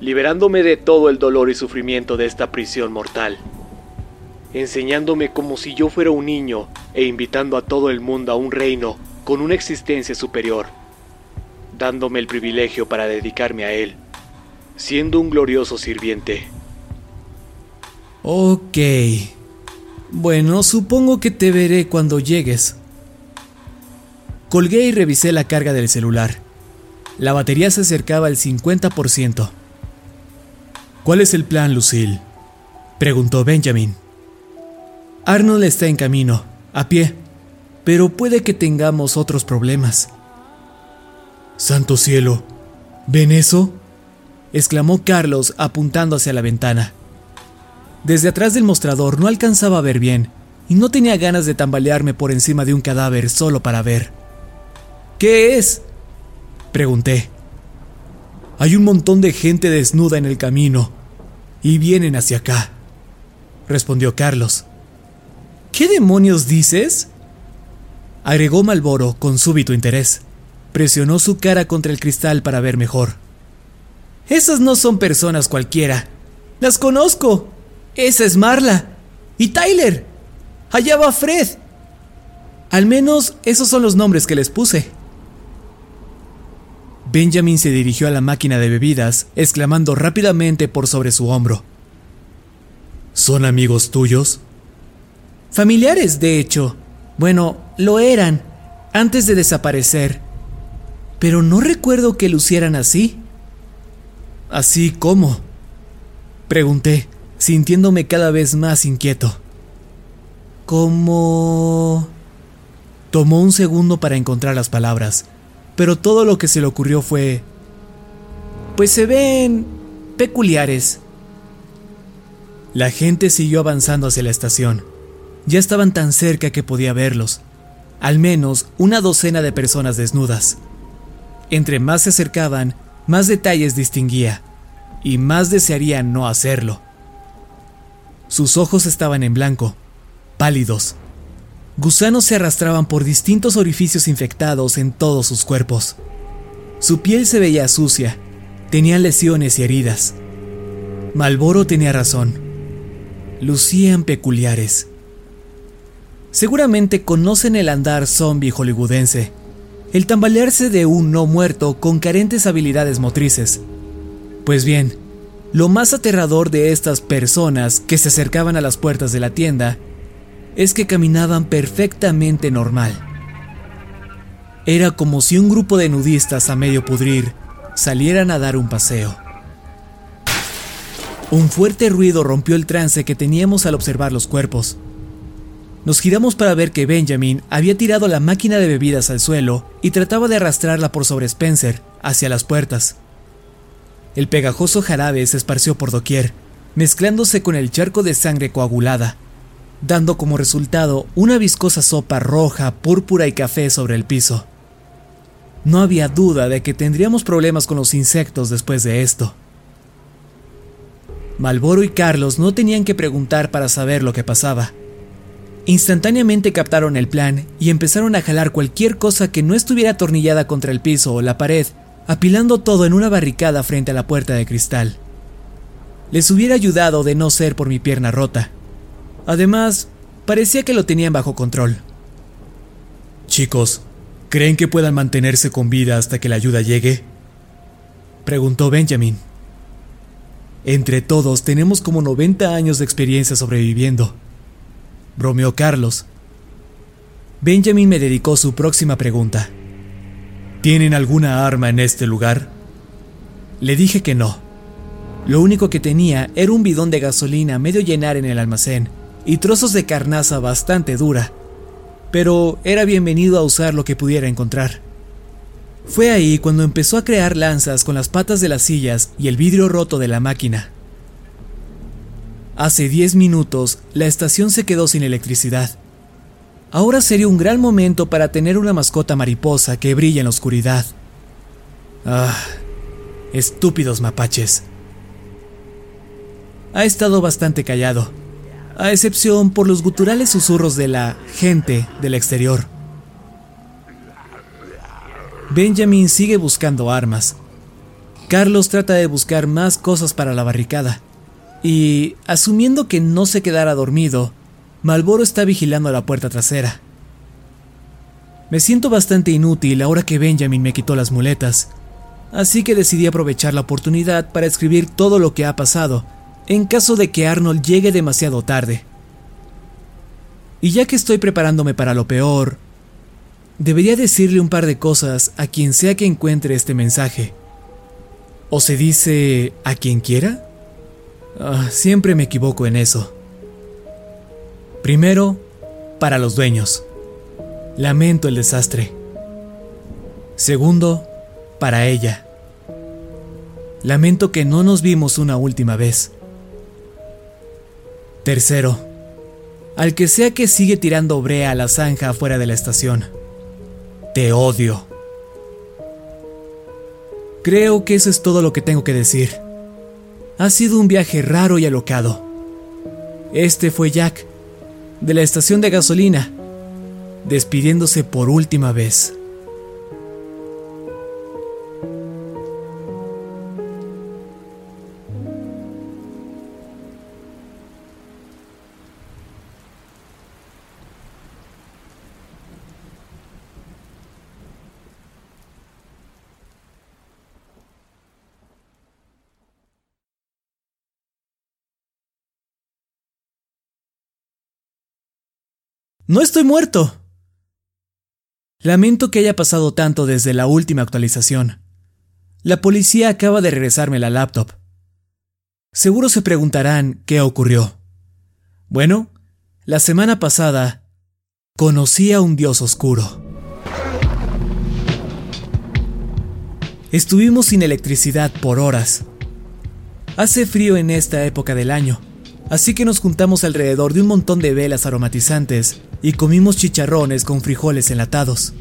liberándome de todo el dolor y sufrimiento de esta prisión mortal, enseñándome como si yo fuera un niño e invitando a todo el mundo a un reino con una existencia superior, dándome el privilegio para dedicarme a él siendo un glorioso sirviente. Ok. Bueno, supongo que te veré cuando llegues. Colgué y revisé la carga del celular. La batería se acercaba al 50%. ¿Cuál es el plan, Lucille? preguntó Benjamin. Arnold está en camino, a pie, pero puede que tengamos otros problemas. Santo cielo, ¿ven eso? exclamó Carlos apuntando hacia la ventana. Desde atrás del mostrador no alcanzaba a ver bien, y no tenía ganas de tambalearme por encima de un cadáver solo para ver. ¿Qué es? pregunté. Hay un montón de gente desnuda en el camino, y vienen hacia acá, respondió Carlos. ¿Qué demonios dices? agregó Malboro con súbito interés. Presionó su cara contra el cristal para ver mejor. Esas no son personas cualquiera. Las conozco. Esa es Marla. Y Tyler. Allá va Fred. Al menos esos son los nombres que les puse. Benjamin se dirigió a la máquina de bebidas, exclamando rápidamente por sobre su hombro. ¿Son amigos tuyos? Familiares, de hecho. Bueno, lo eran, antes de desaparecer. Pero no recuerdo que lucieran así. ¿Así cómo? Pregunté, sintiéndome cada vez más inquieto. ¿Cómo? Tomó un segundo para encontrar las palabras, pero todo lo que se le ocurrió fue... Pues se ven peculiares. La gente siguió avanzando hacia la estación. Ya estaban tan cerca que podía verlos. Al menos una docena de personas desnudas. Entre más se acercaban, más detalles distinguía, y más desearía no hacerlo. Sus ojos estaban en blanco, pálidos. Gusanos se arrastraban por distintos orificios infectados en todos sus cuerpos. Su piel se veía sucia, tenía lesiones y heridas. Malboro tenía razón. Lucían peculiares. Seguramente conocen el andar zombie hollywoodense, el tambalearse de un no muerto con carentes habilidades motrices. Pues bien, lo más aterrador de estas personas que se acercaban a las puertas de la tienda es que caminaban perfectamente normal. Era como si un grupo de nudistas a medio pudrir salieran a dar un paseo. Un fuerte ruido rompió el trance que teníamos al observar los cuerpos. Nos giramos para ver que Benjamin había tirado la máquina de bebidas al suelo y trataba de arrastrarla por sobre Spencer hacia las puertas. El pegajoso jarabe se esparció por doquier, mezclándose con el charco de sangre coagulada, dando como resultado una viscosa sopa roja, púrpura y café sobre el piso. No había duda de que tendríamos problemas con los insectos después de esto. Malboro y Carlos no tenían que preguntar para saber lo que pasaba. Instantáneamente captaron el plan y empezaron a jalar cualquier cosa que no estuviera atornillada contra el piso o la pared, apilando todo en una barricada frente a la puerta de cristal. Les hubiera ayudado de no ser por mi pierna rota. Además, parecía que lo tenían bajo control. Chicos, ¿creen que puedan mantenerse con vida hasta que la ayuda llegue? Preguntó Benjamin. Entre todos tenemos como 90 años de experiencia sobreviviendo bromeó Carlos. Benjamin me dedicó su próxima pregunta. ¿Tienen alguna arma en este lugar? Le dije que no. Lo único que tenía era un bidón de gasolina medio llenar en el almacén y trozos de carnaza bastante dura, pero era bienvenido a usar lo que pudiera encontrar. Fue ahí cuando empezó a crear lanzas con las patas de las sillas y el vidrio roto de la máquina. Hace 10 minutos, la estación se quedó sin electricidad. Ahora sería un gran momento para tener una mascota mariposa que brilla en la oscuridad. Ah, estúpidos mapaches. Ha estado bastante callado, a excepción por los guturales susurros de la gente del exterior. Benjamin sigue buscando armas. Carlos trata de buscar más cosas para la barricada. Y, asumiendo que no se quedara dormido, Malboro está vigilando la puerta trasera. Me siento bastante inútil ahora que Benjamin me quitó las muletas, así que decidí aprovechar la oportunidad para escribir todo lo que ha pasado, en caso de que Arnold llegue demasiado tarde. Y ya que estoy preparándome para lo peor, debería decirle un par de cosas a quien sea que encuentre este mensaje. ¿O se dice a quien quiera? Ah, siempre me equivoco en eso. Primero, para los dueños. Lamento el desastre. Segundo, para ella. Lamento que no nos vimos una última vez. Tercero, al que sea que sigue tirando brea a la zanja afuera de la estación. Te odio. Creo que eso es todo lo que tengo que decir. Ha sido un viaje raro y alocado. Este fue Jack, de la estación de gasolina, despidiéndose por última vez. No estoy muerto. Lamento que haya pasado tanto desde la última actualización. La policía acaba de regresarme la laptop. Seguro se preguntarán qué ocurrió. Bueno, la semana pasada conocí a un dios oscuro. Estuvimos sin electricidad por horas. Hace frío en esta época del año, así que nos juntamos alrededor de un montón de velas aromatizantes y comimos chicharrones con frijoles enlatados.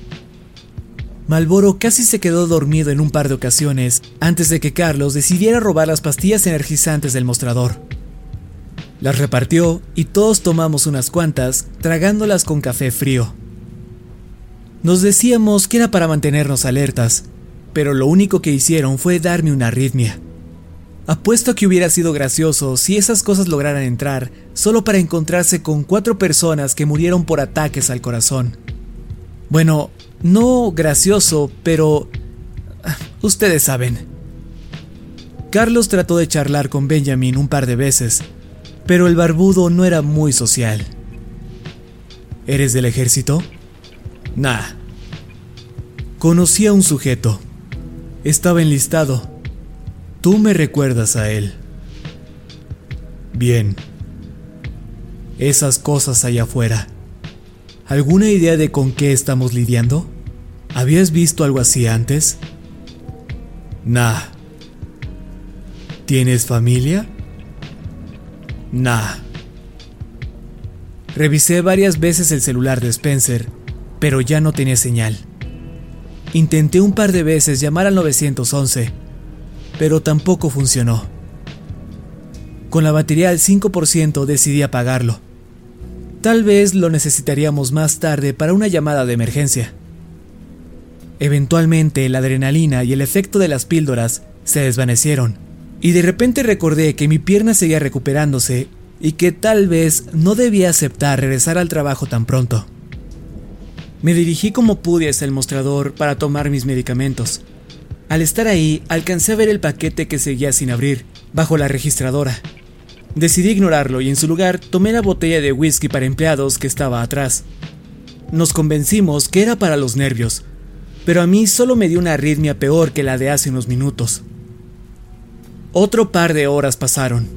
Malboro casi se quedó dormido en un par de ocasiones antes de que Carlos decidiera robar las pastillas energizantes del mostrador. Las repartió y todos tomamos unas cuantas, tragándolas con café frío. Nos decíamos que era para mantenernos alertas, pero lo único que hicieron fue darme una arritmia. Apuesto que hubiera sido gracioso si esas cosas lograran entrar solo para encontrarse con cuatro personas que murieron por ataques al corazón. Bueno, no gracioso, pero... Ah, ustedes saben. Carlos trató de charlar con Benjamin un par de veces, pero el barbudo no era muy social. ¿Eres del ejército? Nah. Conocí a un sujeto. Estaba enlistado Tú me recuerdas a él. Bien. Esas cosas allá afuera. ¿Alguna idea de con qué estamos lidiando? ¿Habías visto algo así antes? Nah. ¿Tienes familia? Nah. Revisé varias veces el celular de Spencer, pero ya no tenía señal. Intenté un par de veces llamar al 911, pero tampoco funcionó. Con la batería al 5% decidí apagarlo. tal vez lo necesitaríamos más tarde para una llamada de emergencia. Eventualmente la adrenalina y el efecto de las píldoras se desvanecieron, y de repente recordé que mi pierna seguía recuperándose y que tal vez no debía aceptar regresar al trabajo tan pronto. Me dirigí como pude hacia el mostrador para tomar mis medicamentos. Al estar ahí, alcancé a ver el paquete que seguía sin abrir, bajo la registradora. Decidí ignorarlo y en su lugar tomé la botella de whisky para empleados que estaba atrás. Nos convencimos que era para los nervios, pero a mí solo me dio una arritmia peor que la de hace unos minutos. Otro par de horas pasaron.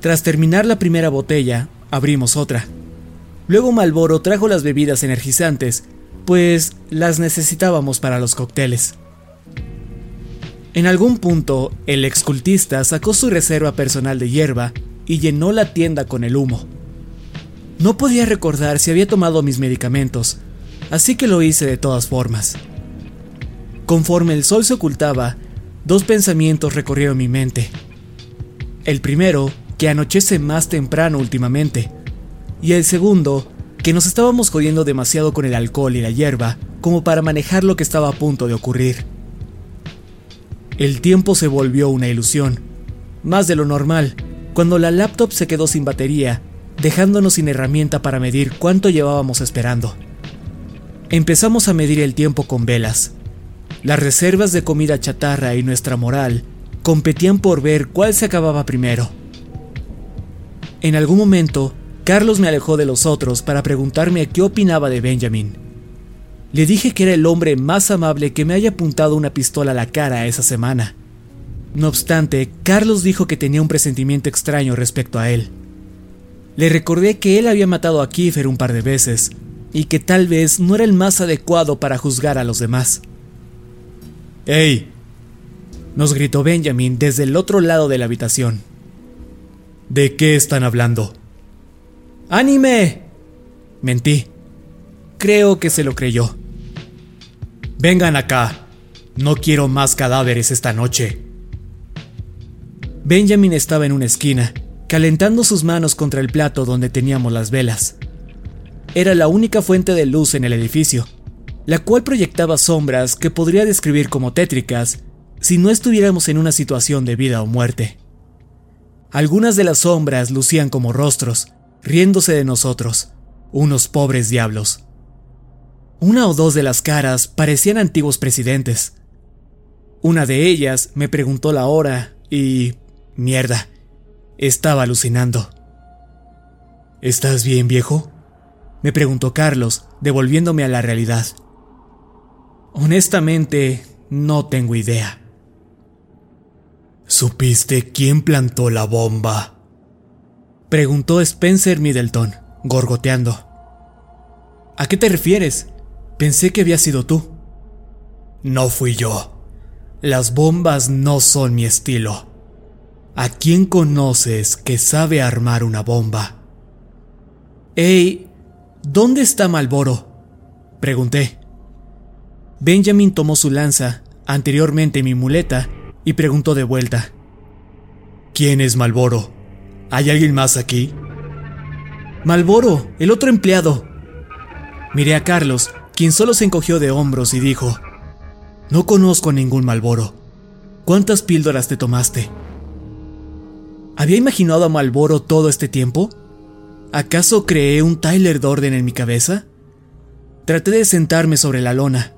Tras terminar la primera botella, abrimos otra. Luego Malboro trajo las bebidas energizantes, pues las necesitábamos para los cócteles. En algún punto, el excultista sacó su reserva personal de hierba y llenó la tienda con el humo. No podía recordar si había tomado mis medicamentos, así que lo hice de todas formas. Conforme el sol se ocultaba, dos pensamientos recorrieron mi mente. El primero, que anochece más temprano últimamente, y el segundo, que nos estábamos jodiendo demasiado con el alcohol y la hierba como para manejar lo que estaba a punto de ocurrir. El tiempo se volvió una ilusión, más de lo normal, cuando la laptop se quedó sin batería, dejándonos sin herramienta para medir cuánto llevábamos esperando. Empezamos a medir el tiempo con velas. Las reservas de comida chatarra y nuestra moral competían por ver cuál se acababa primero. En algún momento, Carlos me alejó de los otros para preguntarme qué opinaba de Benjamin. Le dije que era el hombre más amable que me haya apuntado una pistola a la cara esa semana. No obstante, Carlos dijo que tenía un presentimiento extraño respecto a él. Le recordé que él había matado a Kiefer un par de veces y que tal vez no era el más adecuado para juzgar a los demás. ¡Ey! Nos gritó Benjamin desde el otro lado de la habitación. ¿De qué están hablando? ¡Anime! Mentí. Creo que se lo creyó. Vengan acá. No quiero más cadáveres esta noche. Benjamin estaba en una esquina, calentando sus manos contra el plato donde teníamos las velas. Era la única fuente de luz en el edificio, la cual proyectaba sombras que podría describir como tétricas si no estuviéramos en una situación de vida o muerte. Algunas de las sombras lucían como rostros, riéndose de nosotros, unos pobres diablos. Una o dos de las caras parecían antiguos presidentes. Una de ellas me preguntó la hora y... mierda, estaba alucinando. ¿Estás bien, viejo? me preguntó Carlos, devolviéndome a la realidad. Honestamente, no tengo idea. ¿Supiste quién plantó la bomba? Preguntó Spencer Middleton, gorgoteando. ¿A qué te refieres? Pensé que había sido tú. No fui yo. Las bombas no son mi estilo. ¿A quién conoces que sabe armar una bomba? Ey, ¿dónde está Malboro? Pregunté. Benjamin tomó su lanza, anteriormente mi muleta, y preguntó de vuelta. ¿Quién es Malboro? ¿Hay alguien más aquí? Malboro, el otro empleado. Miré a Carlos, quien solo se encogió de hombros y dijo, No conozco ningún Malboro. ¿Cuántas píldoras te tomaste? ¿Había imaginado a Malboro todo este tiempo? ¿Acaso creé un Tyler Dorden en mi cabeza? Traté de sentarme sobre la lona,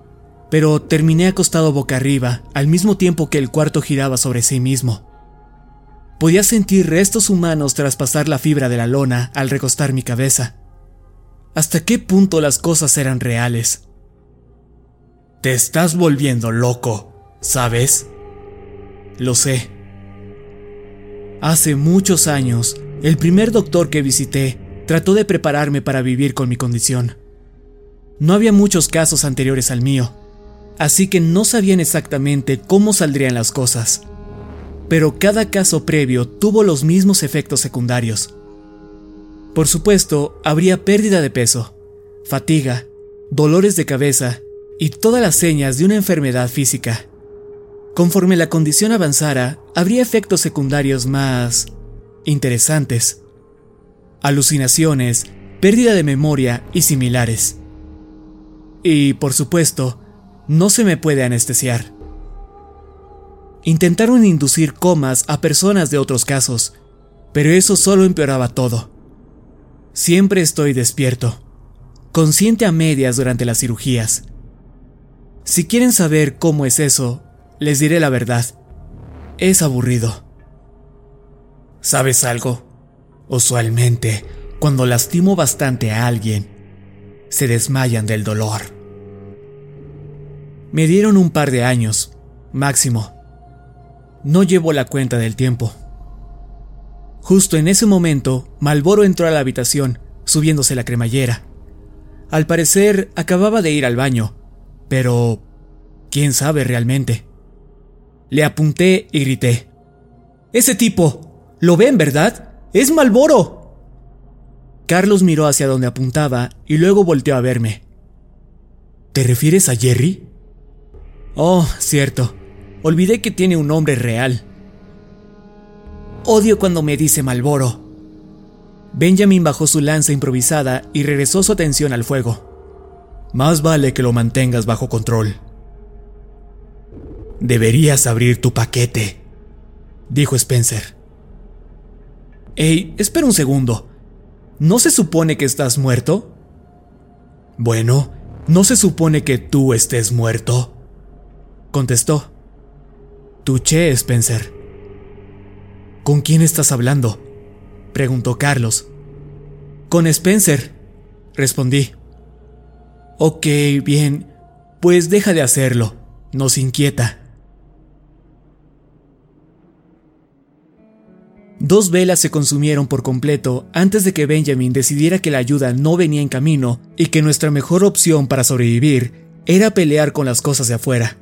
pero terminé acostado boca arriba al mismo tiempo que el cuarto giraba sobre sí mismo. Podía sentir restos humanos traspasar la fibra de la lona al recostar mi cabeza. ¿Hasta qué punto las cosas eran reales? Te estás volviendo loco, ¿sabes? Lo sé. Hace muchos años, el primer doctor que visité trató de prepararme para vivir con mi condición. No había muchos casos anteriores al mío, así que no sabían exactamente cómo saldrían las cosas pero cada caso previo tuvo los mismos efectos secundarios. Por supuesto, habría pérdida de peso, fatiga, dolores de cabeza y todas las señas de una enfermedad física. Conforme la condición avanzara, habría efectos secundarios más interesantes. Alucinaciones, pérdida de memoria y similares. Y, por supuesto, no se me puede anestesiar. Intentaron inducir comas a personas de otros casos, pero eso solo empeoraba todo. Siempre estoy despierto, consciente a medias durante las cirugías. Si quieren saber cómo es eso, les diré la verdad. Es aburrido. ¿Sabes algo? Usualmente, cuando lastimo bastante a alguien, se desmayan del dolor. Me dieron un par de años, máximo. No llevo la cuenta del tiempo. Justo en ese momento, Malboro entró a la habitación, subiéndose la cremallera. Al parecer, acababa de ir al baño, pero... ¿quién sabe realmente? Le apunté y grité. Ese tipo, ¿lo ven, verdad? Es Malboro. Carlos miró hacia donde apuntaba y luego volteó a verme. ¿Te refieres a Jerry? Oh, cierto. Olvidé que tiene un nombre real. Odio cuando me dice Malboro. Benjamin bajó su lanza improvisada y regresó su atención al fuego. Más vale que lo mantengas bajo control. Deberías abrir tu paquete, dijo Spencer. Ey, espera un segundo. ¿No se supone que estás muerto? Bueno, ¿no se supone que tú estés muerto? Contestó. Tuché, Spencer. ¿Con quién estás hablando? preguntó Carlos. Con Spencer, respondí. Ok, bien, pues deja de hacerlo, nos inquieta. Dos velas se consumieron por completo antes de que Benjamin decidiera que la ayuda no venía en camino y que nuestra mejor opción para sobrevivir era pelear con las cosas de afuera.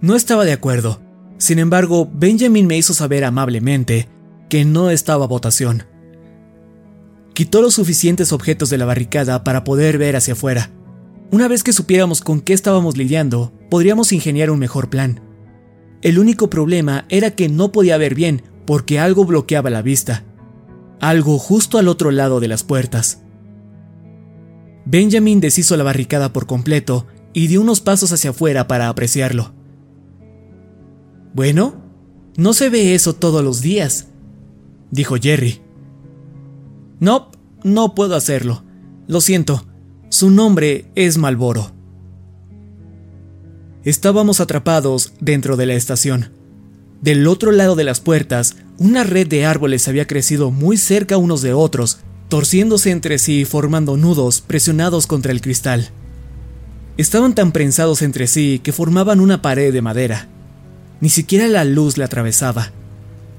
No estaba de acuerdo, sin embargo, Benjamin me hizo saber amablemente que no estaba votación. Quitó los suficientes objetos de la barricada para poder ver hacia afuera. Una vez que supiéramos con qué estábamos lidiando, podríamos ingeniar un mejor plan. El único problema era que no podía ver bien porque algo bloqueaba la vista. Algo justo al otro lado de las puertas. Benjamin deshizo la barricada por completo y dio unos pasos hacia afuera para apreciarlo. Bueno, no se ve eso todos los días, dijo Jerry. No, no puedo hacerlo. Lo siento. Su nombre es Malboro. Estábamos atrapados dentro de la estación. Del otro lado de las puertas, una red de árboles había crecido muy cerca unos de otros, torciéndose entre sí y formando nudos presionados contra el cristal. Estaban tan prensados entre sí que formaban una pared de madera. Ni siquiera la luz la atravesaba.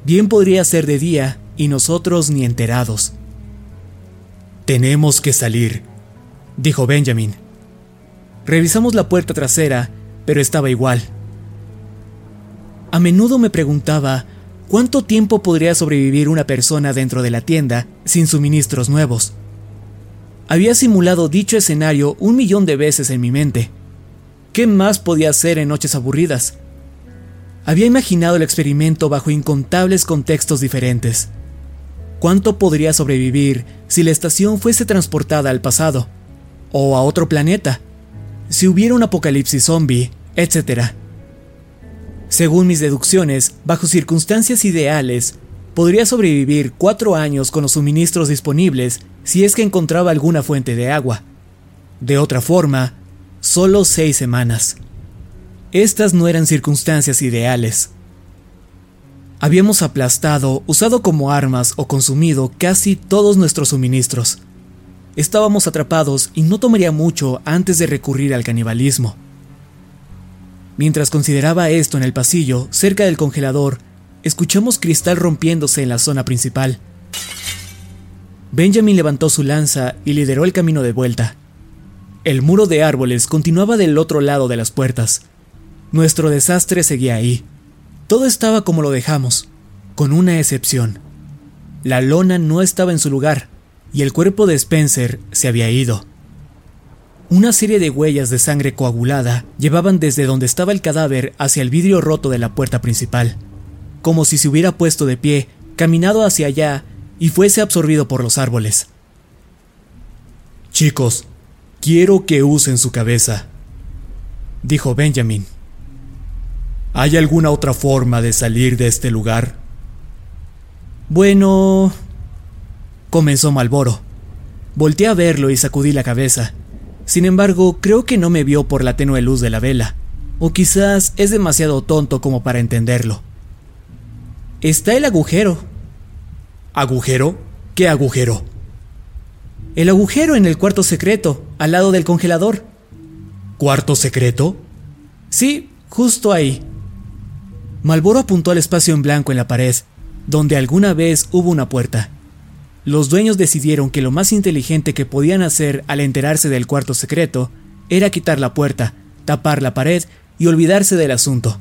Bien podría ser de día y nosotros ni enterados. Tenemos que salir, dijo Benjamin. Revisamos la puerta trasera, pero estaba igual. A menudo me preguntaba cuánto tiempo podría sobrevivir una persona dentro de la tienda sin suministros nuevos. Había simulado dicho escenario un millón de veces en mi mente. ¿Qué más podía hacer en noches aburridas? Había imaginado el experimento bajo incontables contextos diferentes. ¿Cuánto podría sobrevivir si la estación fuese transportada al pasado? ¿O a otro planeta? Si hubiera un apocalipsis zombie, etc. Según mis deducciones, bajo circunstancias ideales, podría sobrevivir cuatro años con los suministros disponibles si es que encontraba alguna fuente de agua. De otra forma, solo seis semanas. Estas no eran circunstancias ideales. Habíamos aplastado, usado como armas o consumido casi todos nuestros suministros. Estábamos atrapados y no tomaría mucho antes de recurrir al canibalismo. Mientras consideraba esto en el pasillo, cerca del congelador, escuchamos cristal rompiéndose en la zona principal. Benjamin levantó su lanza y lideró el camino de vuelta. El muro de árboles continuaba del otro lado de las puertas. Nuestro desastre seguía ahí. Todo estaba como lo dejamos, con una excepción. La lona no estaba en su lugar y el cuerpo de Spencer se había ido. Una serie de huellas de sangre coagulada llevaban desde donde estaba el cadáver hacia el vidrio roto de la puerta principal, como si se hubiera puesto de pie, caminado hacia allá y fuese absorbido por los árboles. Chicos, quiero que usen su cabeza, dijo Benjamin. ¿Hay alguna otra forma de salir de este lugar? Bueno, comenzó Malboro. Volté a verlo y sacudí la cabeza. Sin embargo, creo que no me vio por la tenue luz de la vela, o quizás es demasiado tonto como para entenderlo. Está el agujero. ¿Agujero? ¿Qué agujero? El agujero en el cuarto secreto, al lado del congelador. ¿Cuarto secreto? Sí, justo ahí. Malboro apuntó al espacio en blanco en la pared, donde alguna vez hubo una puerta. Los dueños decidieron que lo más inteligente que podían hacer al enterarse del cuarto secreto era quitar la puerta, tapar la pared y olvidarse del asunto.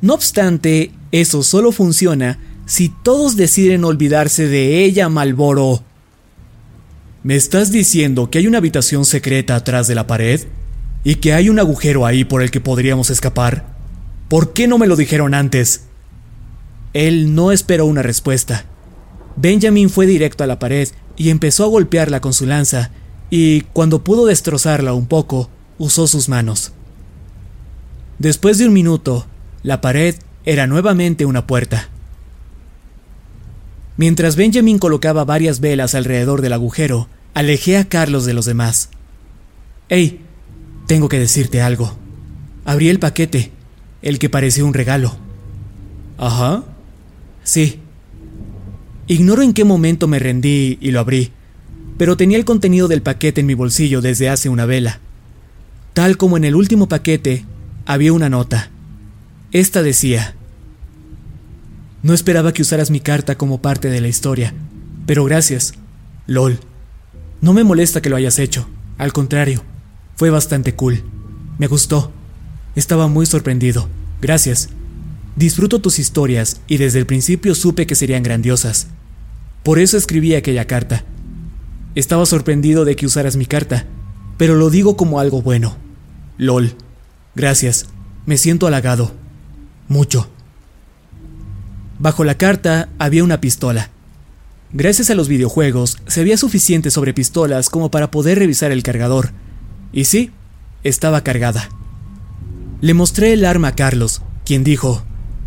No obstante, eso solo funciona si todos deciden olvidarse de ella, Malboro. ¿Me estás diciendo que hay una habitación secreta atrás de la pared? ¿Y que hay un agujero ahí por el que podríamos escapar? ¿Por qué no me lo dijeron antes? Él no esperó una respuesta. Benjamin fue directo a la pared y empezó a golpearla con su lanza, y cuando pudo destrozarla un poco, usó sus manos. Después de un minuto, la pared era nuevamente una puerta. Mientras Benjamin colocaba varias velas alrededor del agujero, alejé a Carlos de los demás. ¡Ey! Tengo que decirte algo. Abrí el paquete, el que parecía un regalo. Ajá. Sí. Ignoro en qué momento me rendí y lo abrí, pero tenía el contenido del paquete en mi bolsillo desde hace una vela. Tal como en el último paquete, había una nota. Esta decía, No esperaba que usaras mi carta como parte de la historia, pero gracias. LOL. No me molesta que lo hayas hecho, al contrario, fue bastante cool. Me gustó. Estaba muy sorprendido. Gracias. Disfruto tus historias y desde el principio supe que serían grandiosas. Por eso escribí aquella carta. Estaba sorprendido de que usaras mi carta, pero lo digo como algo bueno. LOL. Gracias. Me siento halagado. Mucho. Bajo la carta había una pistola. Gracias a los videojuegos, sabía suficiente sobre pistolas como para poder revisar el cargador. Y sí, estaba cargada. Le mostré el arma a Carlos, quien dijo,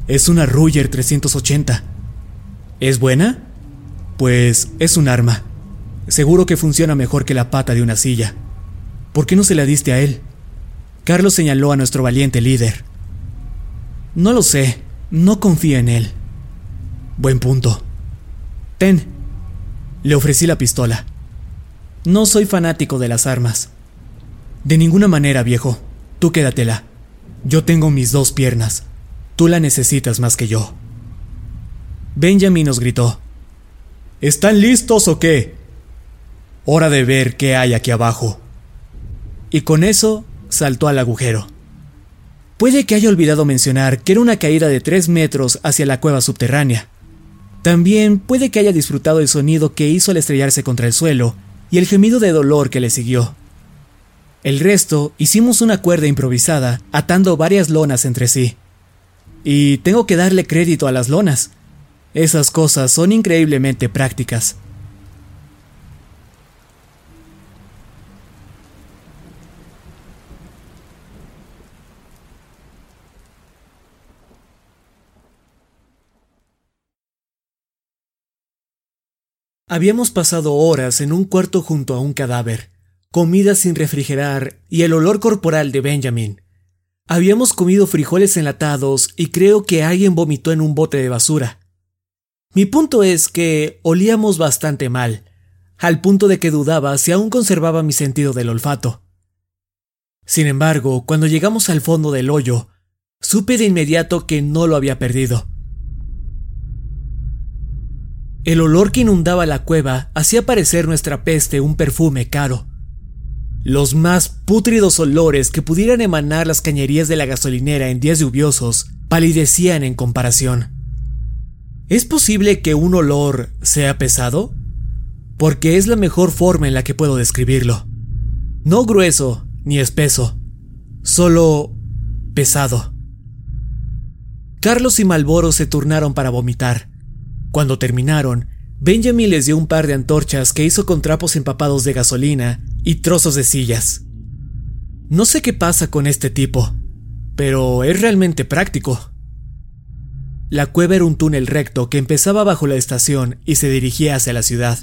es una Ruger 380. ¿Es buena? Pues es un arma. Seguro que funciona mejor que la pata de una silla. ¿Por qué no se la diste a él? Carlos señaló a nuestro valiente líder. No lo sé, no confío en él. Buen punto. Ten. Le ofrecí la pistola. No soy fanático de las armas. De ninguna manera, viejo. Tú quédatela. Yo tengo mis dos piernas. Tú la necesitas más que yo. Benjamin nos gritó. ¿Están listos o qué? Hora de ver qué hay aquí abajo. Y con eso saltó al agujero. Puede que haya olvidado mencionar que era una caída de tres metros hacia la cueva subterránea. También puede que haya disfrutado el sonido que hizo al estrellarse contra el suelo y el gemido de dolor que le siguió. El resto hicimos una cuerda improvisada, atando varias lonas entre sí. Y tengo que darle crédito a las lonas. Esas cosas son increíblemente prácticas. Habíamos pasado horas en un cuarto junto a un cadáver comida sin refrigerar y el olor corporal de Benjamin. Habíamos comido frijoles enlatados y creo que alguien vomitó en un bote de basura. Mi punto es que olíamos bastante mal, al punto de que dudaba si aún conservaba mi sentido del olfato. Sin embargo, cuando llegamos al fondo del hoyo, supe de inmediato que no lo había perdido. El olor que inundaba la cueva hacía parecer nuestra peste un perfume caro. Los más pútridos olores que pudieran emanar las cañerías de la gasolinera en días lluviosos palidecían en comparación. ¿Es posible que un olor sea pesado? Porque es la mejor forma en la que puedo describirlo. No grueso ni espeso, solo pesado. Carlos y Malboro se turnaron para vomitar. Cuando terminaron, Benjamin les dio un par de antorchas que hizo con trapos empapados de gasolina y trozos de sillas. No sé qué pasa con este tipo, pero es realmente práctico. La cueva era un túnel recto que empezaba bajo la estación y se dirigía hacia la ciudad.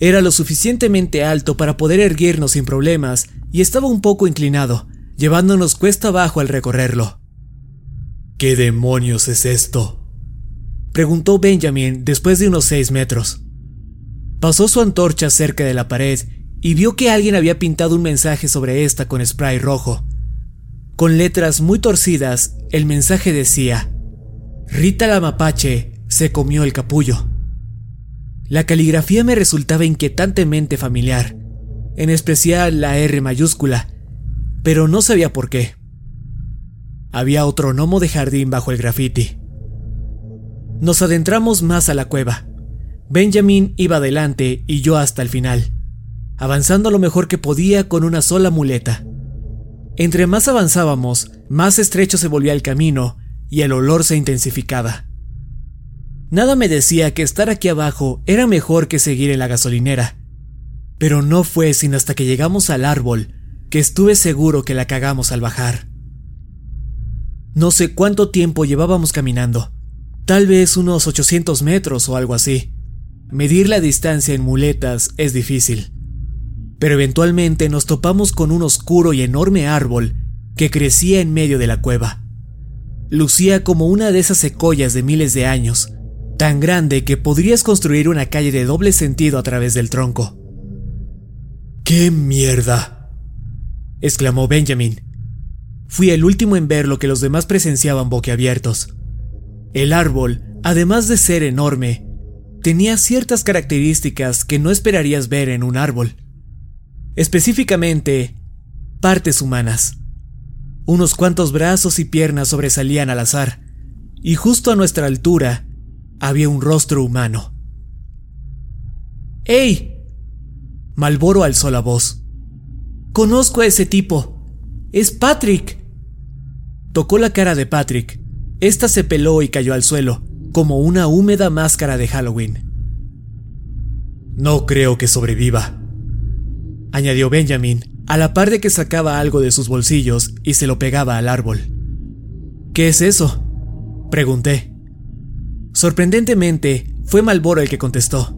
Era lo suficientemente alto para poder erguirnos sin problemas y estaba un poco inclinado, llevándonos cuesta abajo al recorrerlo. ¿Qué demonios es esto? Preguntó Benjamin después de unos seis metros. Pasó su antorcha cerca de la pared y vio que alguien había pintado un mensaje sobre esta con spray rojo. Con letras muy torcidas, el mensaje decía, Rita la mapache se comió el capullo. La caligrafía me resultaba inquietantemente familiar, en especial la R mayúscula, pero no sabía por qué. Había otro gnomo de jardín bajo el grafiti. Nos adentramos más a la cueva. Benjamin iba adelante y yo hasta el final, avanzando lo mejor que podía con una sola muleta. Entre más avanzábamos, más estrecho se volvía el camino y el olor se intensificaba. Nada me decía que estar aquí abajo era mejor que seguir en la gasolinera. Pero no fue sino hasta que llegamos al árbol que estuve seguro que la cagamos al bajar. No sé cuánto tiempo llevábamos caminando, tal vez unos 800 metros o algo así. Medir la distancia en muletas es difícil. Pero eventualmente nos topamos con un oscuro y enorme árbol que crecía en medio de la cueva. Lucía como una de esas secoyas de miles de años, tan grande que podrías construir una calle de doble sentido a través del tronco. ¡Qué mierda! exclamó Benjamin. Fui el último en ver lo que los demás presenciaban boquiabiertos. El árbol, además de ser enorme, tenía ciertas características que no esperarías ver en un árbol. Específicamente, partes humanas. Unos cuantos brazos y piernas sobresalían al azar, y justo a nuestra altura había un rostro humano. ¡Ey! Malboro alzó la voz. Conozco a ese tipo. Es Patrick. Tocó la cara de Patrick. Esta se peló y cayó al suelo, como una húmeda máscara de Halloween. No creo que sobreviva, añadió Benjamin, a la par de que sacaba algo de sus bolsillos y se lo pegaba al árbol. ¿Qué es eso? Pregunté. Sorprendentemente, fue Malboro el que contestó.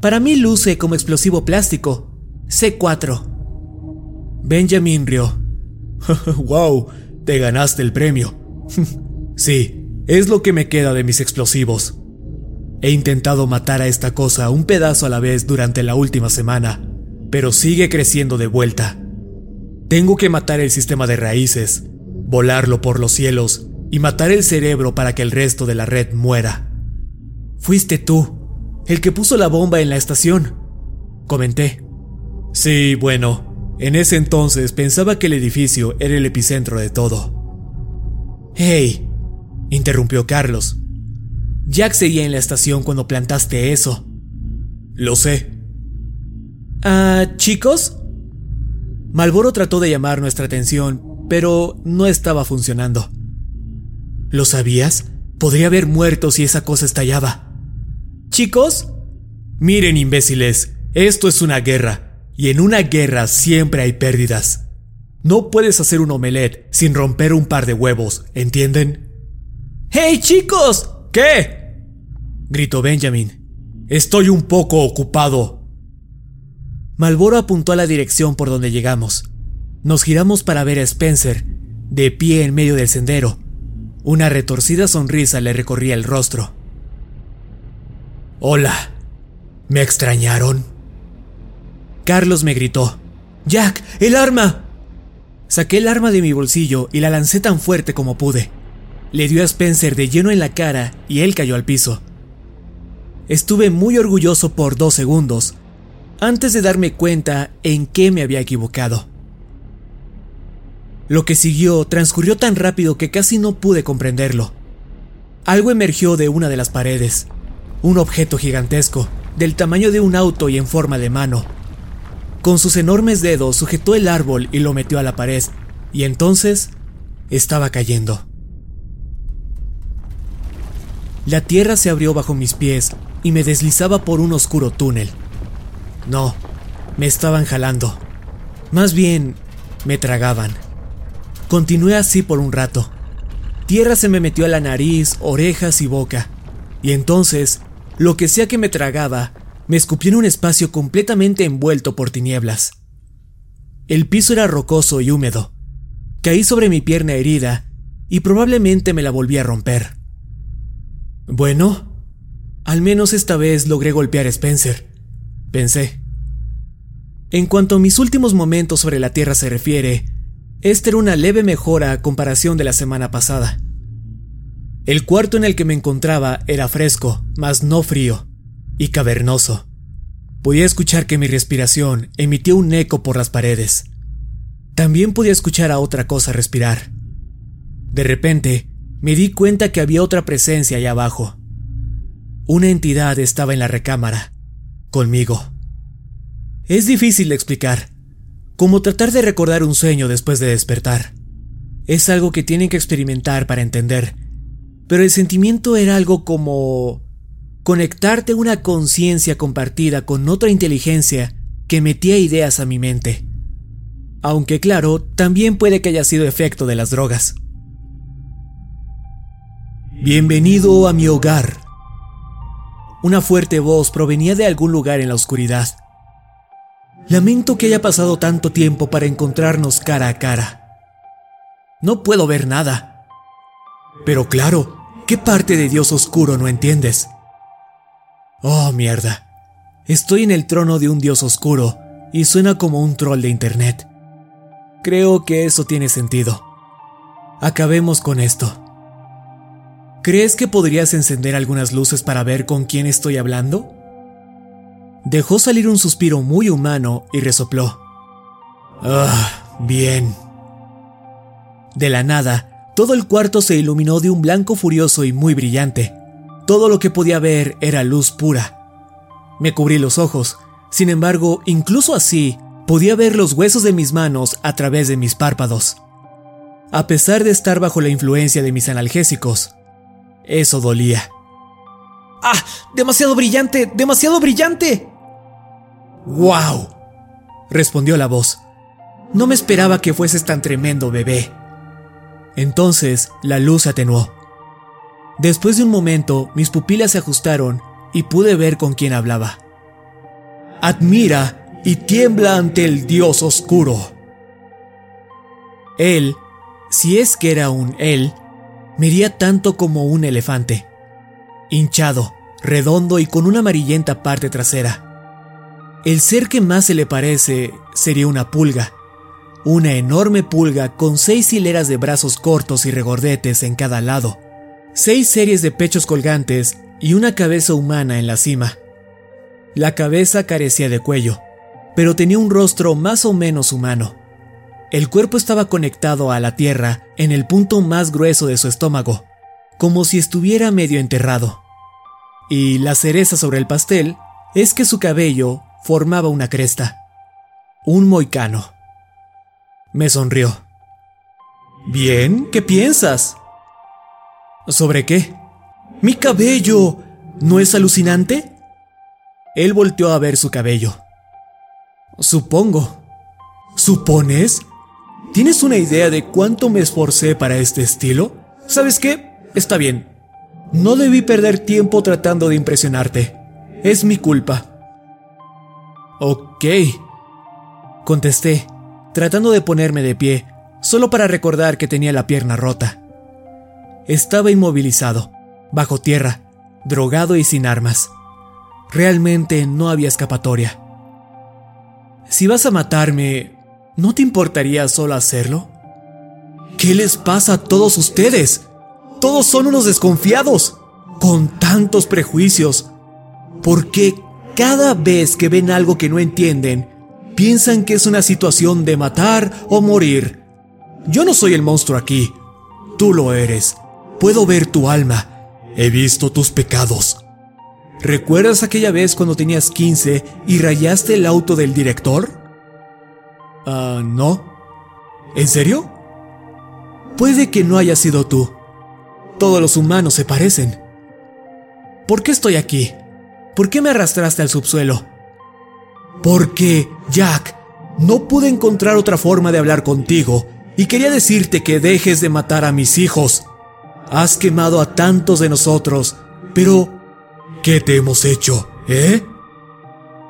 Para mí luce como explosivo plástico. C4. Benjamin rió. ¡Wow! Te ganaste el premio. sí, es lo que me queda de mis explosivos. He intentado matar a esta cosa un pedazo a la vez durante la última semana, pero sigue creciendo de vuelta. Tengo que matar el sistema de raíces, volarlo por los cielos y matar el cerebro para que el resto de la red muera. Fuiste tú, el que puso la bomba en la estación, comenté. Sí, bueno, en ese entonces pensaba que el edificio era el epicentro de todo. ¡Hey! Interrumpió Carlos. Jack seguía en la estación cuando plantaste eso. Lo sé. Ah, chicos. Malboro trató de llamar nuestra atención, pero no estaba funcionando. ¿Lo sabías? Podría haber muerto si esa cosa estallaba. Chicos, miren imbéciles, esto es una guerra, y en una guerra siempre hay pérdidas. No puedes hacer un omelette sin romper un par de huevos, ¿entienden? ¡Hey chicos! ¿Qué? gritó Benjamin. Estoy un poco ocupado. Malboro apuntó a la dirección por donde llegamos. Nos giramos para ver a Spencer, de pie en medio del sendero, una retorcida sonrisa le recorría el rostro. Hola, ¿me extrañaron? Carlos me gritó. Jack, el arma. Saqué el arma de mi bolsillo y la lancé tan fuerte como pude. Le dio a Spencer de lleno en la cara y él cayó al piso. Estuve muy orgulloso por dos segundos, antes de darme cuenta en qué me había equivocado. Lo que siguió transcurrió tan rápido que casi no pude comprenderlo. Algo emergió de una de las paredes, un objeto gigantesco, del tamaño de un auto y en forma de mano. Con sus enormes dedos sujetó el árbol y lo metió a la pared, y entonces estaba cayendo. La tierra se abrió bajo mis pies y me deslizaba por un oscuro túnel. No, Me estaban jalando. Más bien, me tragaban. Continué así por un rato. Tierra se me metió a la nariz, orejas y boca. Y entonces, lo que sea que me tragaba, me escupió en un espacio completamente envuelto por tinieblas. El piso era rocoso y húmedo. Caí sobre mi pierna herida y probablemente me la volví a romper. Bueno, al menos esta vez logré golpear a Spencer, pensé. En cuanto a mis últimos momentos sobre la Tierra se refiere, esta era una leve mejora a comparación de la semana pasada. El cuarto en el que me encontraba era fresco, mas no frío, y cavernoso. Podía escuchar que mi respiración emitía un eco por las paredes. También podía escuchar a otra cosa respirar. De repente, me di cuenta que había otra presencia allá abajo. Una entidad estaba en la recámara, conmigo. Es difícil de explicar, como tratar de recordar un sueño después de despertar. Es algo que tienen que experimentar para entender, pero el sentimiento era algo como conectarte una conciencia compartida con otra inteligencia que metía ideas a mi mente. Aunque claro, también puede que haya sido efecto de las drogas. Bienvenido a mi hogar. Una fuerte voz provenía de algún lugar en la oscuridad. Lamento que haya pasado tanto tiempo para encontrarnos cara a cara. No puedo ver nada. Pero claro, ¿qué parte de Dios oscuro no entiendes? Oh, mierda. Estoy en el trono de un dios oscuro y suena como un troll de internet. Creo que eso tiene sentido. Acabemos con esto. ¿Crees que podrías encender algunas luces para ver con quién estoy hablando? Dejó salir un suspiro muy humano y resopló. Ah, bien. De la nada, todo el cuarto se iluminó de un blanco furioso y muy brillante. Todo lo que podía ver era luz pura. Me cubrí los ojos, sin embargo, incluso así, podía ver los huesos de mis manos a través de mis párpados. A pesar de estar bajo la influencia de mis analgésicos, eso dolía. ¡Ah! ¡Demasiado brillante! ¡Demasiado brillante! ¡Wow! respondió la voz. No me esperaba que fueses tan tremendo, bebé. Entonces la luz atenuó. Después de un momento, mis pupilas se ajustaron y pude ver con quién hablaba. Admira y tiembla ante el dios oscuro. Él, si es que era un él, medía tanto como un elefante, hinchado, redondo y con una amarillenta parte trasera. El ser que más se le parece sería una pulga, una enorme pulga con seis hileras de brazos cortos y regordetes en cada lado, seis series de pechos colgantes y una cabeza humana en la cima. La cabeza carecía de cuello, pero tenía un rostro más o menos humano. El cuerpo estaba conectado a la tierra en el punto más grueso de su estómago, como si estuviera medio enterrado. Y la cereza sobre el pastel es que su cabello formaba una cresta, un moicano. Me sonrió. Bien, ¿qué piensas? ¿Sobre qué? Mi cabello. ¿No es alucinante? Él volteó a ver su cabello. Supongo. ¿Supones? ¿Tienes una idea de cuánto me esforcé para este estilo? ¿Sabes qué? Está bien. No debí perder tiempo tratando de impresionarte. Es mi culpa. Ok. Contesté, tratando de ponerme de pie, solo para recordar que tenía la pierna rota. Estaba inmovilizado, bajo tierra, drogado y sin armas. Realmente no había escapatoria. Si vas a matarme, ¿no te importaría solo hacerlo? ¿Qué les pasa a todos ustedes? Todos son unos desconfiados, con tantos prejuicios. ¿Por qué cada vez que ven algo que no entienden, piensan que es una situación de matar o morir? Yo no soy el monstruo aquí, tú lo eres. Puedo ver tu alma. He visto tus pecados. ¿Recuerdas aquella vez cuando tenías 15 y rayaste el auto del director? Ah, no. ¿En serio? Puede que no haya sido tú. Todos los humanos se parecen. ¿Por qué estoy aquí? ¿Por qué me arrastraste al subsuelo? Porque, Jack, no pude encontrar otra forma de hablar contigo y quería decirte que dejes de matar a mis hijos. Has quemado a tantos de nosotros, pero ¿qué te hemos hecho, eh?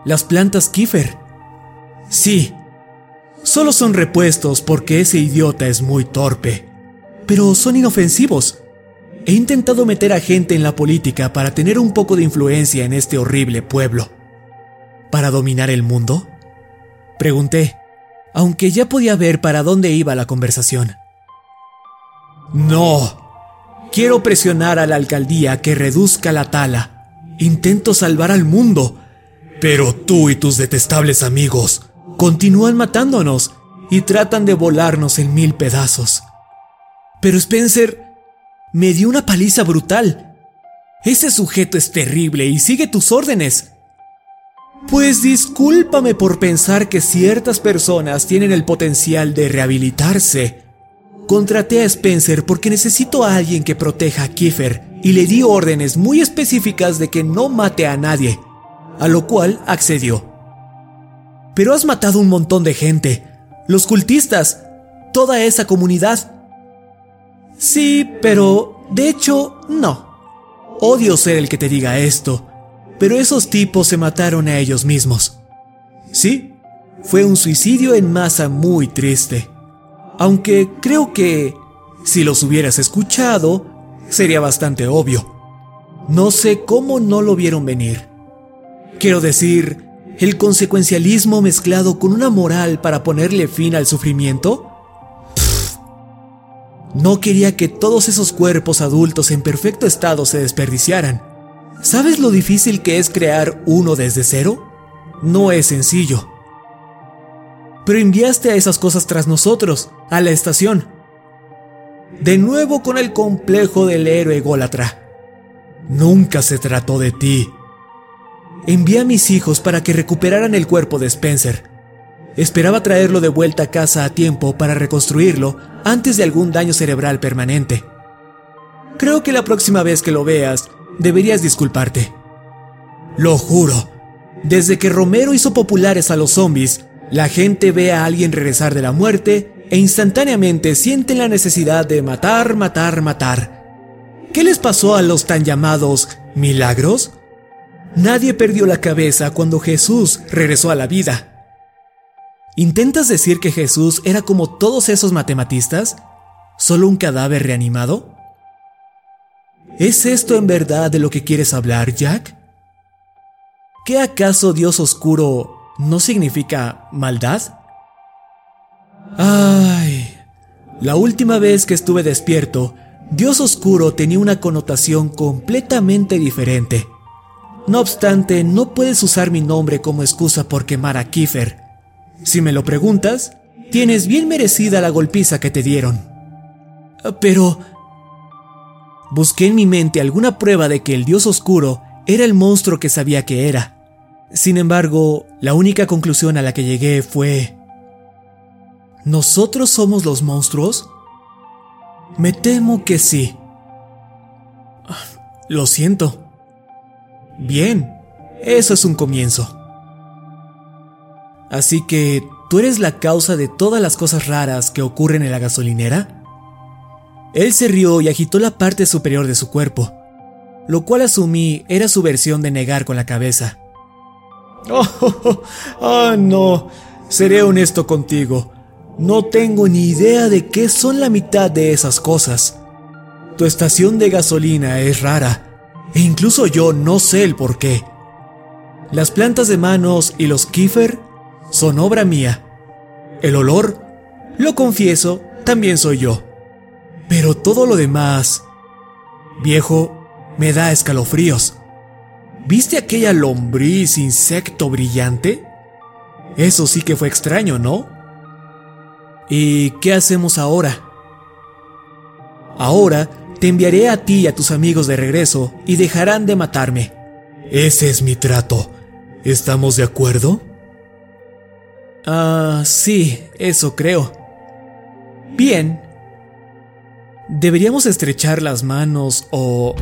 Las plantas Kiefer. Sí, solo son repuestos porque ese idiota es muy torpe, pero son inofensivos. He intentado meter a gente en la política para tener un poco de influencia en este horrible pueblo. ¿Para dominar el mundo? Pregunté, aunque ya podía ver para dónde iba la conversación. No. Quiero presionar a la alcaldía que reduzca la tala. Intento salvar al mundo. Pero tú y tus detestables amigos continúan matándonos y tratan de volarnos en mil pedazos. Pero Spencer me dio una paliza brutal. Ese sujeto es terrible y sigue tus órdenes. Pues discúlpame por pensar que ciertas personas tienen el potencial de rehabilitarse. Contraté a Spencer porque necesito a alguien que proteja a Kiefer y le di órdenes muy específicas de que no mate a nadie, a lo cual accedió. Pero has matado un montón de gente, los cultistas, toda esa comunidad. Sí, pero de hecho no. Odio ser el que te diga esto, pero esos tipos se mataron a ellos mismos. Sí, fue un suicidio en masa muy triste. Aunque creo que, si los hubieras escuchado, sería bastante obvio. No sé cómo no lo vieron venir. Quiero decir, el consecuencialismo mezclado con una moral para ponerle fin al sufrimiento. no quería que todos esos cuerpos adultos en perfecto estado se desperdiciaran. ¿Sabes lo difícil que es crear uno desde cero? No es sencillo. Pero enviaste a esas cosas tras nosotros, a la estación. De nuevo con el complejo del héroe ególatra. Nunca se trató de ti. Envié a mis hijos para que recuperaran el cuerpo de Spencer. Esperaba traerlo de vuelta a casa a tiempo para reconstruirlo antes de algún daño cerebral permanente. Creo que la próxima vez que lo veas, deberías disculparte. Lo juro, desde que Romero hizo populares a los zombies, la gente ve a alguien regresar de la muerte e instantáneamente sienten la necesidad de matar, matar, matar. ¿Qué les pasó a los tan llamados milagros? Nadie perdió la cabeza cuando Jesús regresó a la vida. ¿Intentas decir que Jesús era como todos esos matematistas? ¿Solo un cadáver reanimado? ¿Es esto en verdad de lo que quieres hablar, Jack? ¿Qué acaso Dios oscuro no significa maldad? Ay, la última vez que estuve despierto, Dios oscuro tenía una connotación completamente diferente. No obstante, no puedes usar mi nombre como excusa por quemar a Kiefer. Si me lo preguntas, tienes bien merecida la golpiza que te dieron. Pero... Busqué en mi mente alguna prueba de que el dios oscuro era el monstruo que sabía que era. Sin embargo, la única conclusión a la que llegué fue... ¿Nosotros somos los monstruos? Me temo que sí. Lo siento. Bien, eso es un comienzo. Así que, ¿tú eres la causa de todas las cosas raras que ocurren en la gasolinera? Él se rió y agitó la parte superior de su cuerpo, lo cual asumí era su versión de negar con la cabeza. Oh, oh, no, seré honesto contigo. No tengo ni idea de qué son la mitad de esas cosas. Tu estación de gasolina es rara e incluso yo no sé el por qué. Las plantas de manos y los kiefer son obra mía. El olor, lo confieso, también soy yo. Pero todo lo demás, viejo, me da escalofríos. ¿Viste aquella lombriz insecto brillante? Eso sí que fue extraño, ¿no? ¿Y qué hacemos ahora? Ahora te enviaré a ti y a tus amigos de regreso y dejarán de matarme. Ese es mi trato. ¿Estamos de acuerdo? Ah, sí, eso creo. Bien. ¿Deberíamos estrechar las manos o...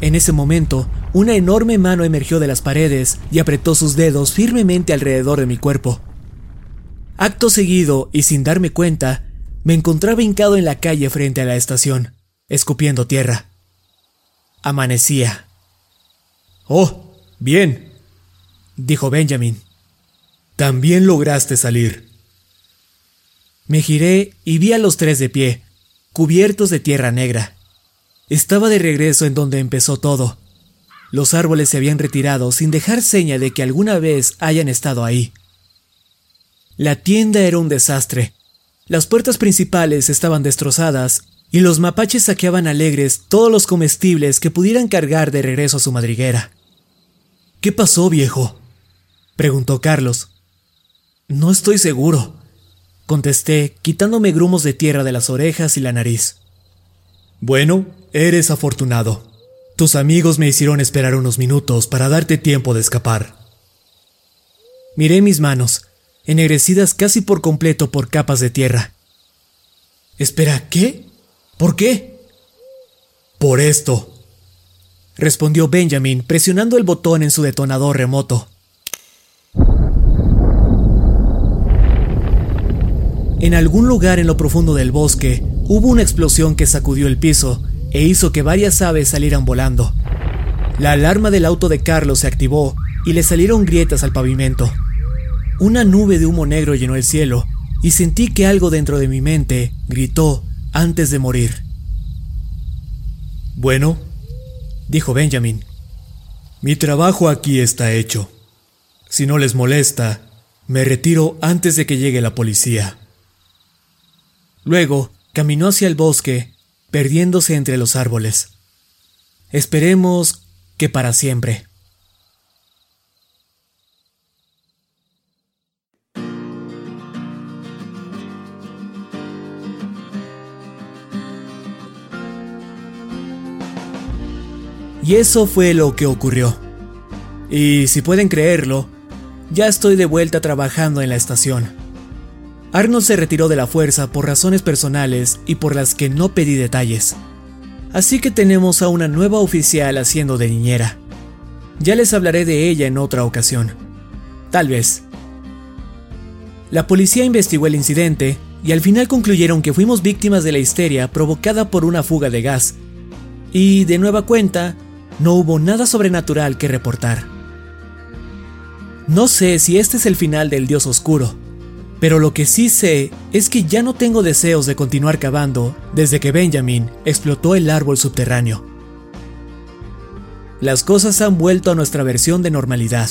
En ese momento, una enorme mano emergió de las paredes y apretó sus dedos firmemente alrededor de mi cuerpo. Acto seguido, y sin darme cuenta, me encontraba hincado en la calle frente a la estación, escupiendo tierra. Amanecía. Oh, bien, dijo Benjamin. También lograste salir. Me giré y vi a los tres de pie, cubiertos de tierra negra. Estaba de regreso en donde empezó todo. Los árboles se habían retirado sin dejar seña de que alguna vez hayan estado ahí. La tienda era un desastre. Las puertas principales estaban destrozadas y los mapaches saqueaban alegres todos los comestibles que pudieran cargar de regreso a su madriguera. ¿Qué pasó, viejo? preguntó Carlos. No estoy seguro, contesté, quitándome grumos de tierra de las orejas y la nariz. Bueno, eres afortunado. Tus amigos me hicieron esperar unos minutos para darte tiempo de escapar. Miré mis manos, ennegrecidas casi por completo por capas de tierra. Espera, ¿qué? ¿Por qué? Por esto, respondió Benjamin presionando el botón en su detonador remoto. En algún lugar en lo profundo del bosque hubo una explosión que sacudió el piso e hizo que varias aves salieran volando. La alarma del auto de Carlos se activó y le salieron grietas al pavimento. Una nube de humo negro llenó el cielo y sentí que algo dentro de mi mente gritó antes de morir. Bueno, dijo Benjamin, mi trabajo aquí está hecho. Si no les molesta, me retiro antes de que llegue la policía. Luego caminó hacia el bosque, perdiéndose entre los árboles. Esperemos que para siempre. Y eso fue lo que ocurrió. Y si pueden creerlo, ya estoy de vuelta trabajando en la estación. Arnold se retiró de la fuerza por razones personales y por las que no pedí detalles. Así que tenemos a una nueva oficial haciendo de niñera. Ya les hablaré de ella en otra ocasión. Tal vez. La policía investigó el incidente y al final concluyeron que fuimos víctimas de la histeria provocada por una fuga de gas. Y de nueva cuenta, no hubo nada sobrenatural que reportar. No sé si este es el final del Dios Oscuro, pero lo que sí sé es que ya no tengo deseos de continuar cavando desde que Benjamin explotó el árbol subterráneo. Las cosas han vuelto a nuestra versión de normalidad.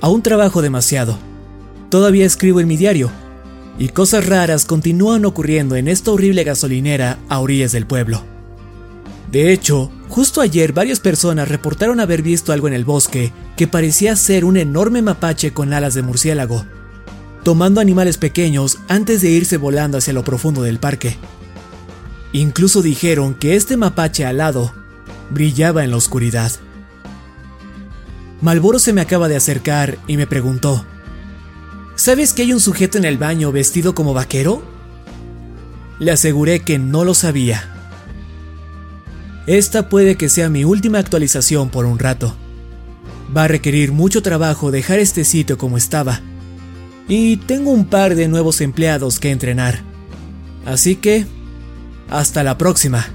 Aún trabajo demasiado. Todavía escribo en mi diario. Y cosas raras continúan ocurriendo en esta horrible gasolinera a orillas del pueblo. De hecho, justo ayer varias personas reportaron haber visto algo en el bosque que parecía ser un enorme mapache con alas de murciélago tomando animales pequeños antes de irse volando hacia lo profundo del parque. Incluso dijeron que este mapache alado brillaba en la oscuridad. Malboro se me acaba de acercar y me preguntó, ¿Sabes que hay un sujeto en el baño vestido como vaquero? Le aseguré que no lo sabía. Esta puede que sea mi última actualización por un rato. Va a requerir mucho trabajo dejar este sitio como estaba y tengo un par de nuevos empleados que entrenar. Así que, hasta la próxima.